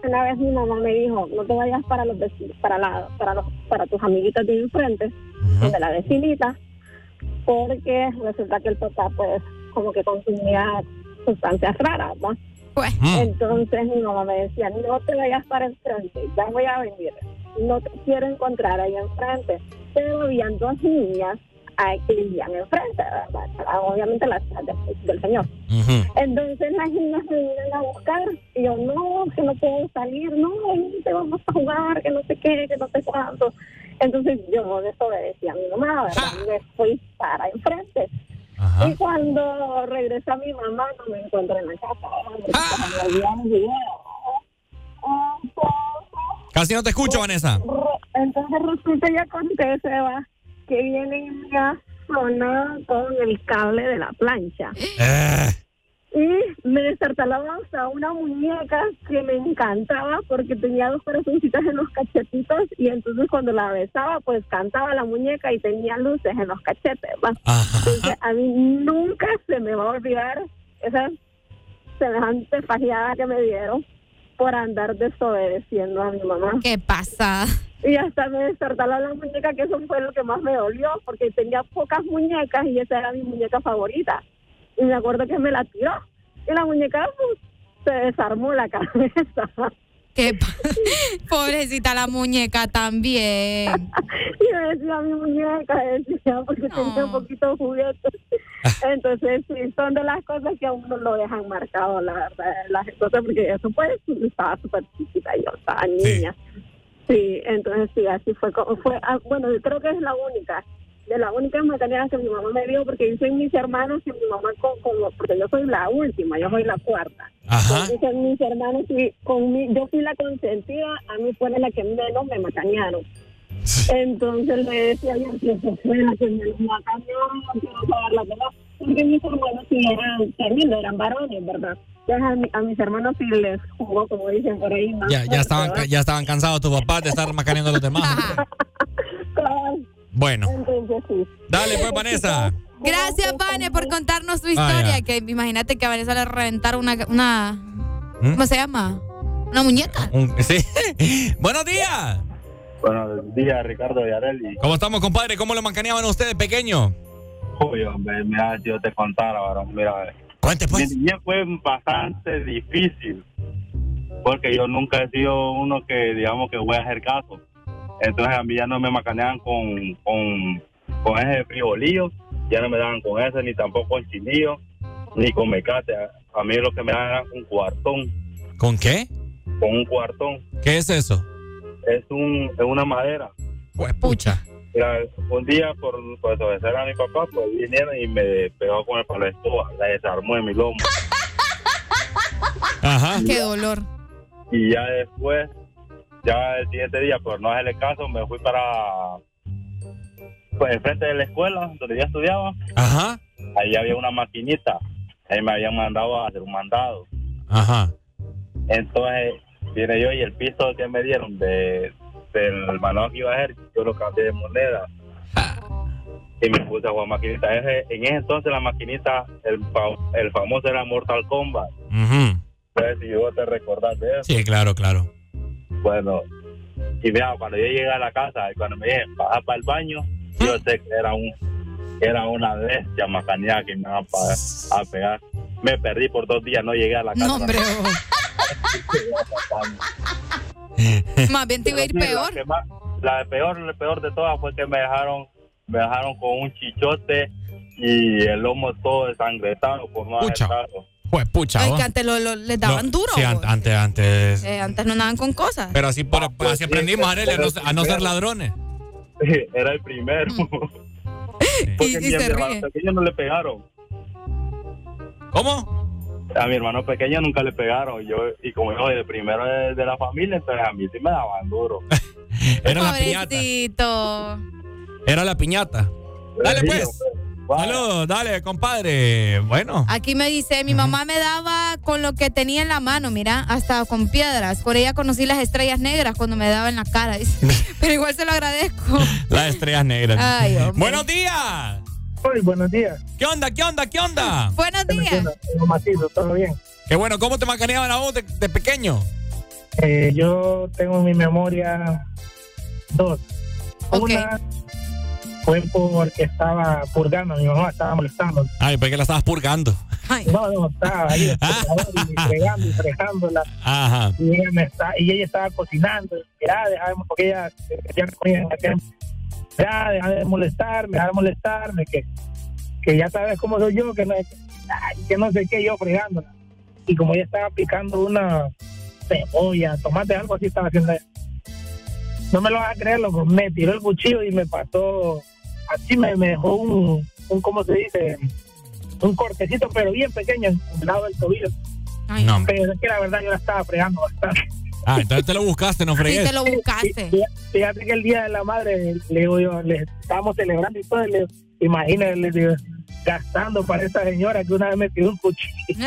Una vez mi mamá me dijo, no te vayas para los vecinos, para la, para los, para tus amiguitos de enfrente, de la vecinita, porque resulta que el papá pues como que consumía sustancias raras, ¿va? Entonces mi mamá me decía, no te vayas para enfrente, ya voy a venir, no te quiero encontrar ahí enfrente. Pero habían dos niñas ahí que vivían enfrente, ¿verdad? obviamente las hijas del, del señor. Entonces las niñas me vienen a buscar y yo, no, que no puedo salir, no, te vamos a jugar, que no sé qué, que no sé cuánto. Entonces yo desobedecí a mi mamá, ¿verdad? Me fui para enfrente. Y cuando regresa mi mamá, no me encuentro en la casa. olvidado. Casi no te escucho, Vanessa. Entonces resulta y acontece, va, que viene y me ha sonado con el cable de la plancha. Eh, Y me destartalaba hasta una muñeca que me encantaba porque tenía dos corazoncitos en los cachetitos y entonces cuando la besaba pues cantaba la muñeca y tenía luces en los cachetes. ¿va? Entonces a mí nunca se me va a olvidar esa semejante fajeada que me dieron por andar desobedeciendo a mi mamá. ¿Qué pasa? Y hasta me destartaló la muñeca, que eso fue lo que más me dolió, porque tenía pocas muñecas y esa era mi muñeca favorita. Y me acuerdo que me la tiró. Y la muñeca pues, se desarmó la [laughs] cabeza. ¿Qué [laughs] Pobrecita la muñeca también. [laughs] Y yo decía mi muñeca, decía, porque tenía un poquito de juguete. Entonces, sí, son de las cosas que a uno lo dejan marcado, la verdad, las cosas, porque eso pues estaba súper chiquita, yo estaba niña. Sí, entonces sí, así fue. como fue ah, bueno, yo creo que es la única, de las únicas materias que mi mamá me dio, porque dicen mis hermanos y mi mamá, con, con- porque yo soy la última, yo soy la cuarta. Ajá. Dicen mis hermanos, y con mi, yo fui la consentida, a mí fue la que menos me macanearon. Entonces le decía yo que fue la que me macaneó, no quiero saber la verdad. Porque mis hermanos sí eran tremendos, eran varones, ¿verdad? Entonces a, mi- a mis hermanos sí les jugó, como dicen por ahí, más Ya, ya, estaban, ¿verdad? ya estaban cansados tus papás de estar macaneando a los demás. [laughs] Bueno, Entonces sí. dale pues, Vanessa. Gracias, Vane, por contarnos tu Ah, historia. que imagínate que a Vanessa le reventaron una, una ¿Mm? ¿cómo se llama? Una muñeca. Un- sí. [laughs] Buenos días. Buenos días, Ricardo Yareli. ¿Cómo estamos, compadre? ¿Cómo lo macaneaban ustedes pequeño? Hombre, mira, yo te contara, varón, mira. Cuente, pues. Mi niñez fue bastante difícil. Porque yo nunca he sido uno que, digamos, que voy a hacer caso. Entonces a mí ya no me macanean con, con, con ese frijolillo. Ya no me daban con ese, ni tampoco con chilillo, ni con mecate. A, a mí lo que me daban era un cuartón. ¿Con qué? Con un cuartón. ¿Qué es eso? Es, un, es una madera. Pues pucha. Mira, un día por, por desobedecer a mi papá, pues vinieron y me pegó con el palo de escoba, la desarmó en mi lomo. [laughs] Ajá. Qué dolor. Y ya después, ya el siguiente día, por no hacerle caso, me fui para, pues enfrente de la escuela donde yo estudiaba. Ajá. Ahí había una maquinita. ahí me habían mandado a hacer un mandado. Ajá. Entonces, vine yo y el piso que me dieron de, del manual que iba a hacer, yo lo cambié de moneda. Y me puse a jugar maquinita. Ese- en ese entonces la maquinita, el, fa- el famoso era Mortal Kombat. Entonces, si vos te recordás de eso. Sí, claro, claro. Bueno, y mira, cuando yo llegué a la casa, y cuando me dije, baja para el baño, yo sé que era un era una bestia macaneada que me iba a pegar. Me perdí por dos días, no llegué a la casa. No, hombre. [laughs] [laughs] Más bien te iba a ir peor. La, más- peor, la peor de todas fue que me dejaron, me dejaron con un chichote y el lomo todo desangrentado por no haber Pucha. Pues pucha, Ay, vos. que antes lo, lo- les daban No, duro. Sí, an- antes, antes. Eh, antes no andaban con cosas. Pero así, por, pues así aprendimos, Arely, a no, a no ser ladrones. [laughs] Era el primero. Y- [laughs] Porque y se hermano no le pegaron. ¿Cómo? A mi hermano pequeño nunca le pegaron. Yo, y como yo soy el primero de, de la familia, entonces a mí sí me daban duro. [laughs] Era la piñata. Era la piñata. Dale, pues. Saludos, dale, compadre. Bueno. Aquí me dice, mi mamá me daba con lo que tenía en la mano, mira, hasta con piedras. Por ella conocí las estrellas negras cuando me daba en la cara. [laughs] Pero igual se lo agradezco. Las estrellas negras. Ay. Buenos días. Hoy, buenos días. ¿Qué onda? ¿Qué onda? ¿Qué onda? [laughs] Buenos días. Macizo, todo bien. Qué bueno, ¿cómo te macaneaban a vos de, de pequeño? Eh, yo tengo en mi memoria dos. Una fue porque estaba purgando, mi mamá estaba molestando. Ay, ¿por qué la estabas purgando? No, no, estaba ahí [laughs] y fregando y fregándola. Ajá. Y ella, me está, y ella estaba cocinando. Y, Mira, déjame, porque ella ya comía en aquel- Ya, deja de molestarme, deja de molestarme, que, que ya sabes cómo soy yo, que no, que no sé qué, yo fregándola. Y como ella estaba picando una cebolla, tomate, algo así estaba haciendo ella. No me lo vas a creer, loco. Me tiró el cuchillo y me pasó, así me, me dejó un, un, ¿cómo se dice? Un cortecito, pero bien pequeño, en el lado del tobillo. No. Pero es que la verdad yo la estaba fregando bastante. Ah, entonces te lo buscaste, no fregues. lo buscaste. Fíjate que el día de la madre, le digo yo, le estábamos celebrando y todo, y le digo, imagínate, le digo, gastando para esa señora que una vez me tiró un cuchillo. [laughs]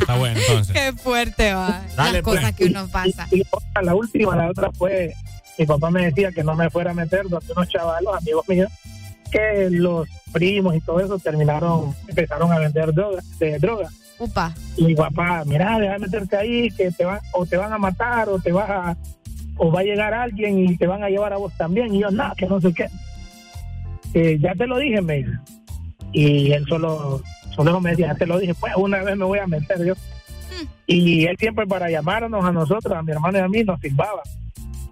Está bueno, entonces. Qué fuerte va. Dale, Las cosas pues. que uno pasa. Y otra, la última, la otra fue, mi papá me decía que no me fuera a meter donde unos chavalos, amigos míos, que los primos y todo eso terminaron, empezaron a vender droga, de droga. Upa. Y papá, mira, deja de meterte ahí, que te van, o te van a matar, o te vas a, o va a llegar alguien y te van a llevar a vos también. Y yo, nada, que no sé qué. Eh, ya te lo dije, me. Y él solo, solo me decía, ya te lo dije, pues una vez me voy a meter yo. Y él siempre para llamarnos a nosotros, a mi hermano y a mí, nos silbaba.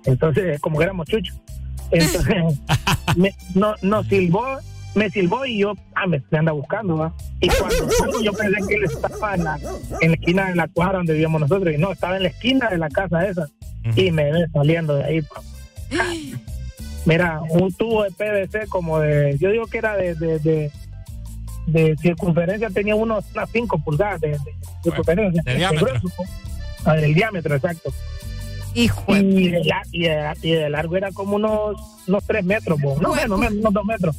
Entonces, como que éramos chuchos. [laughs] Entonces, me, no, nos silbó, me silbó y yo, ah, me, me anda buscando, ¿va? Y cuando [laughs] salgo, yo pensé que él estaba en la, en la esquina de la cuadra donde vivíamos nosotros, y no, estaba en la esquina de la casa esa, y me ve saliendo de ahí. pa. Mira, un tubo de PVC como de, yo digo que era de, de, de, de circunferencia, tenía unos, unas 5 pulgadas de, de circunferencia. de diámetro. grueso, ah, del diámetro, exacto. y, de, la- y, de, y de largo era como unos, unos 3 metros, bo. no menos, menos, unos 2 metros.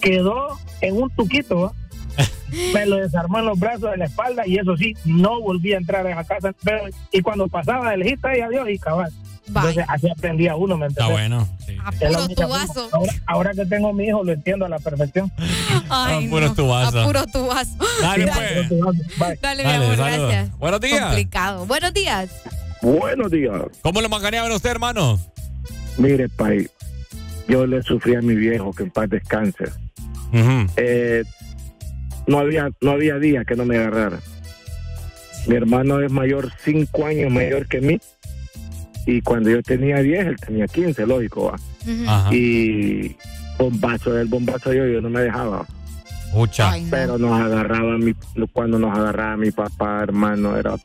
Quedó en un tuquito, ¿va? [laughs] me lo desarmó en los brazos de la espalda y eso sí, no volví a entrar a esa casa. Pero, y cuando pasaba de lejita y adiós y cabal. Entonces así aprendía uno, ¿me Está bueno. A puro única tubazo. Ahora, ahora que tengo mi hijo lo entiendo a la perfección. [laughs] Ay, A puro no. tubazo. A puro tubazo. Dale, Dale, pues. Dale, mi amor, saludos. gracias. Buenos días. Complicado. Buenos días. Buenos días. ¿Cómo lo macaneaban a usted, hermano? Mire, Pai, yo le sufrí a mi viejo, que en paz descanse. Eh, no había no había día que no me agarrara. Mi hermano es mayor, cinco años mayor que mí. Y cuando yo tenía 10, él tenía 15, lógico, va. Y bombazo, el bombazo yo, yo no me dejaba. Mucha. Pero nos agarraba mi, cuando nos agarraba mi papá, hermano, era...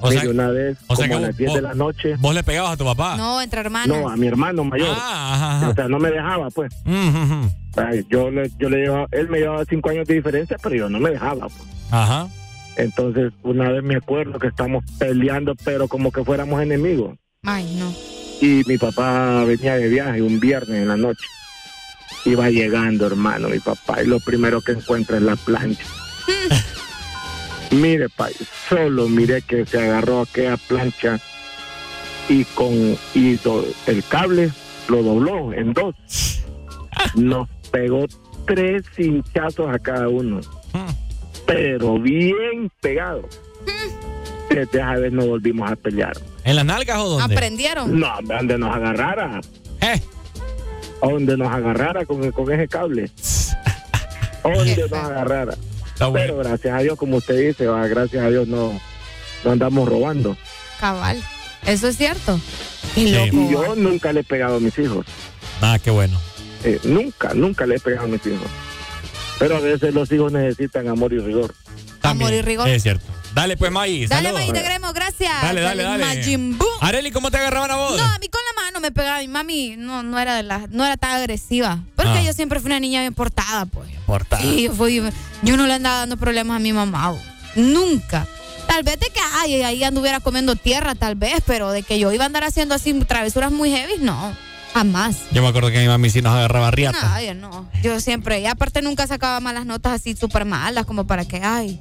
O sea- una vez, o sea como que a las vos- 10 de la noche... ¿Vos le pegabas a tu papá? No, entre hermanos. No, a mi hermano mayor. Ah, ajá, ajá. O sea, no me dejaba, pues. Mm, Ay, Yo le, yo le llevaba, él me llevaba cinco años de diferencia, pero yo no me dejaba. pues. Ajá. Entonces, una vez me acuerdo que estamos peleando, pero como que fuéramos enemigos. Ay, no. Y mi papá venía de viaje un viernes en la noche. Iba llegando, hermano, mi papá, y lo primero que encuentra es la plancha. [laughs] Mire, pa, solo miré que se agarró aquella plancha y con y do- el cable lo dobló en dos. Nos pegó tres hinchazos a cada uno. Pero bien pegado. Desde esa vez no volvimos a pelear. ¿En las nalgas o dónde? ¿Aprendieron? No, donde nos agarrara. ¿Eh? Donde nos agarrara con, con ese cable. [laughs] Donde nos agarrara. Pero gracias a Dios, como usted dice, va, gracias a Dios no, no andamos robando. Cabal. Eso es cierto. Y Qué loco. yo nunca le he pegado a mis hijos. Ah, qué bueno. Eh, nunca, nunca le he pegado a mis hijos. Pero a veces los hijos necesitan amor y rigor. Amor y rigor. Es cierto. Dale, pues, May. Dale. May, te queremos, gracias. Dale, dale, dale. Majin. Areli, ¿cómo te agarraban a vos? No, a mí con la mano me pegaba. Mi mami no, no era de la, no era tan agresiva. Porque Ah. yo siempre fui una niña bien portada, pues. Portada. Sí, yo, fui- yo no le andaba dando problemas a mi mamá. bo. Nunca. Tal vez de que ay, ahí anduviera comiendo tierra, tal vez, pero de que yo iba a andar haciendo así travesuras muy heavy, no. Jamás. Yo me acuerdo que mi mami sí nos agarraba riata. No, yo no. Yo siempre, y aparte nunca sacaba malas notas así súper malas, como para que, ay.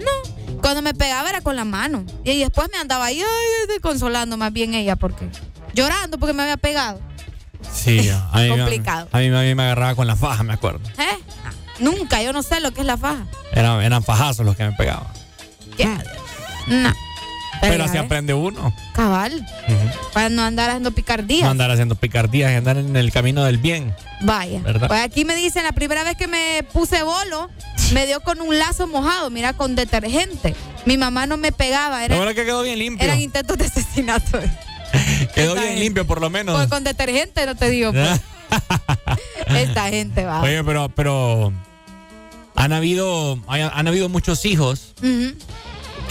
No. Cuando me pegaba era con la mano. Y después me andaba ahí, ay, consolando más bien ella, porque. Llorando porque me había pegado. Sí, a [laughs] mí, Complicado. A mí, a mí me agarraba con la faja, me acuerdo. ¿Eh? Nunca, yo no sé lo que es la faja. Eran, eran fajazos los que me pegaban. Ya, No. Pero así ves. aprende uno. Cabal. Para no andar haciendo picardías. No andar haciendo picardías y andar en el camino del bien. Vaya. ¿Verdad? Pues aquí me dicen, la primera vez que me puse bolo, me dio con un lazo mojado, mira, con detergente. Mi mamá no me pegaba, era, es que quedó bien limpio. eran intentos de asesinato. [laughs] Quedó bien limpio, por lo menos. Pues con detergente, no te digo. pues. [laughs] Esta gente va. Oye, pero, pero han habido, han habido muchos hijos Ujú.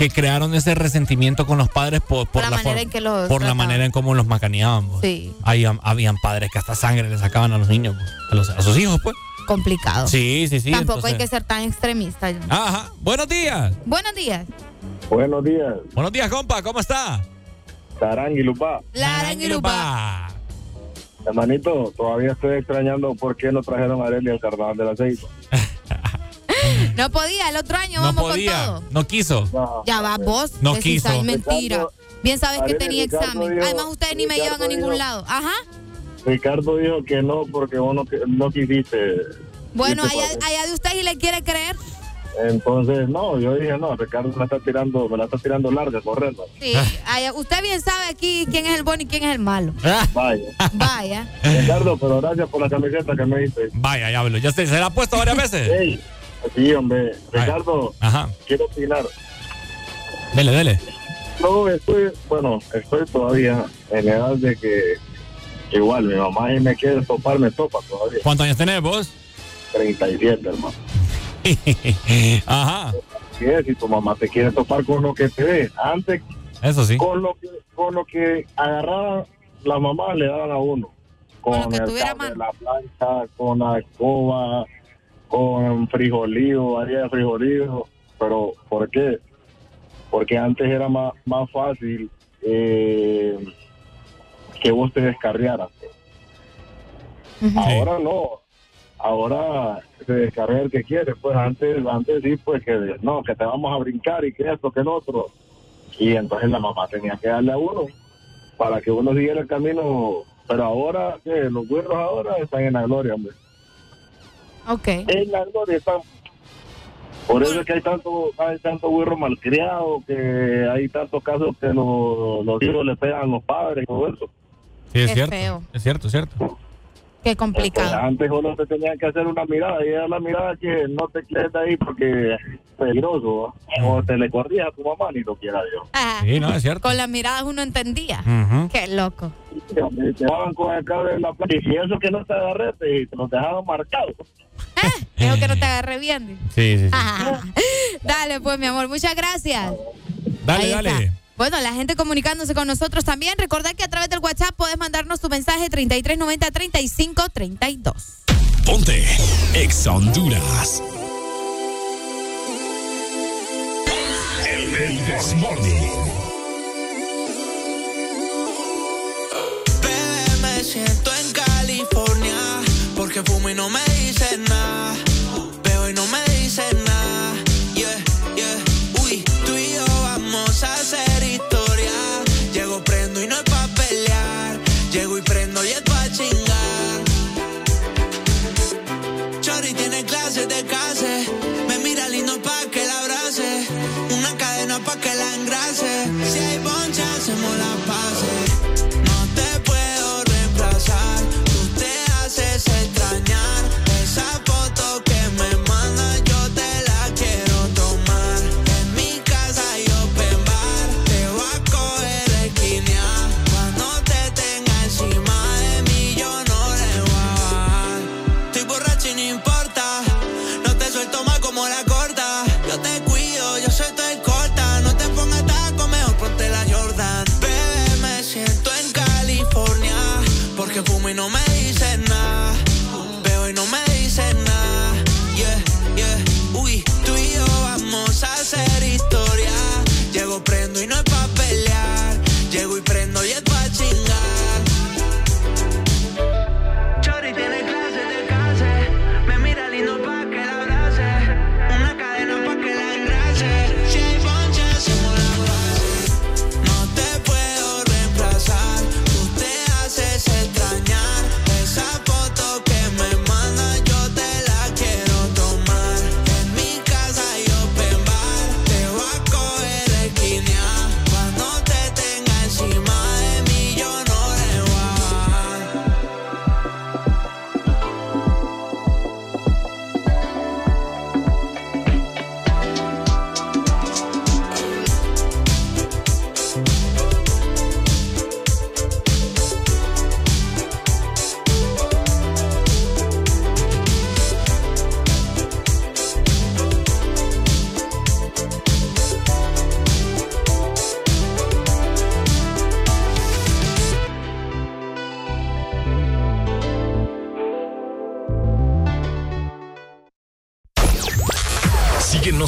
Que crearon ese resentimiento con los padres por, por la la, manera en que los por la manera en cómo los macaneaban. pues. Sí. Habían, habían padres que hasta sangre le sacaban a los niños, pues, a, los- a sus hijos, pues. Complicado. Sí, sí, sí. Tampoco hay que ser tan extremista. Ajá. Buenos días. Buenos días. Buenos días. Buenos días, compa. ¿Cómo está? Taranguilupá. Laranguilupá. Hermanito, todavía estoy extrañando por qué no trajeron a Arely al carnaval del aceite. [laughs] [laughs] No podía, el otro año No vamos podía. con todo. No quiso. Ya va vos. No quiso. "Ay, mentira. Ricardo- Bien sabes que tenía Ricardo examen. dijo- Además, ustedes ni me llevan a ningún dijo- lado. Ajá. Ricardo dijo que no porque vos no, qui- no quisiste. Bueno, allá, allá de usted y le quiere creer. Entonces, no, yo dije, no, Ricardo me está tirando, me la está tirando larga, correcto. Sí, allá- usted bien sabe aquí quién es el bueno y quién es el malo. [laughs] Vaya. Vaya. Ricardo, pero gracias por la camiseta que me diste. Vaya, diablo. ¿Ya se, se la ha puesto varias veces? Ey, sí, hombre. Ricardo, Ajá. quiero opinar. Dele, dele. No, estoy, bueno, estoy todavía en edad de que igual mi mamá y me quiere topar, me topa todavía. ¿Cuántos años tenés vos? 37, hermano. [laughs] Ajá. Si es, si tu mamá te quiere topar con lo que te ve, antes Eso sí. con lo que, con lo que agarraban la mamá le daban a uno. Con, el cable, la plancha, con la escoba, con frijolío, haría de frijolío. Pero, ¿por qué? Porque antes era más, más fácil eh, que vos te descarriaras. Ahora no. Ahora se descarga el que quiere. Pues antes, antes sí, pues que no, que te vamos a brincar y que esto, que el otro. Y entonces la mamá tenía que darle a uno para que uno siguiera el camino. Pero ahora, que los güeros ahora están en la gloria, hombre. Ok. En la gloria están. Por eso es que hay tanto, hay tanto güero malcriado, que hay tantos casos que los, los hijos le pegan a los padres y todo eso. Sí, es Qué cierto. feo. Es cierto, es cierto. Qué Pues complicado. antes solo te tenían que hacer una mirada y era la mirada que no te quedes de ahí porque es peligroso. O te le corrías a tu mamá ni lo quiera Dios. Ajá. Sí, no, es cierto. Con las miradas uno entendía. Ujú. Qué loco. Te daban con el cable en la playa y eso que no te agarré te, te los dejaban marcados. Creo que no te agarré bien. Sí, sí, sí. Ajá. [laughs] Dale, pues, mi amor. Muchas gracias. Dale, Ahí dale. está. Bueno, la gente comunicándose con nosotros también. Recordad que a través del WhatsApp puedes mandarnos tu mensaje 3390-3532. Ponte Exa Honduras. El This Morning. Bebé, me siento en California porque fumo y no me dice nada. Te case.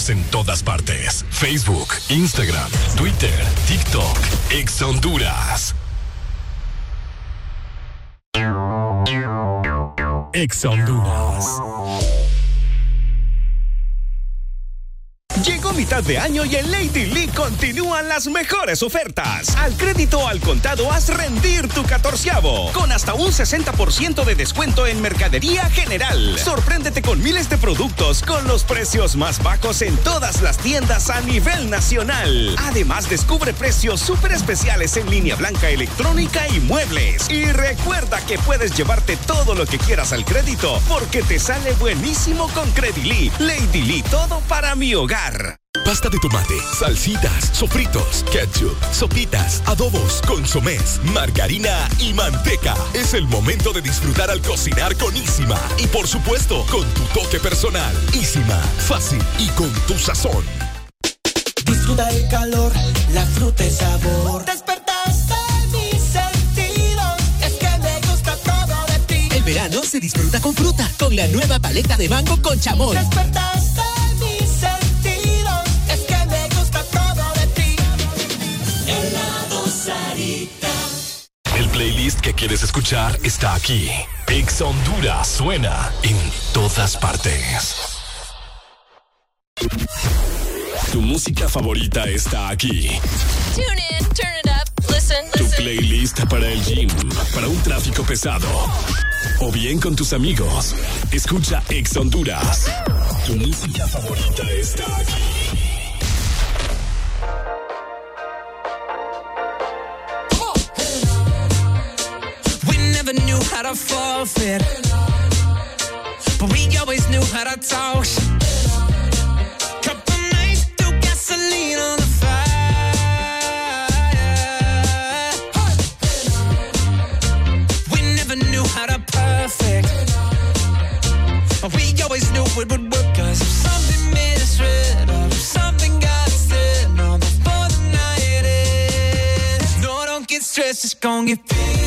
En todas partes. Facebook, Instagram, Twitter, TikTok, Ex Honduras. Ex Honduras. Mitad de año y en Lady Lee continúan las mejores ofertas. Al crédito al contado haz rendir tu catorceavo. Con hasta un 60% de descuento en mercadería general. Sorpréndete con miles de productos con los precios más bajos en todas las tiendas a nivel nacional. Además, descubre precios súper especiales en línea blanca electrónica y muebles. Y recuerda que puedes llevarte todo lo que quieras al crédito porque te sale buenísimo con Credily. Lady Lee, todo para mi hogar. Pasta de tomate, salsitas, sofritos, ketchup, sopitas, adobos, consomés, margarina y manteca. Es el momento de disfrutar al cocinar con Isima. Y por supuesto, con tu toque personal. Isima, fácil y con tu sazón. Disfruta el calor, la fruta y sabor. Despertaste mis sentidos, es que me gusta todo de ti. El verano se disfruta con fruta, con la nueva paleta de mango con chamoy. Despertaste Helado Sarita. El playlist que quieres escuchar está aquí. Ex Honduras suena en todas partes. Tu música favorita está aquí. Tune in, turn it up, listen, Tu listen. playlist para el gym, para un tráfico pesado. O bien con tus amigos. Escucha Ex Honduras. Tu música favorita está aquí. How to forfeit, but we always knew how to talk. Couple nights through gasoline on the fire. We never knew how to perfect, but we always knew it would work. If something made us red, or if something got said, no, before the night ends. No, don't get stressed, just gon' get figured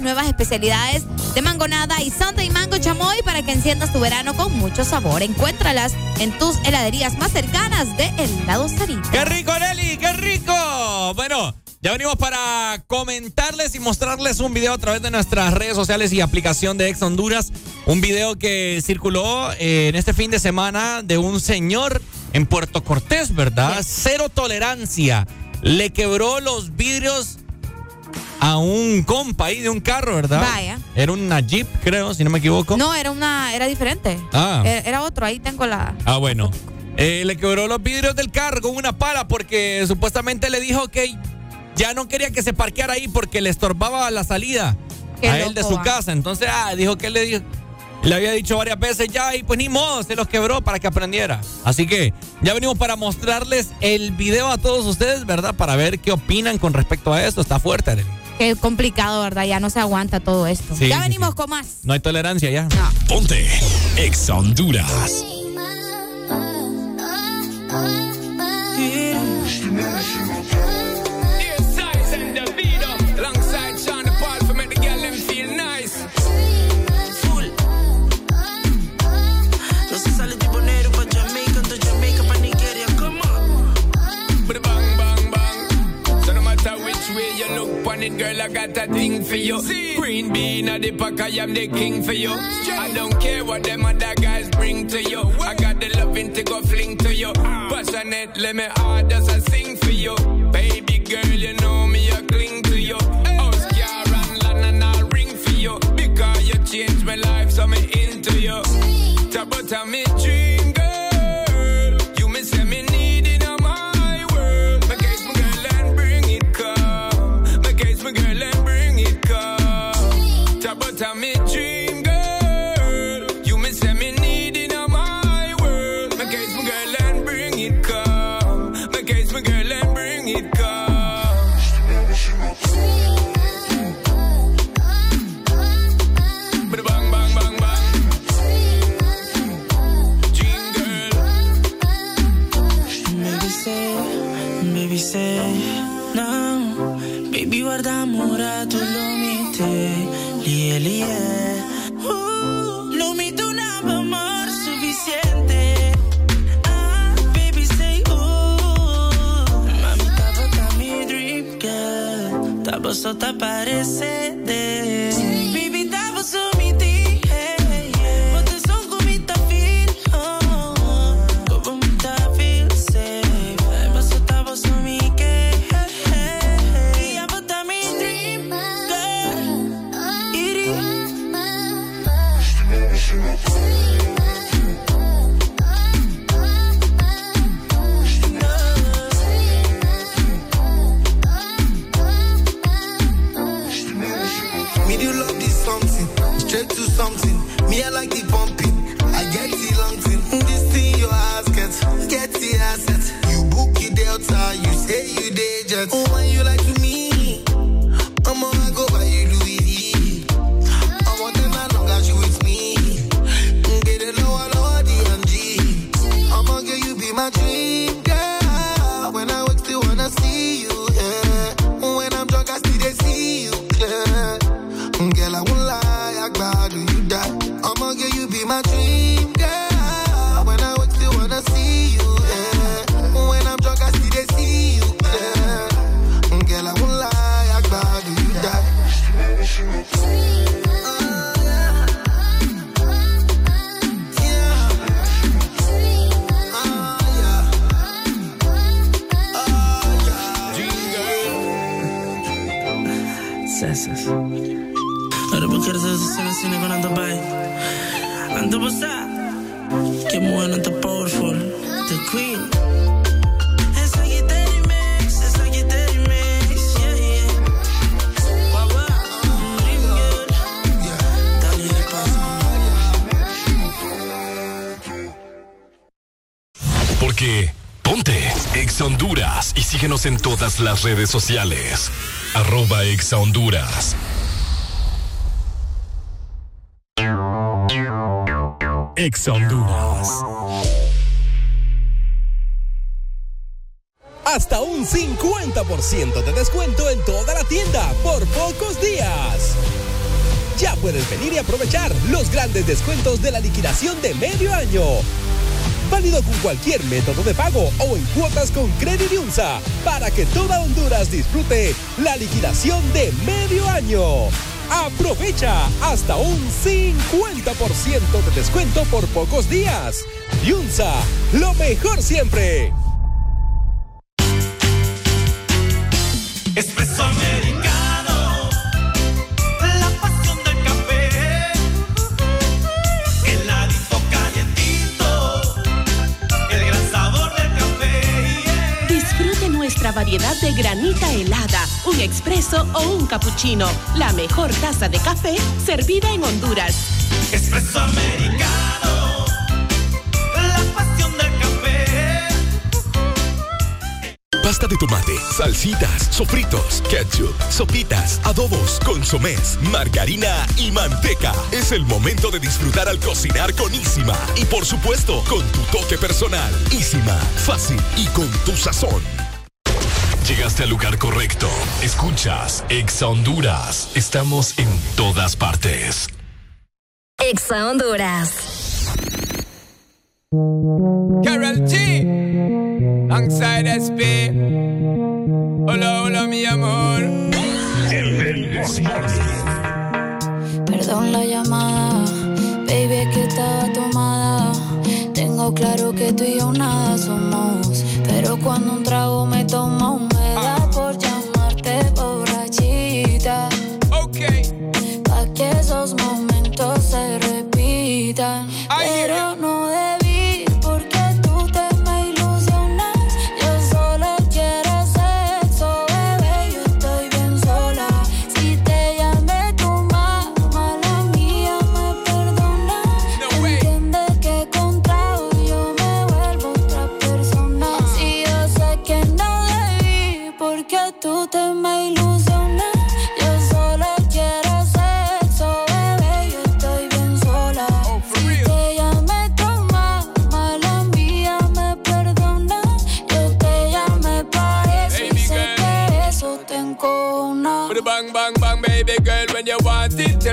las nuevas especialidades de mangonada y Sunday Mango Chamoy para que enciendas tu verano con mucho sabor. Encuéntralas en tus heladerías más cercanas de El lado Sarita. ¡Qué rico, Nelly! ¡Qué rico! Bueno, ya venimos para comentarles y mostrarles un video a través de nuestras redes sociales y aplicación de Ex Honduras. Un video que circuló eh, en este fin de semana de un señor en Puerto Cortés, ¿verdad? Cero tolerancia. Le quebró los vidrios a un compa ahí de un carro, ¿verdad? Vaya. Era una Jeep, creo, si no me equivoco. No, era una, era diferente. Ah. Era, era otro, ahí tengo la. Ah, bueno. Eh, le quebró los vidrios del carro con una pala porque supuestamente le dijo que ya no quería que se parqueara ahí porque le estorbaba la salida Qué a él de su ah. casa. Entonces, ah, dijo que le dijo. Le había dicho varias veces ya y pues ni modo, se los quebró para que aprendiera. Así que ya venimos para mostrarles el video a todos ustedes, ¿verdad? Para ver qué opinan con respecto a esto. Está fuerte, Arely. Qué complicado, ¿verdad? Ya no se aguanta todo esto. Sí, ya sí, venimos con más. No hay tolerancia ya. Ponte Ex Honduras. On it, girl, I got a thing for you. Green bean at the pack, I am the king for you. I don't care what them other guys bring to you. I got the loving to go fling to you. Passionate, let me hard as I sing for you. Baby girl, you know me, I cling to you. House car and land and I'll ring for you. Because you changed my life, so me into you. About me dream girl Tava só tá síguenos en todas las redes sociales. Arroba Ex Honduras. Ex Honduras. Hasta un 50% de descuento en toda la tienda por pocos días. Ya puedes venir y aprovechar los grandes descuentos de la liquidación de medio año. Válido con cualquier método de pago o en cuotas con Credit Unsa para que toda Honduras disfrute la liquidación de medio año. Aprovecha hasta un 50% de descuento por pocos días. Yunza, lo mejor siempre. Variedad de granita helada, un expreso o un cappuccino. La mejor taza de café servida en Honduras. Espresso americano, la pasión del café. Pasta de tomate, salsitas, sofritos, ketchup, sopitas, adobos, consomés, margarina y manteca. Es el momento de disfrutar al cocinar con Isima. Y por supuesto, con tu toque personal. Isima, fácil y con tu sazón. Llegaste al lugar correcto. Escuchas Exa Honduras. Estamos en todas partes. Exa Honduras. Carol G. Alongside SP. Hola, hola, mi amor. Perdón la llamada, baby, es que estaba tomada. Tengo claro que tú y yo nada somos. Pero cuando un trago me toma, me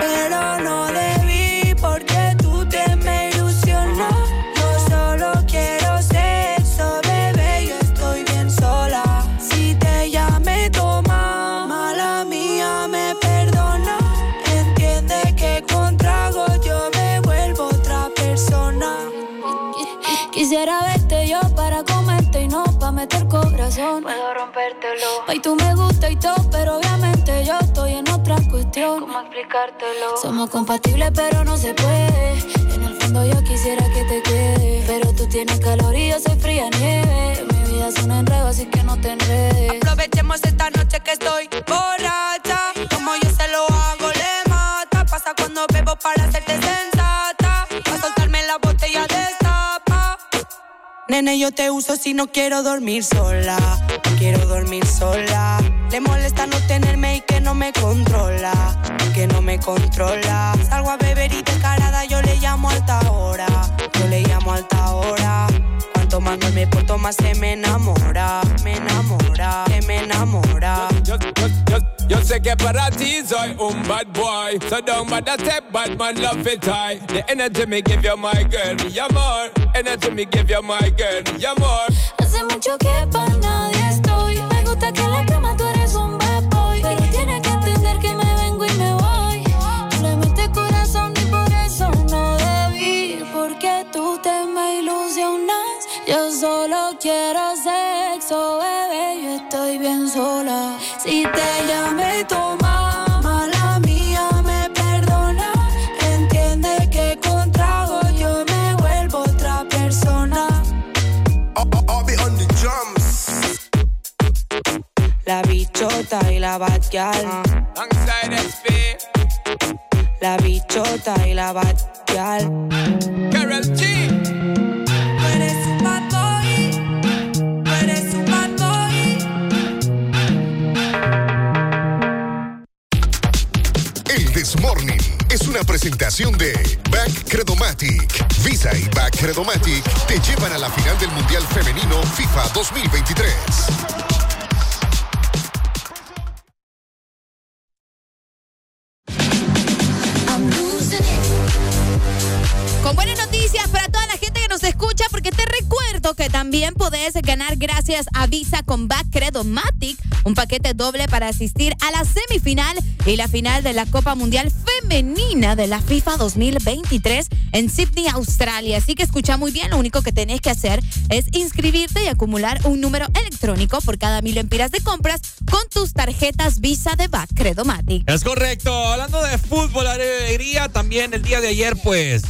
Pero no debí porque tú te me ilusionas. Yo solo quiero sexo, bebé. Yo estoy bien sola. Si te llamé toma, mala mía me perdona. Entiende que con trago yo me vuelvo otra persona. Quisiera verte yo para comerte y no para meter corazón. Puedo rompértelo. Ay, tú me gusta y todo, pero cuestión. ¿Cómo explicártelo? Somos compatibles, pero no se puede. En el fondo yo quisiera que te quede. Pero tú tienes calor y yo soy fría nieve. Mi vida es un enredo, así que no te enredes. Aprovechemos esta noche que estoy borracha. Como yo se lo hago, le mata. Pasa cuando bebo para hacerte sensata. Nene, yo te uso si no quiero dormir sola. No quiero dormir sola. Le molesta no tenerme y que no me controla. Que no me controla. Salgo a beber y descarada, yo le llamo alta hora. Yo le llamo alta hora. Cuanto más no me porto, más se me enamora. Me enamora, se me enamora. Yo sé que para ti soy un bad boy So don't bother step, bad man love it high The energy me give you my girl, mi amor Energy me give you my girl, mi amor Hace mucho que para nadie estoy. Me gusta que en la cama tú eres un bad boy. Pero tienes que entender que me vengo y me voy. Le metes corazón y por eso no debí. Porque tú te me ilusionas. Yo solo quiero sexo, bebé. Yo estoy bien sola. Si te llamé toma, mala mía, me perdona. Entiende que contrago yo me vuelvo otra persona. The drums. La bichota y la batgal. Alongside ah, SP. La bichota y la batgal. Carol G. El Desmorning es una presentación de Back Credomatic. Visa y Back Credomatic te llevan a la final del Mundial Femenino FIFA 2023. Con buenas noticias para toda la gente que nos escucha, porque te recuerdo que también podés ganar gracias a Visa con Back Credomatic un paquete doble para asistir a la semifinal y la final de la Copa Mundial Femenina de la FIFA 2023 en Sydney, Australia. Así que escucha muy bien, lo único que tenés que hacer es inscribirte y acumular un número electrónico por cada mil empiras de compras con tus tarjetas Visa de Back Credomatic. Es correcto. Hablando de fútbol, alegría, también el día de ayer, pues.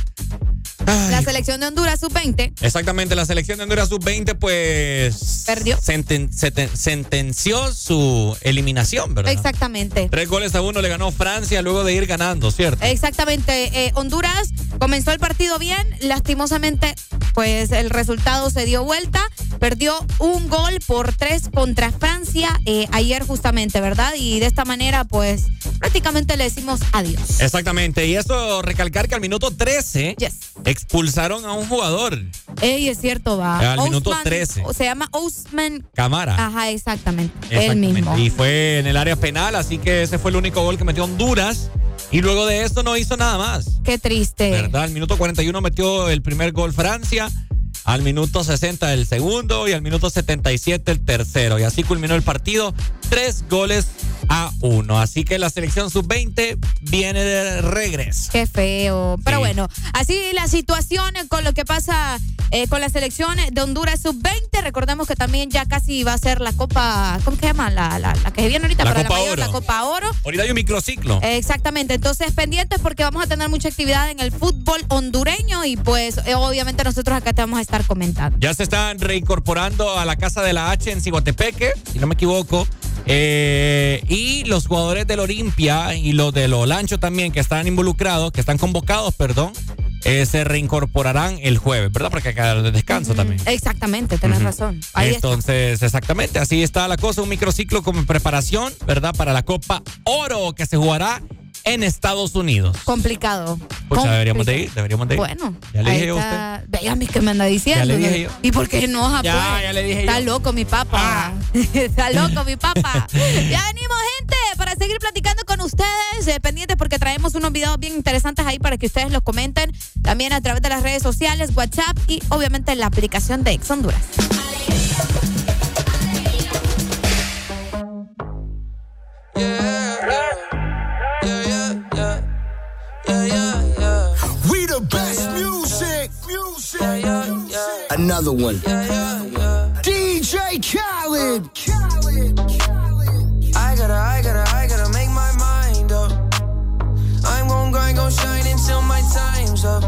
La selección de Honduras sub-20 Exactamente, la selección de Honduras sub-20, pues. Perdió. senten- seten- sentenció su eliminación, ¿verdad? Exactamente. Tres goles a uno le ganó Francia luego de ir ganando, ¿cierto? Exactamente. Eh, Honduras comenzó el partido bien. Lastimosamente, pues el resultado se dio vuelta. Perdió un gol por tres contra Francia eh, ayer justamente, ¿verdad? Y de esta manera, pues prácticamente le decimos adiós. Exactamente. Y eso, recalcar que al minuto 13 expulsaron a un jugador. Ey, es cierto, va. Al minuto Osman- 13. Se llama Osman. Cámara. Ajá, exactamente. Él Exactamente. mismo. Y fue en el área penal, así que ese fue el único gol que metió Honduras. Y luego de esto no hizo nada más. Qué triste. ¿Verdad? Al minuto 41 metió el primer gol Francia. Al minuto 60 el segundo y al minuto 77 el tercero. Y así culminó el partido. Tres goles a uno. Así que la selección sub-20 viene de regreso. Qué feo. Pero Sí. bueno, así la situación con lo que pasa eh, con la selección de Honduras sub-20. Recordemos que también ya casi va a ser la Copa, ¿cómo se llama? La, la, la que viene ahorita La para Copa la mayor, Oro. la Copa Oro. Ahorita hay un microciclo. Exactamente, entonces pendientes porque vamos a tener mucha actividad en el fútbol hondureño y pues eh, obviamente nosotros acá te vamos a estar comentando. Ya se están reincorporando a la Casa de la H en Ciguatepeque, si no me equivoco. Eh, y los jugadores del Olimpia y los del Olancho también, que están involucrados, que están convocados, perdón, eh, se reincorporarán el jueves, ¿verdad? Porque acá de descanso también. Exactamente, tenés razón. Ahí está. Entonces, exactamente, así está la cosa, un microciclo como preparación, ¿verdad? Para la Copa Oro que se jugará en Estados Unidos. Complicado. Pues deberíamos de ir, deberíamos de ir. Bueno, Ya le dije yo a está. Vea, mi que me anda diciendo. Ya le dije ¿no? yo. ¿Y por qué enoja, Ya, pues? ya le dije Está yo. loco mi papá. [laughs] Está loco mi papá. [laughs] ya venimos, gente, para seguir platicando con ustedes. eh, pendientes porque traemos unos videos bien interesantes ahí para que ustedes los comenten. También a través de las redes sociales, WhatsApp y obviamente la aplicación de Ex Honduras. We the best music. Music. Another one. DJ Khaled. I gotta, I gotta, I gotta make my mind up. I'm gon' grind, gon' shine until my time's up.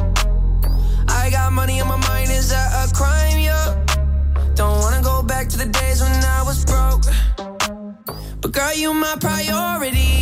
I got money on my mind, is that a crime? Yeah. Don't wanna go back to the days when I was broke. But girl, you my priority.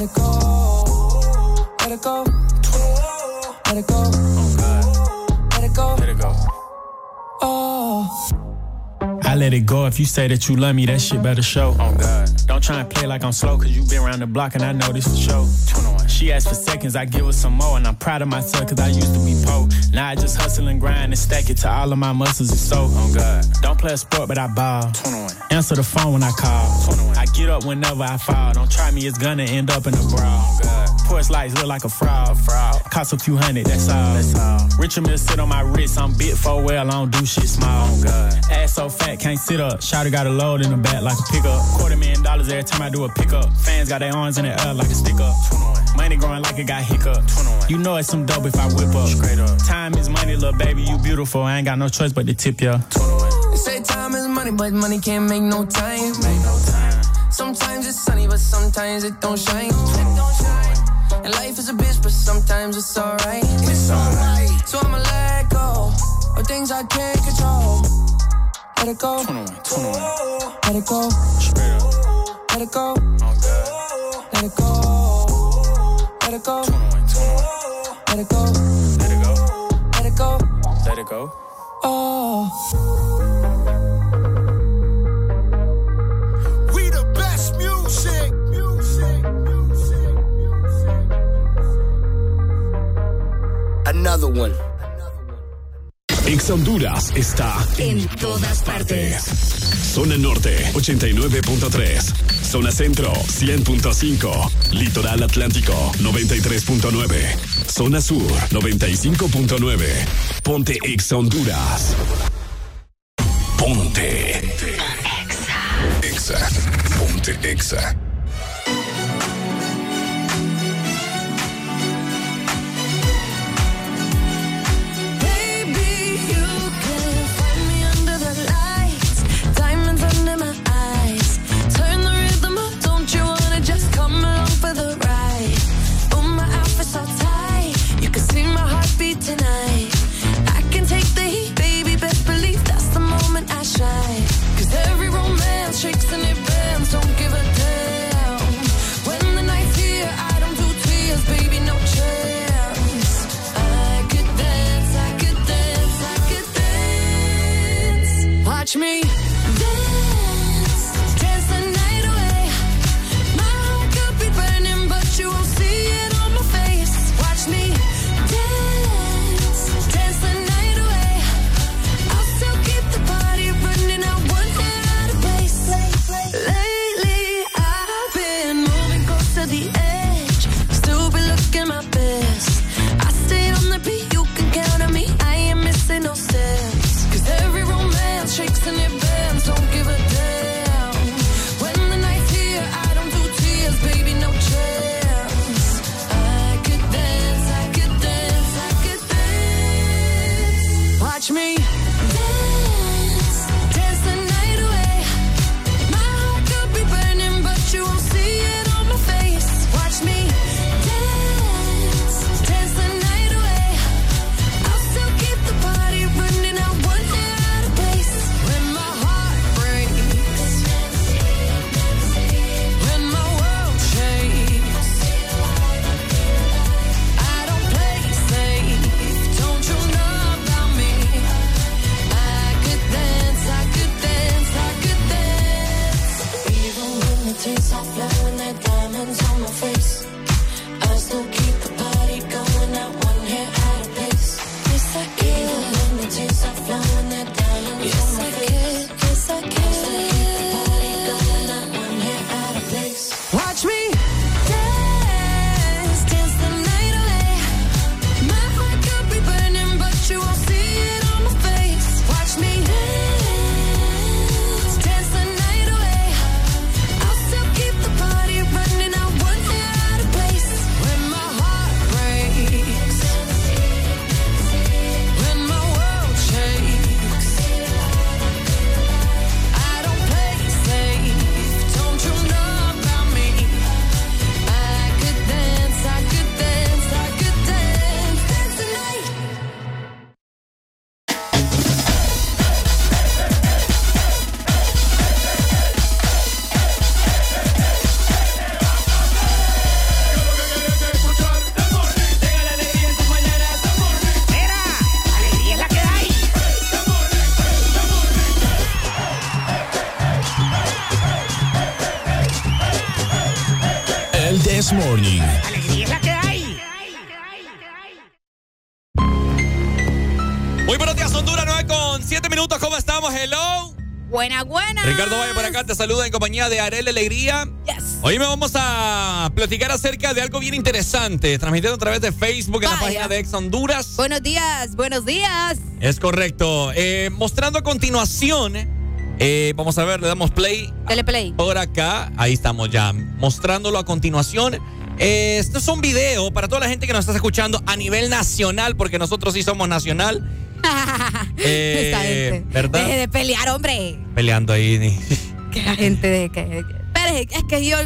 Let it go. Let it go. Let it go. Oh, God. Let it go. Let it go. Oh. I let it go. If you say that you love me, that shit uh-huh. better show. Oh God. Don't try and play like I'm slow, cause you been around the block and I know this show sure. She asked for seconds, I give her some more, and I'm proud of myself, cause I used to be poor. Now I just hustle and grind and stack it to all of my muscles and so. Oh God. Don't play a sport, but I ball. Answer the phone when I call. I get up whenever I fall. Don't try me, it's gonna end up in a brawl. Oh, Porch lights look like a fraud. fraud. Cost a few hundred, that's all. That's all. Richard Mill sit on my wrist, I'm bit for well, I don't do shit small. Oh God. Ass so fat, can't sit up. Shouter got a load in the back like a pickup. Quarter million dollars every time I do a pickup. Fans got their arms in the air like a stick up. Money growing like it got hiccup. You know it's some dope if I whip up. Straight up. Time is money, little baby, you beautiful. I ain't got no choice but to tip ya. They say time is money, but money can't make no time. Make no time. Sometimes it's sunny, but sometimes it don't shine. It don't shine. And life is a bitch, but sometimes it's alright. It's alright. So I'ma let go of things I can't control let it go. 21, 21. Let it go. Straight. Let it go. Oh Let it go. Let it go. 21, 21. Let it go. Let it go. Let it go. Let it go. Oh. another one. Ex Honduras está en todas partes. Zona Norte 89.3. Zona Centro 100.5. Litoral Atlántico 93.9. Zona Sur 95.9. Ponte Ex Honduras. Ponte. Exa. Exa. Ponte Exa. touch me me. Acá te saluda en compañía de Arel Alegría. Yes. Hoy me vamos a platicar acerca de algo bien interesante, transmitiendo a través de Facebook en la página de Ex Honduras. Buenos días, buenos días. Es correcto. Eh, mostrando a continuación, eh, vamos a ver, le damos play. Teleplay. Por acá, ahí estamos ya, mostrándolo a continuación. Eh, esto es un video para toda la gente que nos está escuchando a nivel nacional, porque nosotros sí somos nacional. [laughs] Eh. ¿Verdad? Deje de pelear, hombre. Peleando ahí. [laughs] Que la gente de que. Pero es que yo.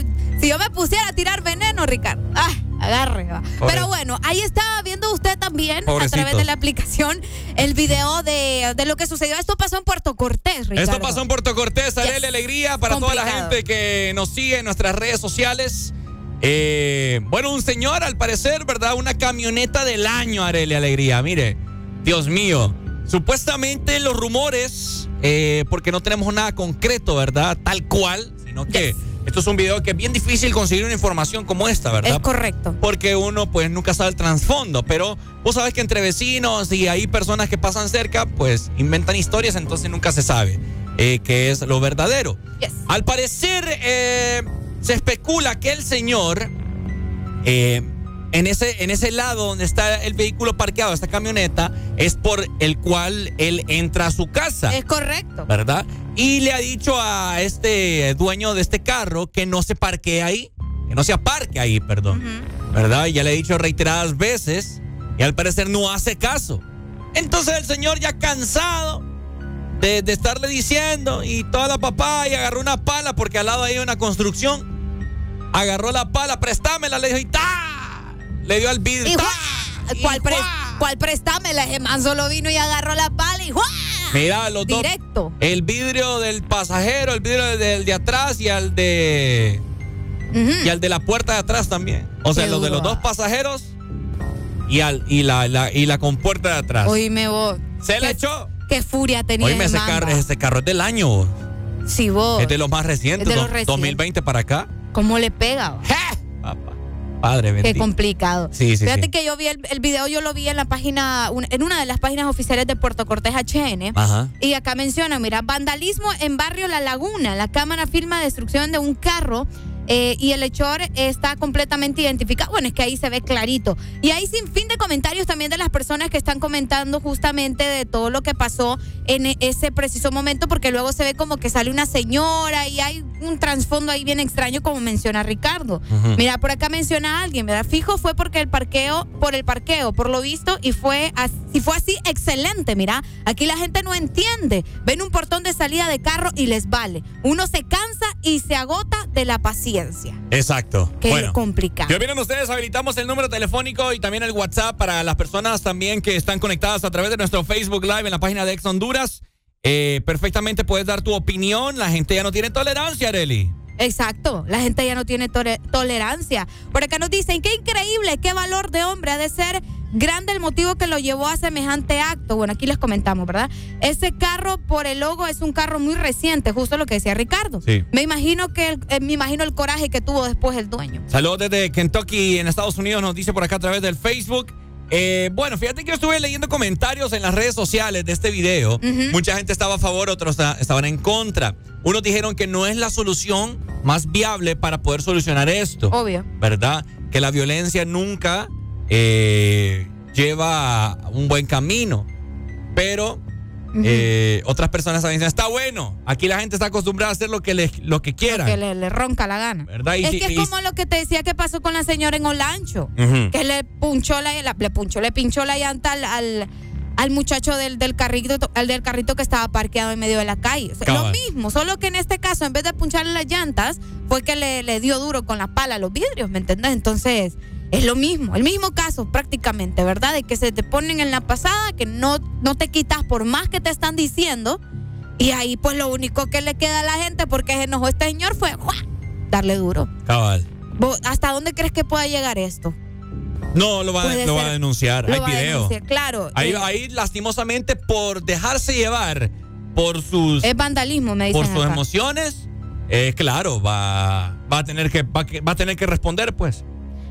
Si yo me pusiera a tirar veneno, Ricardo. Ah, agarre. va. Pero bueno, ahí estaba viendo usted también, a través de la aplicación, el video de, de lo que sucedió. Esto pasó en Puerto Cortés, Ricardo. Esto pasó en Puerto Cortés, Arele Alegría, para toda la gente que nos sigue en nuestras redes sociales. Eh, bueno, un señor, al parecer, ¿verdad? Una camioneta del año, Arele Alegría. Mire, Dios mío. Supuestamente los rumores, eh, porque no tenemos nada concreto, ¿verdad? Tal cual, sino que esto es un video que es bien difícil conseguir una información como esta, ¿verdad? Es correcto. Porque uno pues nunca sabe el trasfondo, pero vos sabes que entre vecinos y hay personas que pasan cerca, pues inventan historias, entonces nunca se sabe eh, qué es lo verdadero. Al parecer eh, se especula que el señor eh, en ese, en ese lado donde está el vehículo parqueado, esta camioneta, es por el cual él entra a su casa. Es correcto. ¿verdad? Y le ha dicho a este dueño de este carro que no se parquee ahí, que no se aparque ahí, perdón, ¿verdad? Y ya le he dicho reiteradas veces y al parecer no hace caso. Entonces el señor ya cansado de, de estarle diciendo y toda la papaya agarró una pala porque al lado hay una construcción, agarró la pala, préstamela, le dijo y ¡ta! Le dio al vidrio. Y. ¿Cuál, pres- ¿Cuál prestámela? Solo vino y agarró la pala y ¡juá! Mira, los dos. Directo. El vidrio del pasajero, el vidrio del de atrás y al de. Y al de la puerta de atrás también. O sea, Qué los de los dos pasajeros y, al, y, la, la- y la compuerta de atrás. Oíme vos. Se le echó. Qué furia tenía Oíme, ese carro, ese carro es del año. Sí, vos. Es de los más recientes. Es de los recientes. 2020 para acá. ¿Cómo le pega? va? Padre Qué complicado. Sí, sí, Fíjate sí. que yo vi el, el video, yo lo vi en la página, en una de las páginas oficiales de Puerto Cortés HN. Ajá. Y acá menciona, mira, vandalismo en barrio La Laguna. La cámara filma destrucción de un carro eh, y el hechor está completamente identificado. Bueno, es que ahí se ve clarito. Y hay sin fin de comentarios también de las personas que están comentando justamente de todo lo que pasó en e- ese preciso momento, porque luego se ve como que sale una señora y hay un trasfondo ahí bien extraño, como menciona Ricardo. Ujú. Mira, por acá menciona a alguien, ¿verdad? Fijo fue porque el parqueo, por el parqueo, por lo visto, y fue así, fue así, excelente, mira. Aquí la gente no entiende. Ven un portón de salida de carro y les vale. Uno se cansa y se agota de la paciencia. Exacto. Qué bueno. complicado. ¿Qué opinan ustedes? Habilitamos el número telefónico y también el WhatsApp para las personas también que están conectadas a través de nuestro Facebook Live en la página de Ex Honduras. Eh, perfectamente puedes dar tu opinión. La gente ya no tiene tolerancia, Areli. Exacto, la gente ya no tiene tolerancia. Por acá nos dicen, qué increíble, qué valor de hombre ha de ser grande el motivo que lo llevó a semejante acto. Bueno, aquí les comentamos, ¿verdad? Ese carro por el logo es un carro muy reciente, justo lo que decía Ricardo. Sí. Me imagino que el- eh, me imagino el coraje que tuvo después el dueño. Saludos desde Kentucky, en Estados Unidos, nos dice por acá a través del Facebook. Eh, bueno, fíjate que yo estuve leyendo comentarios en las redes sociales de este video. Mucha gente estaba a favor, otros esta- estaban en contra. Unos dijeron que no es la solución más viable para poder solucionar esto. Obvio. ¿Verdad? Que la violencia nunca eh, lleva a un buen camino. Pero eh, otras personas también dicen, está bueno. Aquí la gente está acostumbrada a hacer lo que, le, lo que quieran. Que le, le ronca la gana. ¿Verdad? Y es si- que es y- como lo que te decía que pasó con la señora en Olancho. Que le punchó la, la- le punchó, le pinchó la llanta al, al, al muchacho del, del carrito, al del carrito que estaba parqueado en medio de la calle. O sea, lo mismo, solo que en este caso, en vez de puncharle las llantas, fue que le, le dio duro con la pala a los vidrios, ¿me entendés? Entonces, es lo mismo, el mismo caso prácticamente, ¿verdad? De que se te ponen en la pasada, que no, no te quitas por más que te están diciendo. Y ahí, pues lo único que le queda a la gente, porque se enojó este señor, fue darle duro. Cabal. ¿Vos- ¿Hasta dónde crees que pueda llegar esto? No, lo va, Puede lo va a denunciar. Lo Hay va a video. denunciar, Claro. Ahí, eh, ahí, lastimosamente, por dejarse llevar por sus, es vandalismo, me dicen. por sus acá. emociones, eh, claro, va, va, a tener que, va, a va a tener que responder, pues.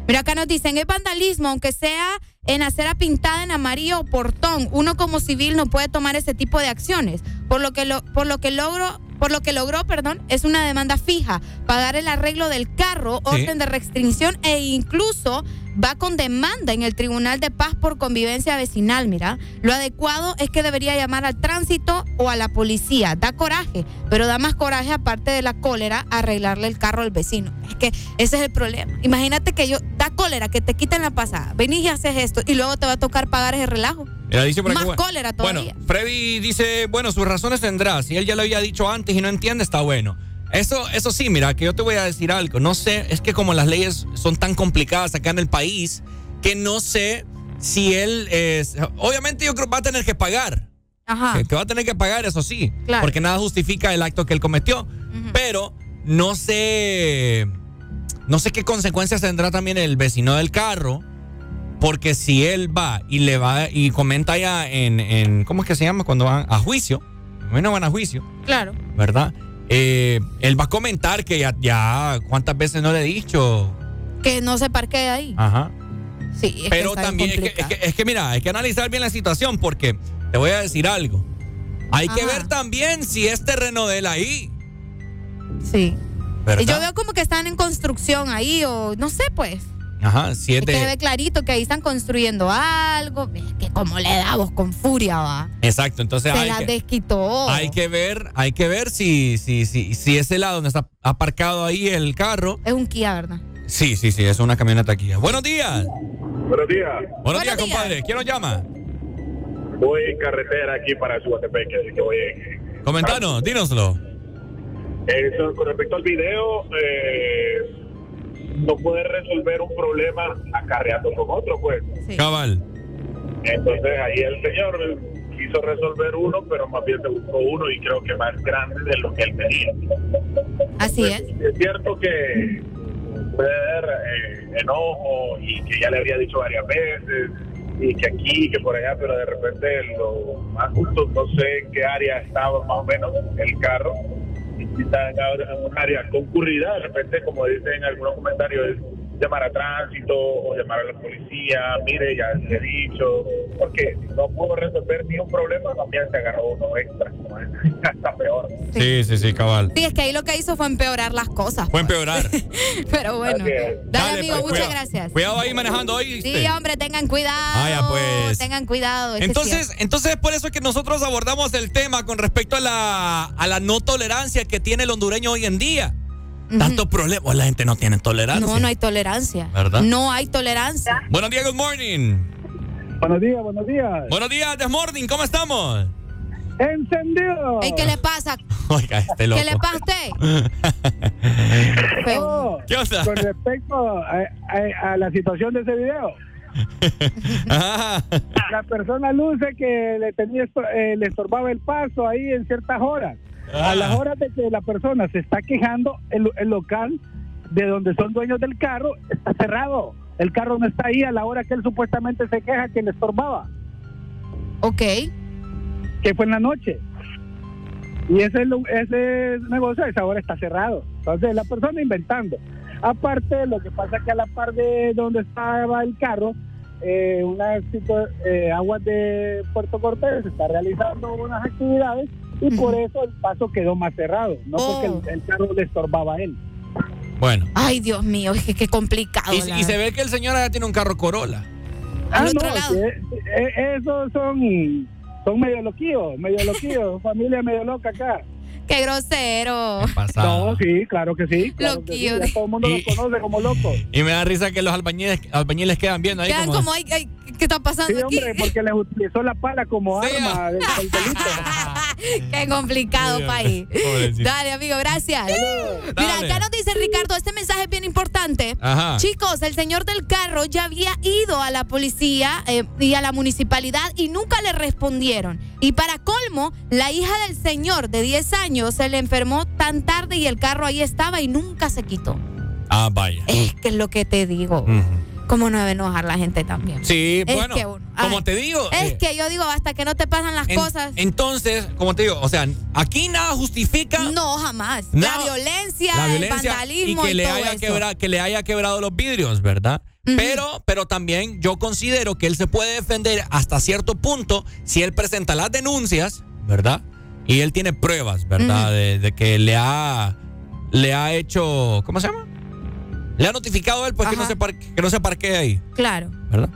Mira, acá nos dicen, es vandalismo, aunque sea en acera pintada en amarillo o portón. Uno como civil no puede tomar ese tipo de acciones. Por lo que, lo, por lo que logro, por lo que logró, perdón, es una demanda fija, pagar el arreglo del carro, orden de restricción e incluso va con demanda en el Tribunal de Paz por convivencia vecinal, mira. Lo adecuado es que debería llamar al tránsito o a la policía. Da coraje, pero da más coraje aparte de la cólera arreglarle el carro al vecino. Es que ese es el problema. Imagínate que yo, da cólera, que te quiten la pasada, venís y haces esto y luego te va a tocar pagar ese relajo. Más cólera todavía. Bueno, Freddy dice, bueno, sus razones tendrá. Si él ya lo había dicho antes y no entiende, está bueno. Eso, eso sí, mira, que yo te voy a decir algo. No sé, es que como las leyes son tan complicadas acá en el país, que no sé si él es. Obviamente, yo creo que va a tener que pagar. Ajá. Que, va a tener que pagar, eso sí. Porque nada justifica el acto que él cometió. Pero no sé. No sé qué consecuencias tendrá también el vecino del carro. Porque si él va y le va y comenta ya en, en ¿cómo es que se llama? Cuando van a juicio. Bueno, van a juicio. Claro. ¿Verdad? Eh, él va a comentar que ya, ya, ¿cuántas veces no le he dicho? Que no se parquee ahí. Ajá. Sí, Pero también es que, mira, hay que analizar bien la situación porque te voy a decir algo. Hay que ver también si es terreno de él ahí. Sí. Y yo veo como que están en construcción ahí o no sé pues. Ajá, siete. Que se ve clarito que ahí están construyendo algo. que como le damos con furia, va. Exacto, entonces se hay la que, desquitó. Hay que ver, hay que ver si, si, si, si ese lado donde está aparcado ahí el carro. Es un Kia, ¿verdad? Sí, sí, sí, es una camioneta Kia. Buenos días. Buenos días. Buenos, días, compadre. ¿Quién nos llama? Voy en carretera aquí para Suatepeque, así que voy en... Comentanos, dínoslo. Eso, con respecto al video, eh, no puede resolver un problema acarreando con otro, pues. Cabal. Entonces ahí el señor quiso resolver uno, pero más bien se buscó uno y creo que más grande de lo que él tenía. Así es. Es cierto que puede haber eh, enojo y que ya le había dicho varias veces y que aquí, que por allá, pero de repente lo más justo, no sé en qué área estaba más o menos el carro en un área concurrida, de repente, como dicen algunos comentarios, llamar a tránsito o llamar a la policía, mire, ya le he dicho, porque no pudo resolver ni un problema, también se agarró uno extra, [laughs] hasta peor. Sí, sí, sí, cabal. Sí, es que ahí lo que hizo fue empeorar las cosas. Fue empeorar. [laughs] Pero bueno. Dale, amigo, pues, muchas cuidado, gracias. Cuidado ahí manejando hoy. Sí, hombre, tengan cuidado. Ah, pues. Tengan cuidado. Entonces, entonces por eso es que nosotros abordamos el tema con respecto a la, a la no tolerancia que tiene el hondureño hoy en día. Tanto problema, la gente no tiene tolerancia. No, no hay tolerancia. ¿Verdad? No hay tolerancia. Buenos días, good morning. Buenos días, buenos días. Buenos días, this morning, ¿cómo estamos? ¡Encendido! ¿Y qué le pasa? [laughs] Oiga, este loco. ¿Qué le pasa a usted? [laughs] Oh, ¿Qué onda? Con respecto a, a- a la situación de ese video. [laughs] La persona luce que le, tenía, esto- eh, le estorbaba el paso ahí en ciertas horas. A las horas de que la persona se está quejando, el, el local de donde son dueños del carro está cerrado. El carro no está ahí a la hora que él supuestamente se queja que le estorbaba. Ok. Que fue en la noche. Y ese, ese negocio a esa hora está cerrado. Entonces la persona inventando. Aparte, lo que pasa es que a la par de donde estaba el carro, eh, una situ- eh, aguas de Puerto Cortés está realizando unas actividades y por eso el paso quedó más cerrado, no porque el, el carro le estorbaba a él. Bueno. Ay, Dios mío, es que qué complicado. Y, la- y se ve que el señor ya tiene un carro Corolla. Ah, no, que, eh, esos son, son medio loquillos, medio loquillos, [laughs] familia medio loca acá. Qué grosero. No, sí, claro que sí. Claro que sí, ya todo el mundo Y- lo conoce como loco. Y me da risa que los albañiles, albañiles quedan viendo ahí Quedan como... como, ay, ay, ¿qué está pasando Sí, aquí? hombre, porque les utilizó la pala como arma del, [laughs] del delito. [laughs] Qué complicado, Sí, país. pobrecito. Dale, amigo, gracias. Mira, acá nos dice Ricardo, este mensaje es bien importante. Ajá. Chicos, el señor del carro ya había ido a la policía eh, y a la municipalidad y nunca le respondieron. Y para colmo, la hija del señor de 10 años se le enfermó tan tarde y el carro ahí estaba y nunca se quitó. Ah, vaya. Es que es lo que te digo. ¿Cómo no debe enojar la gente también? Sí, Es bueno, que uno- como te digo... Es eh, que yo digo, hasta que no te pasan las en- cosas. Entonces, como te digo, o sea, aquí nada justifica... No, jamás. Nada- la violencia, la el violencia y vandalismo que y le todo haya quebra- que le haya quebrado los vidrios, ¿verdad? Pero, pero también yo considero que él se puede defender hasta cierto punto si él presenta las denuncias, ¿verdad? Y él tiene pruebas, ¿verdad? de, de que le ha, le ha hecho, ¿cómo se llama? Le ha notificado a él pues que no, se par- que no se parquee ahí, Claro. ¿verdad?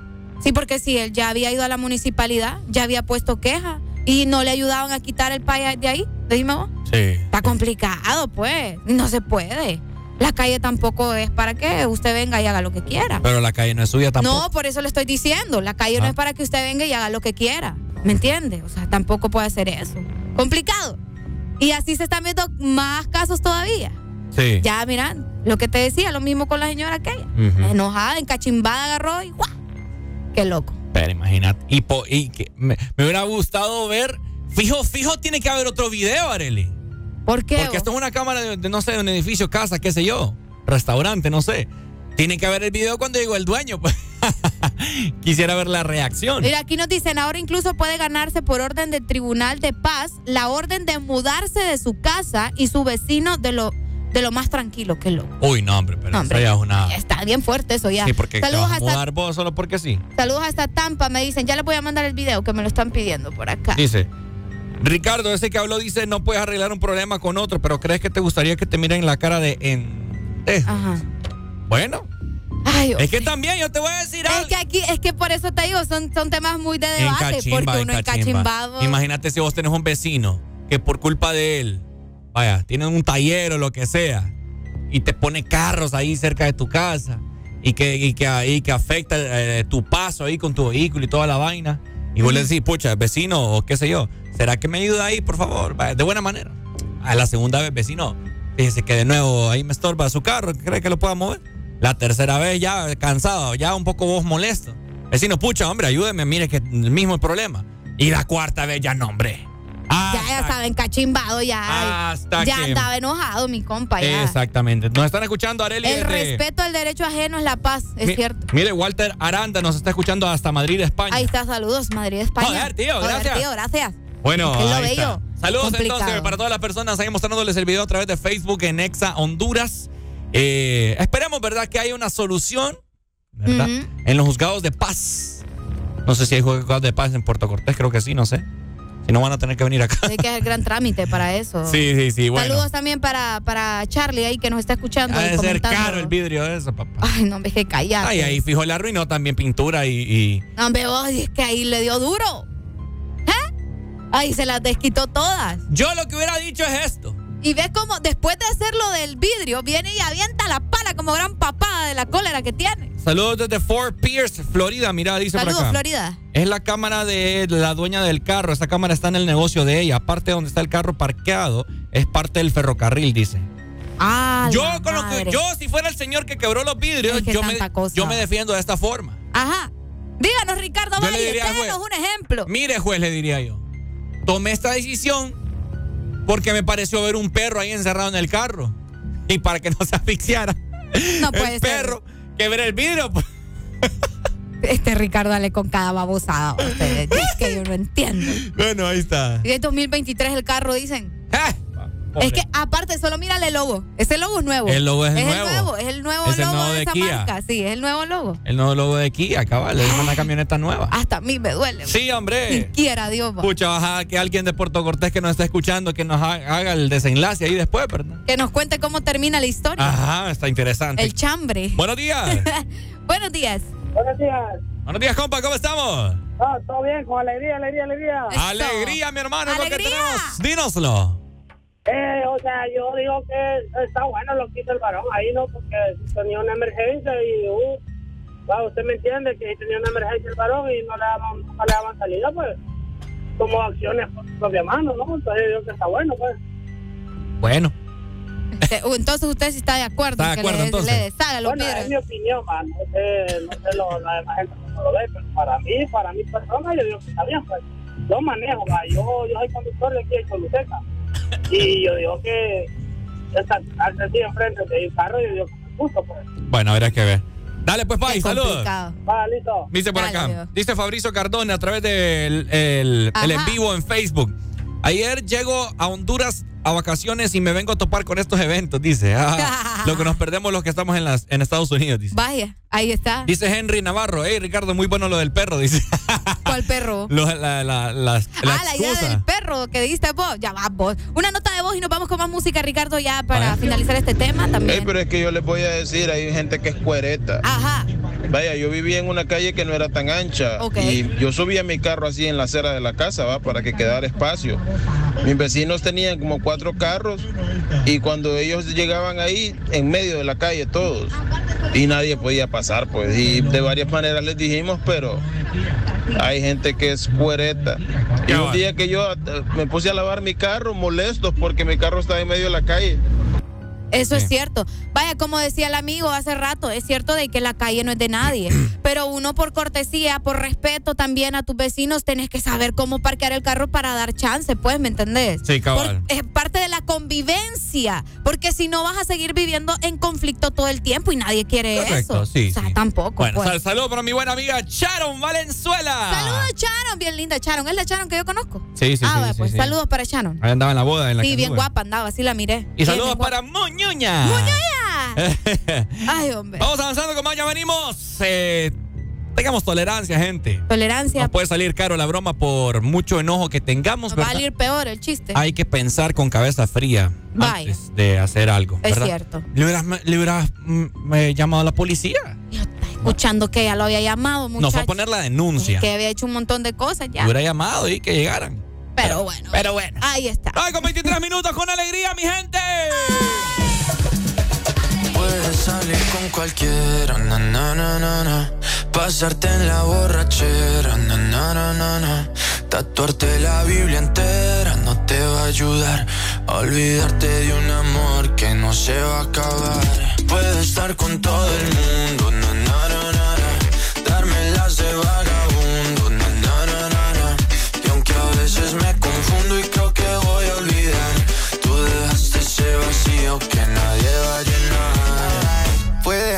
Sí, porque si él ya había ido a la municipalidad, ya había puesto queja y no le ayudaban a quitar el paya de ahí. Dime vos. Sí. Está complicado, pues. No se puede. La calle tampoco es para que usted venga y haga lo que quiera. Pero la calle no es suya tampoco. No, por eso le estoy diciendo. La calle no Ah. es para que usted venga y haga lo que quiera. ¿Me entiende? O sea, tampoco puede hacer eso. Complicado. Y así se están viendo más casos todavía. Sí. Ya, mira, lo que te decía, lo mismo con la señora aquella. Ujú. Enojada, encachimbada, agarró y ¡guau! Qué loco. Pero imagínate. Y, po- y que me, me hubiera gustado ver. Fijo, fijo, tiene que haber otro video, Areli. ¿Por qué? Porque esto es una cámara de, de, no sé, de un edificio, casa, qué sé yo. Restaurante, no sé. Tiene que haber el video cuando llegó el dueño. Pues. [laughs] Quisiera ver la reacción. Mira, aquí nos dicen, ahora incluso puede ganarse por orden del Tribunal de Paz la orden de mudarse de su casa y su vecino de lo, de lo más tranquilo, que loco. Uy, no, hombre, pero No, eso hombre, ya es una. Está bien fuerte eso ya. Sí, porque te saludos, vas a mudar vos solo porque sí. saludos hasta Tampa, me dicen, ya les voy a mandar el video que me lo están pidiendo por acá. Dice. Ricardo, ese que habló dice, no puedes arreglar un problema con otro, pero ¿crees que te gustaría que te miren la cara de en Ajá. Bueno, Ay, es que también yo te voy a decir Es que aquí, es que por eso te digo, son, son temas muy de debate, Encachimba, porque uno encachimba. encachimbado. Imagínate si vos tenés un vecino que por culpa de él, vaya, tiene un taller o lo que sea, y te pone carros ahí cerca de tu casa, y que, y que, ahí que afecta eh, tu paso ahí con tu vehículo y toda la vaina. Y vos le decís, pucha, vecino, o qué sé yo, ¿será que me ayuda ahí, por favor? Vaya, de buena manera. A la segunda vez, vecino, fíjese que de nuevo ahí me estorba su carro, ¿cree que lo pueda mover? La tercera vez ya cansado, ya un poco vos molesto. Vecino, pucha, hombre, ayúdeme, mire que el mismo problema. Y la cuarta vez ya no, hombre. ya, ya estaba encachimbado, ya. Hasta ya que- andaba enojado, mi compa, ya. Exactamente. Nos están escuchando, Areli. El respeto al derecho ajeno es la paz, es Mi- cierto. Mire, Walter Aranda nos está escuchando hasta Madrid, España. Ahí está, saludos, Madrid, España. Joder, tío, Joder, gracias. tío, gracias. Bueno, Es lo ahí bello. está. Saludos Complicado. entonces para todas las personas ahí mostrándoles el video a través de Facebook en Exa Honduras. Eh, esperemos, ¿verdad? Que haya una solución. En los juzgados de paz. No sé si hay juzgados de paz en Puerto Cortés, creo que sí, no sé. Si no van a tener que venir acá. Hay que hacer gran trámite para eso. Sí, sí, sí, bueno. Saludos también para, para Charlie ahí que nos está escuchando. Ha y ser caro el vidrio de eso, papá. Ay, no, es que callate. Ay, ahí fijo le arruinó también pintura y- y No, hombre, vos, es que ahí le dio duro. ¿Eh? Ahí se las desquitó todas. Yo lo que hubiera dicho es esto. Y ves cómo después de hacerlo del vidrio, viene y avienta la pala como gran papada de la cólera que tiene. Saludos desde Fort Pierce, Florida. Mira, dice Saludos, por acá. Florida. Es la cámara de la dueña del carro. Esa cámara está en el negocio de ella. Aparte de donde está el carro parqueado, es parte del ferrocarril, dice. Ah, Yo, con lo que, yo, si fuera el señor que quebró los vidrios, Es que yo me, yo defiendo de esta forma. Ajá. Díganos, Ricardo Valle, un ejemplo. Mire, juez, le diría yo. Tomé esta decisión porque me pareció ver un perro ahí encerrado en el carro. Y para que no se asfixiara. No puede el ser. perro que ver el vidrio. pues. Este Ricardo dale con cada babosada. ustedes. Es que yo no entiendo. Bueno, ahí está. Y de 2023 el carro, dicen. Pobre. Es que aparte, solo mira el logo. Ese logo es nuevo. El logo es el el nuevo. nuevo. Es el nuevo Es el logo nuevo de, de esa Kia. marca. Sí, es el nuevo logo. El nuevo logo de Kia, cabal. Es una camioneta nueva. Hasta a mí me duele. Sí, hombre. Quien quiera, Dios. va. Pucha, baja que alguien de Puerto Cortés que nos está escuchando, que nos ha- haga el desenlace ahí después, ¿verdad? Que nos cuente cómo termina la historia. Ajá, está interesante. El chambre. Buenos días. [laughs] Buenos días. Buenos días. Buenos días, compa, ¿cómo estamos? Ah, todo bien, con alegría, alegría, alegría. Alegría, mi hermano, es lo que ¡Alegría! tenemos. Dínoslo. Eh, o sea, yo digo que está bueno lo que hizo el varón ahí, ¿no? Porque tenía una emergencia y, uh, wow, usted me entiende que tenía una emergencia el varón y no le daban, no le daban salida, pues, como acciones por su propia mano, ¿no? Entonces yo digo que está bueno, pues. Bueno. Este, Entonces usted sí está de acuerdo. Está de que acuerdo, le, entonces. le deshaga los Bueno, vidrios. es mi opinión, man. No sé, no sé lo, la demás gente cómo lo ve, pero para mí, para mi persona, yo digo que está bien, pues. Yo manejo, va. Yo, yo soy conductor de aquí de Choluteca. [laughs] Y yo digo que al así enfrente de un carro, yo digo justo, pues. Bueno, habrá que ver. Dale, pues, Pai, saludos. Va, listo. Dice por Dale, acá. amigo. Dice Fabricio Cardona a través del el, en vivo en Facebook. Ayer llego a Honduras a vacaciones y me vengo a topar con estos eventos, dice. Ah, [laughs] lo que nos perdemos los que estamos en, las, en Estados Unidos, dice. Vaya, ahí está. Dice Henry Navarro, hey Ricardo, muy bueno lo del perro, dice. [laughs] ¿Cuál perro? Lo- la, la, las- la ah, la idea excusa. del perro que diste vos. Ya va vos. Una nota de voz y nos vamos con más música, Ricardo, ya para finalizar este tema también. Ey, pero es que yo les voy a decir, hay gente que es cuereta. Ajá. Vaya, yo vivía en una calle que no era tan ancha Ok. y yo subía mi carro así en la acera de la casa, va, para que quedara espacio. Mis vecinos tenían como cuatro carros y cuando ellos llegaban ahí, en medio de la calle todos, y nadie podía pasar, pues. Y de varias maneras les dijimos, pero hay gente que es cuereta. Y un día que yo me puse a lavar mi carro, molestos porque mi carro estaba en medio de la calle. Eso es cierto. Vaya, como decía el amigo hace rato, es cierto de que la calle no es de nadie, [clears throat] pero uno por cortesía, por respeto también a tus vecinos, tenés que saber cómo parquear el carro para dar chance, pues, ¿me entendés? Sí, cabal. Por- es parte de la convivencia, porque si no vas a seguir viviendo en conflicto todo el tiempo y nadie quiere Correcto, eso. sí, o sea, sí. tampoco. Bueno, pues. sal- saludo para mi buena amiga Sharon Valenzuela. Saludos, Sharon, bien linda Sharon. Es la Sharon que yo conozco. Sí, sí, ah, sí, pues saludos para Sharon. Ahí andaba en la boda, en la Sí, bien guapa andaba, sí la miré. Y saludos Bien, para Moñuña. ¡Muñoña! [laughs] Ay, hombre. Vamos avanzando con más, ya venimos. Eh, tengamos tolerancia, gente. Tolerancia. Nos puede salir caro la broma por mucho enojo que tengamos, Va a salir peor el chiste. Hay que pensar con cabeza fría Vaya. antes de hacer algo. Es ¿verdad? cierto. ¿Le hubieras, le hubieras, mm, eh, llamado a la policía? Escuchando que ella lo había llamado, Nos muchacho. fue a poner la denuncia. Que había hecho un montón de cosas ya. Le hubiera llamado y que llegaran. Pero bueno. Pero bueno. Ahí está. Ay, con 23 minutos con alegría, mi gente. Puedes salir con cualquiera, na na na na na. Pasarte en la borrachera, na na na na na. Tatuarte la Biblia entera no te va a ayudar a olvidarte de un amor que no se va a acabar. Puedes estar con todo el mundo, na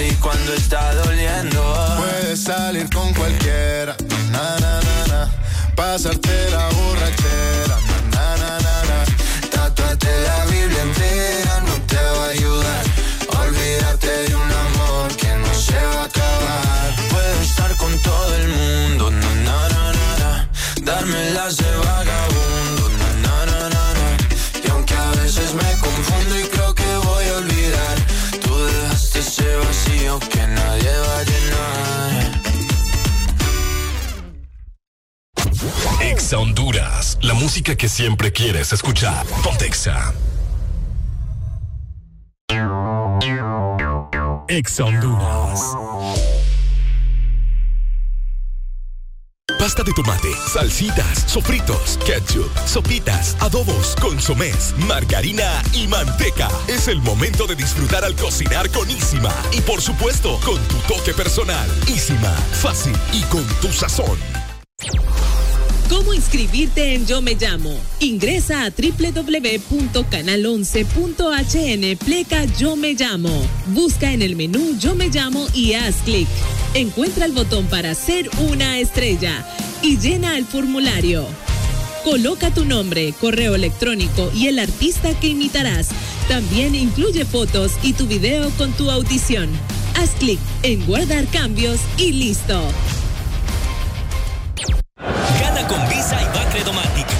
feliz cuando está doliendo. Puedes salir con cualquiera, na na na na. Pasarte la borrachera, na na na na. Tatuate la Biblia entera, no te va a ayudar. Olvídate de un amor que no se va a acabar. Puedo estar con todo el mundo, na na na na. Darme las Exa Honduras, la música que siempre quieres escuchar. Pontexa. Exa Honduras. Pasta de tomate, salsitas, sofritos, ketchup, sopitas, adobos, consomés, margarina y manteca. Es el momento de disfrutar al cocinar con Isima. Y por supuesto, con tu toque personal. Isima, fácil y con tu sazón. ¿Cómo inscribirte en Yo Me Llamo? Ingresa a www.canal11.hn pleca Yo Me Llamo. Busca en el menú Yo Me Llamo y haz clic. Encuentra el botón para ser una estrella y llena el formulario. Coloca tu nombre, correo electrónico y el artista que imitarás. También incluye fotos y tu video con tu audición. Haz clic en guardar cambios y listo. Con Visa y Bacredomatic.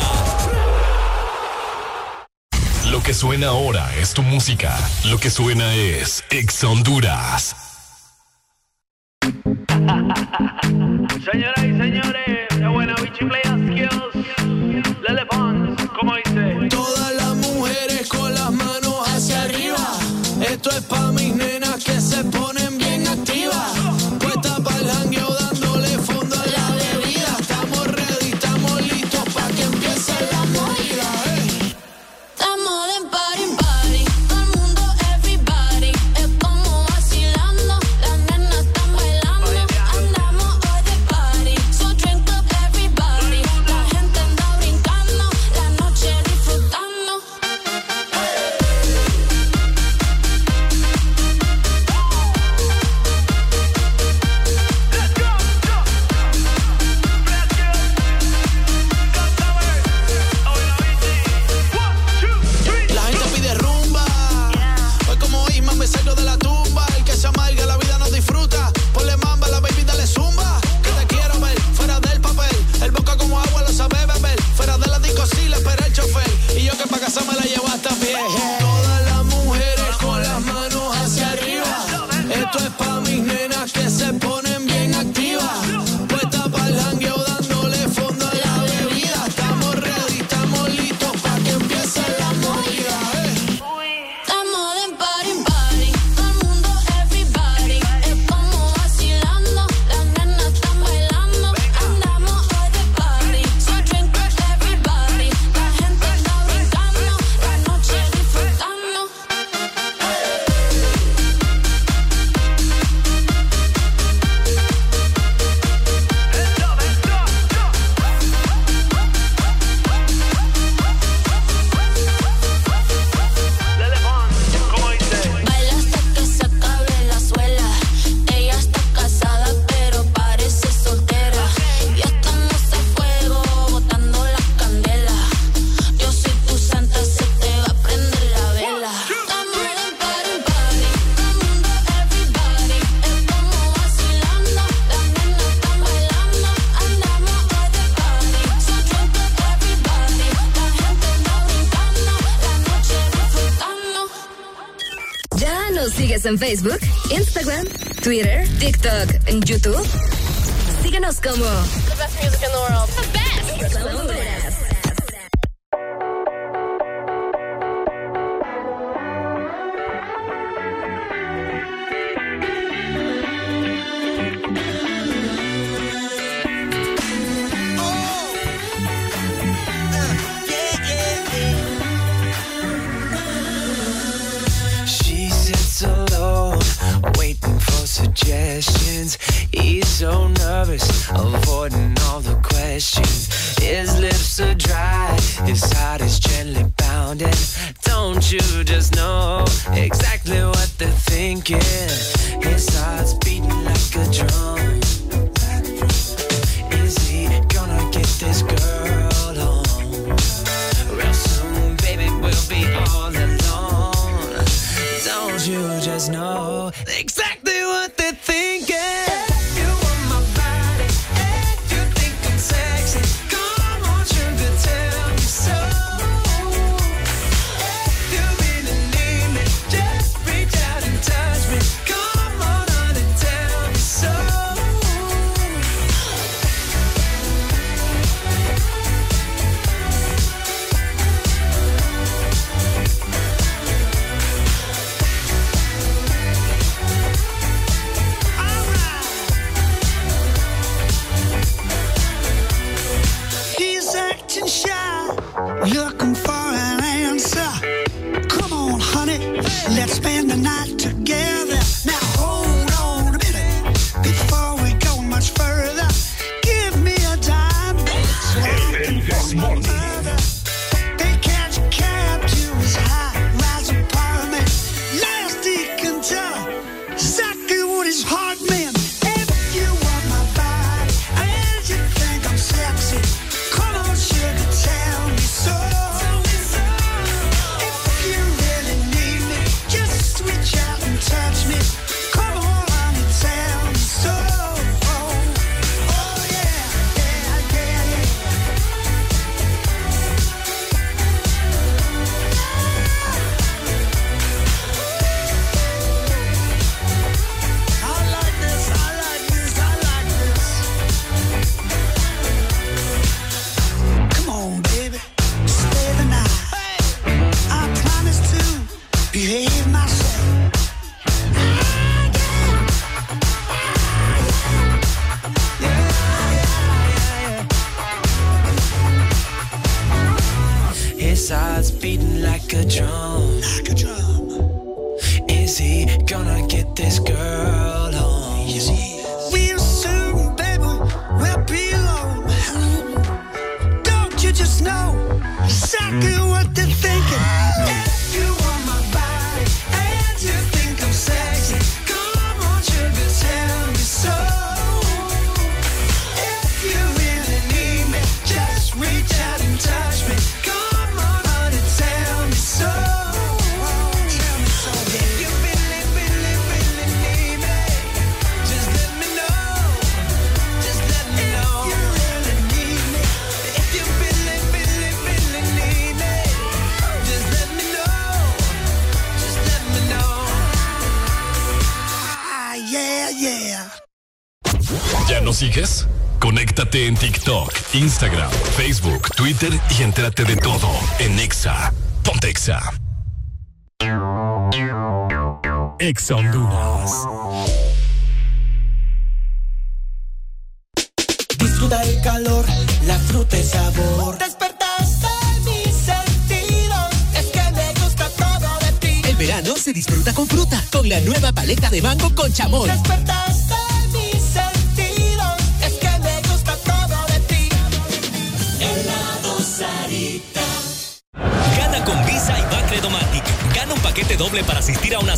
Lo que suena ahora es tu música. Lo que suena es Exa Honduras. Señoras y señores, de buena bichi play skills. Lele Pons, como dice. Todas las mujeres con las manos hacia arriba. Esto es pa' mis Facebook, Instagram, Twitter, TikTok, en YouTube? Síguenos como The best music in the world. Instagram, Facebook, Twitter y entérate de todo en Exa. Ponte Exa. Honduras. Disfruta el calor, la fruta y sabor. Despertaste mis sentidos. Es que me gusta todo de ti. El verano se disfruta con fruta, con la nueva paleta de mango con chamón.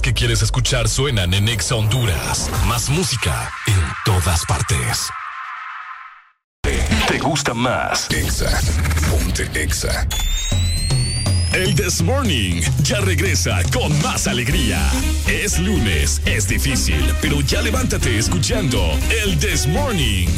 que quieres escuchar suenan en Exa Honduras. Más música en todas partes. ¿Te gusta más? Exa. Ponte Exa. El This Morning ya regresa con más alegría. Es lunes, es difícil, pero ya levántate escuchando El This Morning.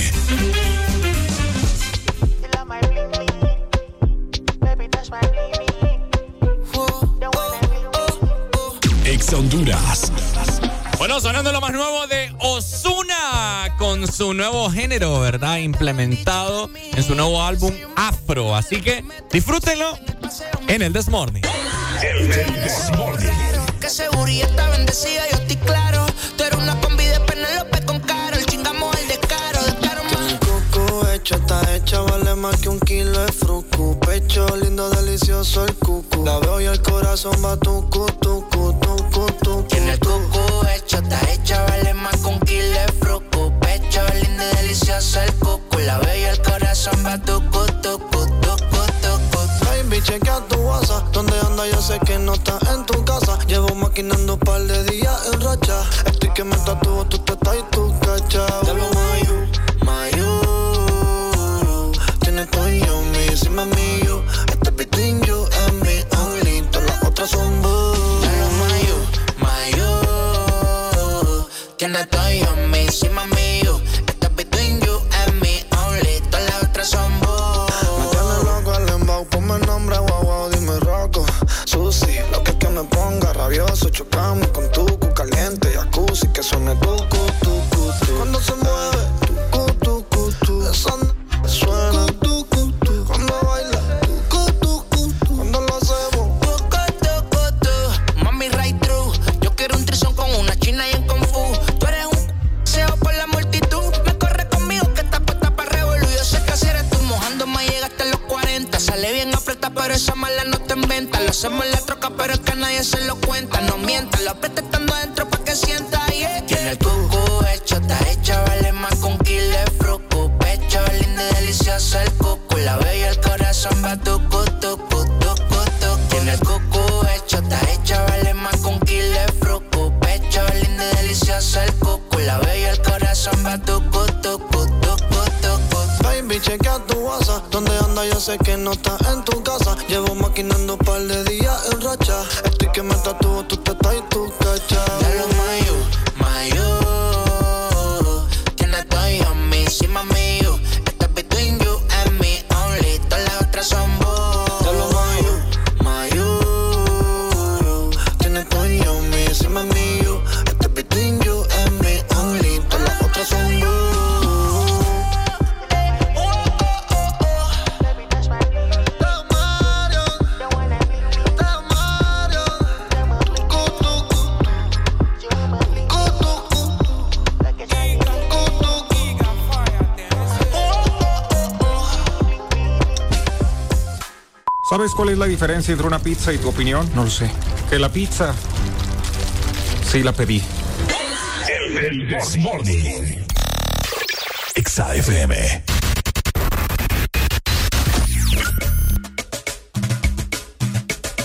sonando lo más nuevo de Osuna con su nuevo género, ¿verdad? Implementado en su nuevo álbum Afro. Así que disfrútenlo en el Desmorning. El Desmorning. Que seguridad está bendecida, yo estoy claro. Tú eres una combi de Penelope con caro. El chingamos el descaro. Coco hecho, está hecha, vale más que un kilo de fruco. Pecho lindo, delicioso el cucu. La veo y el corazón va tu tucu, tucu Coco está hecha, vale más un kilo de fruco. Pecho lindo y delicioso el cucu. La y el corazón va tucu, tucu, tucu, tucu. Baby, chequea tu WhatsApp. Donde anda yo sé que no estás en tu casa. Llevo maquinando un par de días en racha. Estoy que me tatúo, tú te estás y tú cachao. Ya lo mayu, mayu. Tienes y yo, mi, encima mío. Este between you and me only. Todas las otras son boo. Tiene todo y yo me encima mío. La diferencia entre una pizza y tu opinión? No lo sé. Que la pizza sí la pedí. El This Morning. Exa FM.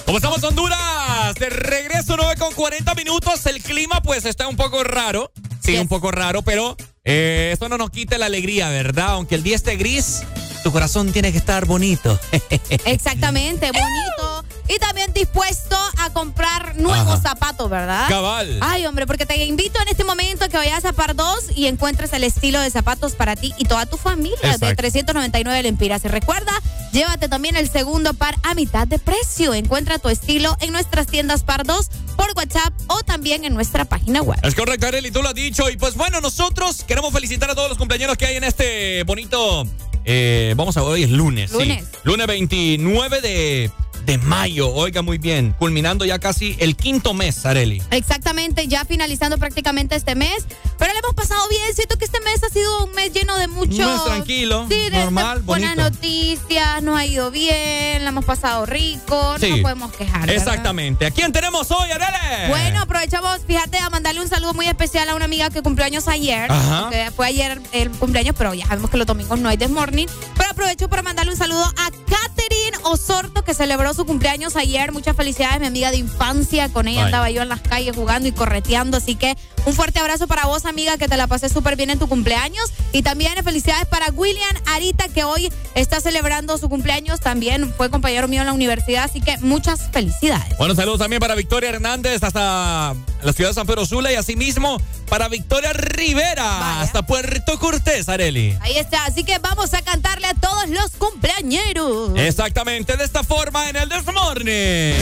¿Cómo estamos, Honduras? De regreso 9 con 40 minutos. El clima, pues, está un poco raro. Sí, un poco raro, pero eh, esto no nos quita la alegría, ¿verdad? Aunque el día esté gris, tu corazón tiene que estar bonito. [laughs] Exactamente, bonito. Y también dispuesto a comprar nuevos Ajá. zapatos, ¿verdad? Cabal. Ay, hombre, porque te invito en este momento a que vayas a Par 2 y encuentres el estilo de zapatos para ti y toda tu familia de Exacto. 399 lempiras. Y recuerda, llévate también el segundo par a mitad de precio. Encuentra tu estilo en nuestras tiendas Par 2 por WhatsApp o también en nuestra página web. Es correcto, Arely, tú lo has dicho. Y pues bueno, nosotros queremos felicitar a todos los cumpleaños que hay en este bonito. Eh, vamos a ver, hoy es lunes. sí. Lunes. Lunes 29 de, de mayo. Oiga, muy bien. Culminando ya casi el quinto mes, Areli. Exactamente, ya finalizando prácticamente este mes. Pero le hemos pasado bien. Siento que este mes ha sido un mes lleno de mucho. Un mes tranquilo, Sí, de, normal, buenas noticias. Nos ha ido bien. La hemos pasado rico. No nos podemos quejar. ¿verdad? Exactamente. ¿A quién tenemos hoy, Areli? Bueno, aprovechamos, fíjate, a mandarle un saludo muy especial a una amiga que cumplió años ayer. Ajá. Que fue ayer el cumpleaños, pero ya sabemos que los domingos no hay This Morning. Pero aprovecho para mandarle un saludo a Katherine Osorto, que celebró su cumpleaños ayer. Muchas felicidades, mi amiga de infancia. Con ella Ay. andaba yo en las calles jugando y correteando. Así que un fuerte abrazo para vos, amiga, que te la pasé súper bien en tu cumpleaños. Y también felicidades para William Arita, que hoy está celebrando su cumpleaños. También fue compañero mío en la universidad. Así que muchas felicidades. Bueno, saludos también para Victoria Hernández hasta la ciudad de San Pedro Sula y asimismo para Victoria Rivera hasta Puerto Cortés, Areli. Ahí está, así que vamos a cantarle a todos los cumpleañeros. Exactamente, de esta forma en el This este Morning.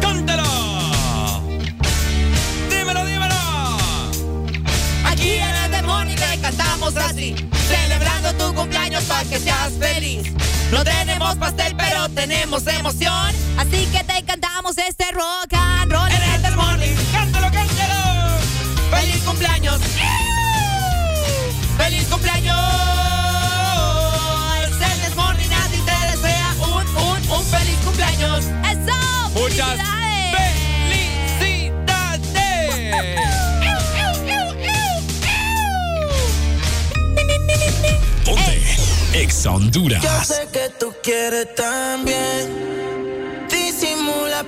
¡Cántalo! ¡Dímelo, dímelo! Aquí en el This Morning te cantamos así, celebrando tu cumpleaños para que seas feliz. No tenemos pastel, pero tenemos emoción. Así que te cantamos este rock and roll. En el This Morning, cántalo, cántalo. ¡Feliz cumpleaños! ¡Feliz cumpleaños! ¡Muchas felicidades! Honduras. Yo sé que tú quieres también. Disimula,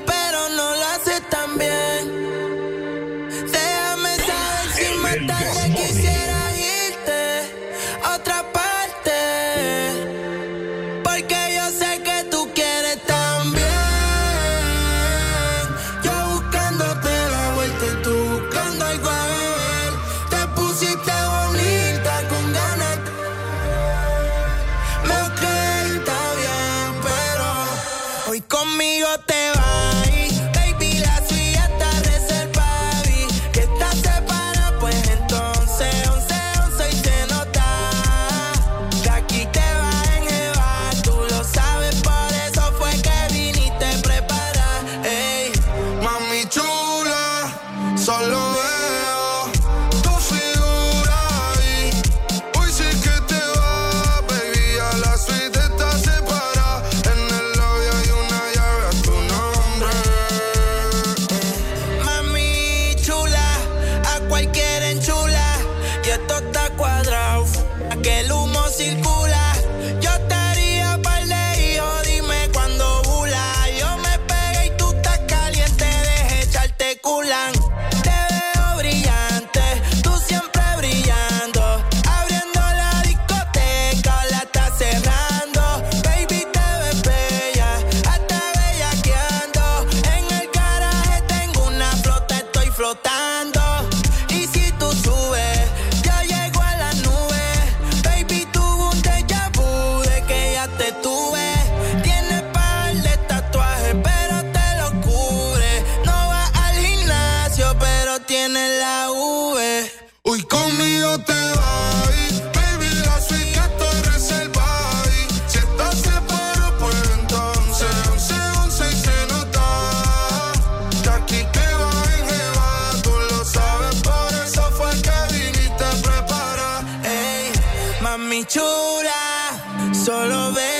mi chula, solo ve.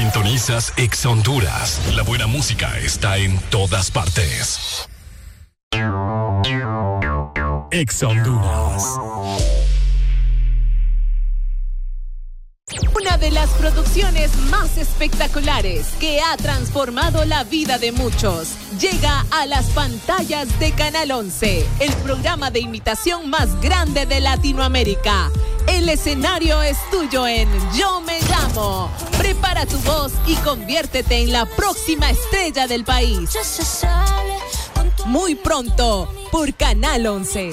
Sintonizas Ex Honduras. La buena música está en todas partes. Ex Honduras. las producciones más espectaculares que ha transformado la vida de muchos. Llega a las pantallas de Canal 11, el programa de imitación más grande de Latinoamérica. El escenario es tuyo en Yo me llamo. Prepara tu voz y conviértete en la próxima estrella del país. Muy pronto por Canal 11.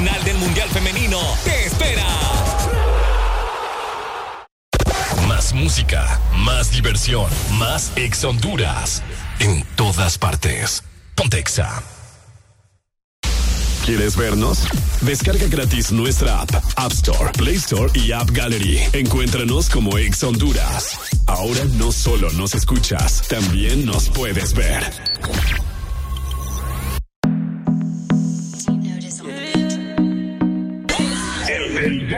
del Mundial Femenino te espera. Más música, más diversión, más ex Honduras. En todas partes. Pontexa. ¿Quieres vernos? Descarga gratis nuestra app, App Store, Play Store y App Gallery. Encuéntranos como Ex Honduras. Ahora no solo nos escuchas, también nos puedes ver.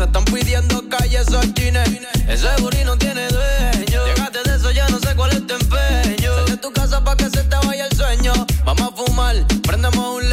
Pasa, están pidiendo calles o chines. Ese booty no tiene dueño. Llegaste de eso, ya no sé cuál es tu empeño. Sal de tu casa pa' que se te vaya el sueño. Vamos a fumar, prendemos un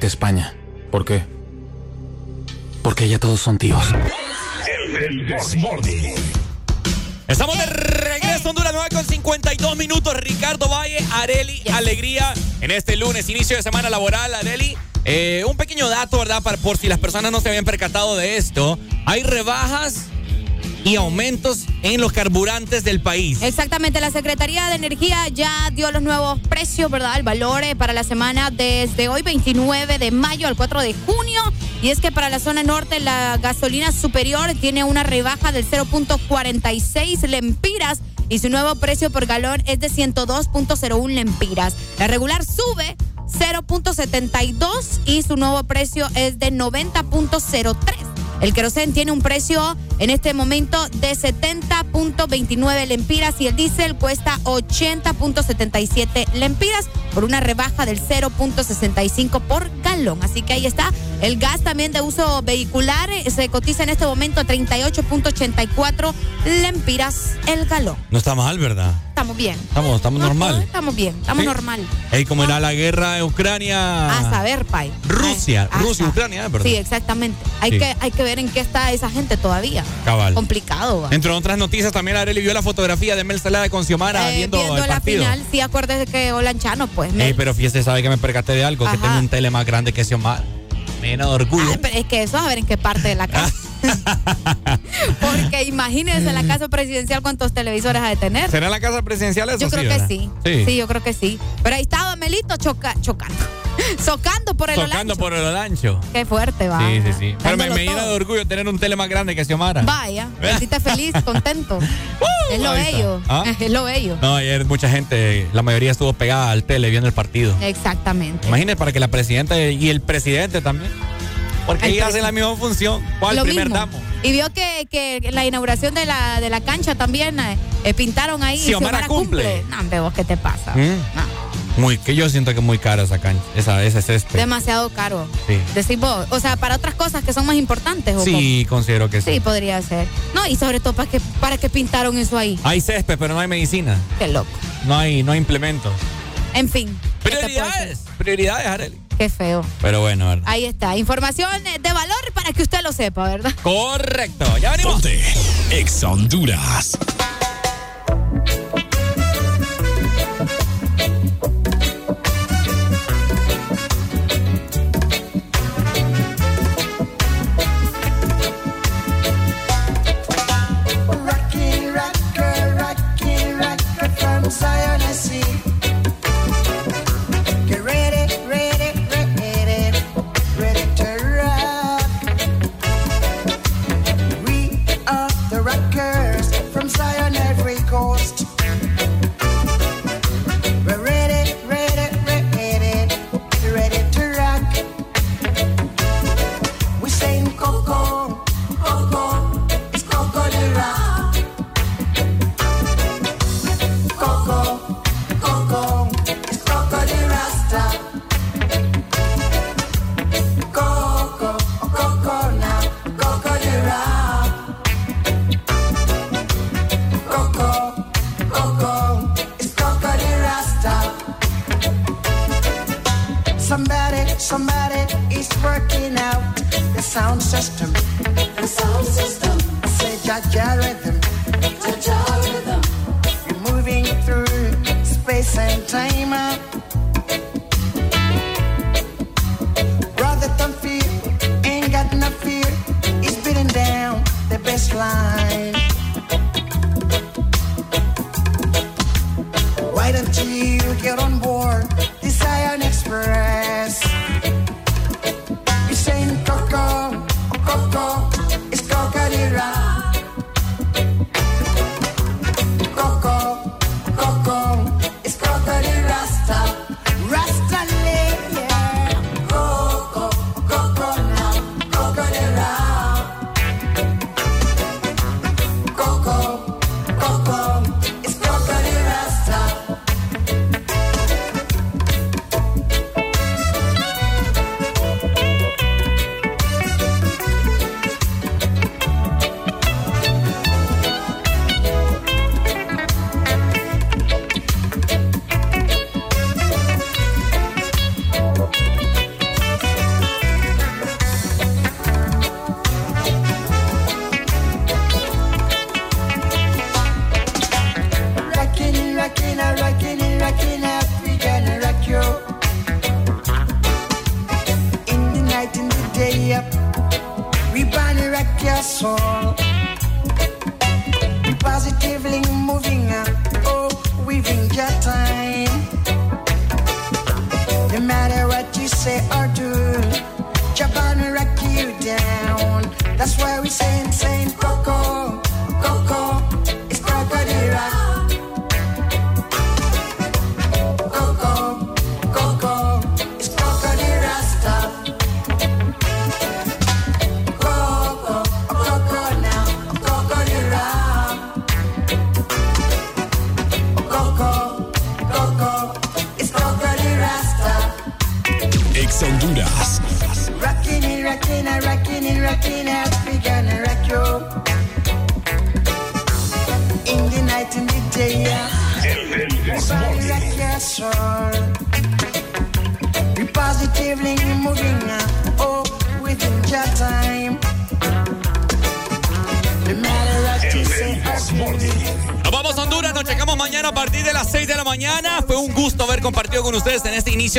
España. ¿Por qué? Porque ya todos son tíos. El. Estamos de regreso, Honduras 9 con 52 minutos. Ricardo Valle, Areli, Alegría. En este lunes, inicio de semana laboral, Areli. eh, un pequeño dato, ¿verdad? Para, por si las personas no se habían percatado de esto. Hay rebajas y aumentos en los carburantes del país. Exactamente, la Secretaría de Energía ya dio los nuevos precios, ¿verdad? El valor eh, para la semana desde hoy 29 de mayo al 4 de junio. Y es que para la zona norte la gasolina superior tiene una rebaja del 0.46 lempiras y su nuevo precio por galón es de 102.01 lempiras. La regular sube 0.72 y su nuevo precio es de 90.03. El querosén tiene un precio en este momento de 70.29 lempiras y el diésel cuesta 80.77 lempiras por una rebaja del 0.65 por galón. Así que ahí está. El gas también de uso vehicular eh, se cotiza en este momento a 38.84 lempiras el galón. No está mal, ¿verdad? Estamos bien. Estamos, estamos normal. Estamos bien, estamos Sí. normal. Ey, como era la guerra en Ucrania. A saber, Pai. Rusia, Ah, Rusia, ah. Ucrania, ¿verdad? Sí, exactamente. Hay, Sí. que, hay que ver en qué está esa gente todavía. Cabal. Complicado. va. Entre otras noticias, también Areli vio la fotografía de Mel Salada con Xiomara Eh, viendo, el la partido. final, sí, acuérdese que Olanchano, pues. Ey, pero fíjese, sabe que me percaté de algo, que Ajá. tengo un tele más grande que Xiomara. Me llena de orgullo. Ay, pero es que eso a ver en qué parte de la [laughs] casa. [laughs] Porque imagínense en la casa presidencial cuántos televisores ha de tener. ¿Será la casa presidencial eso Yo creo que sí. Sí. sí. yo creo que sí. Pero ahí estaba Melito choca- chocando. [laughs] Socando por el Olancho. por el ancho. Qué fuerte, va. Sí, sí, sí. Pero me, me llena de orgullo tener un tele más grande que Xiomara. Vaya, sentiste feliz, [laughs] contento. es lo bello. ¿Ah? Es lo bello. No, ayer mucha gente, la mayoría estuvo pegada al tele viendo el partido. Exactamente. Imagínate para que la presidenta y el presidente también. Porque El ellos hacen la misma función. ¿Cuál Lo primer mismo. damo? Y vio que, que la inauguración de la, de la cancha también eh, eh, pintaron ahí. Xiomara cumple. No, hombre, vos, ¿qué te pasa? Mm. Muy, que yo siento que es muy cara esa cancha, esa, ese césped. Demasiado caro. Sí. Decís vos. O sea, para otras cosas que son más importantes. ¿o Sí, considero que sí. Sí, podría ser. No, y sobre todo, ¿para qué, para qué pintaron eso ahí? Hay césped, pero no hay medicina. Qué loco. No hay, no hay implementos. En fin. ¿qué te puedo Prioridades. Prioridades, Arely. Qué feo. Pero bueno, ¿verdad? Ahí está. Información eh, de valor para que usted lo sepa, ¿verdad? Correcto. Ya venimos. Ponte Ex Honduras.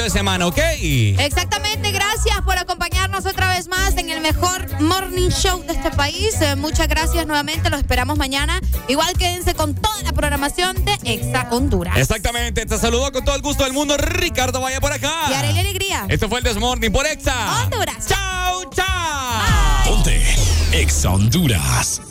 de semana, ¿ok? Exactamente, gracias por acompañarnos otra vez más en el mejor morning show de este país. Eh, muchas gracias nuevamente, los esperamos mañana. Igual quédense con toda la programación de Exa Honduras. Exactamente, te saludo con todo el gusto del mundo, Ricardo Vaya por acá. Y Arely Alegría. Esto fue el Desmorning por Exa. Honduras. Chao, chao. Ponte Exa Honduras.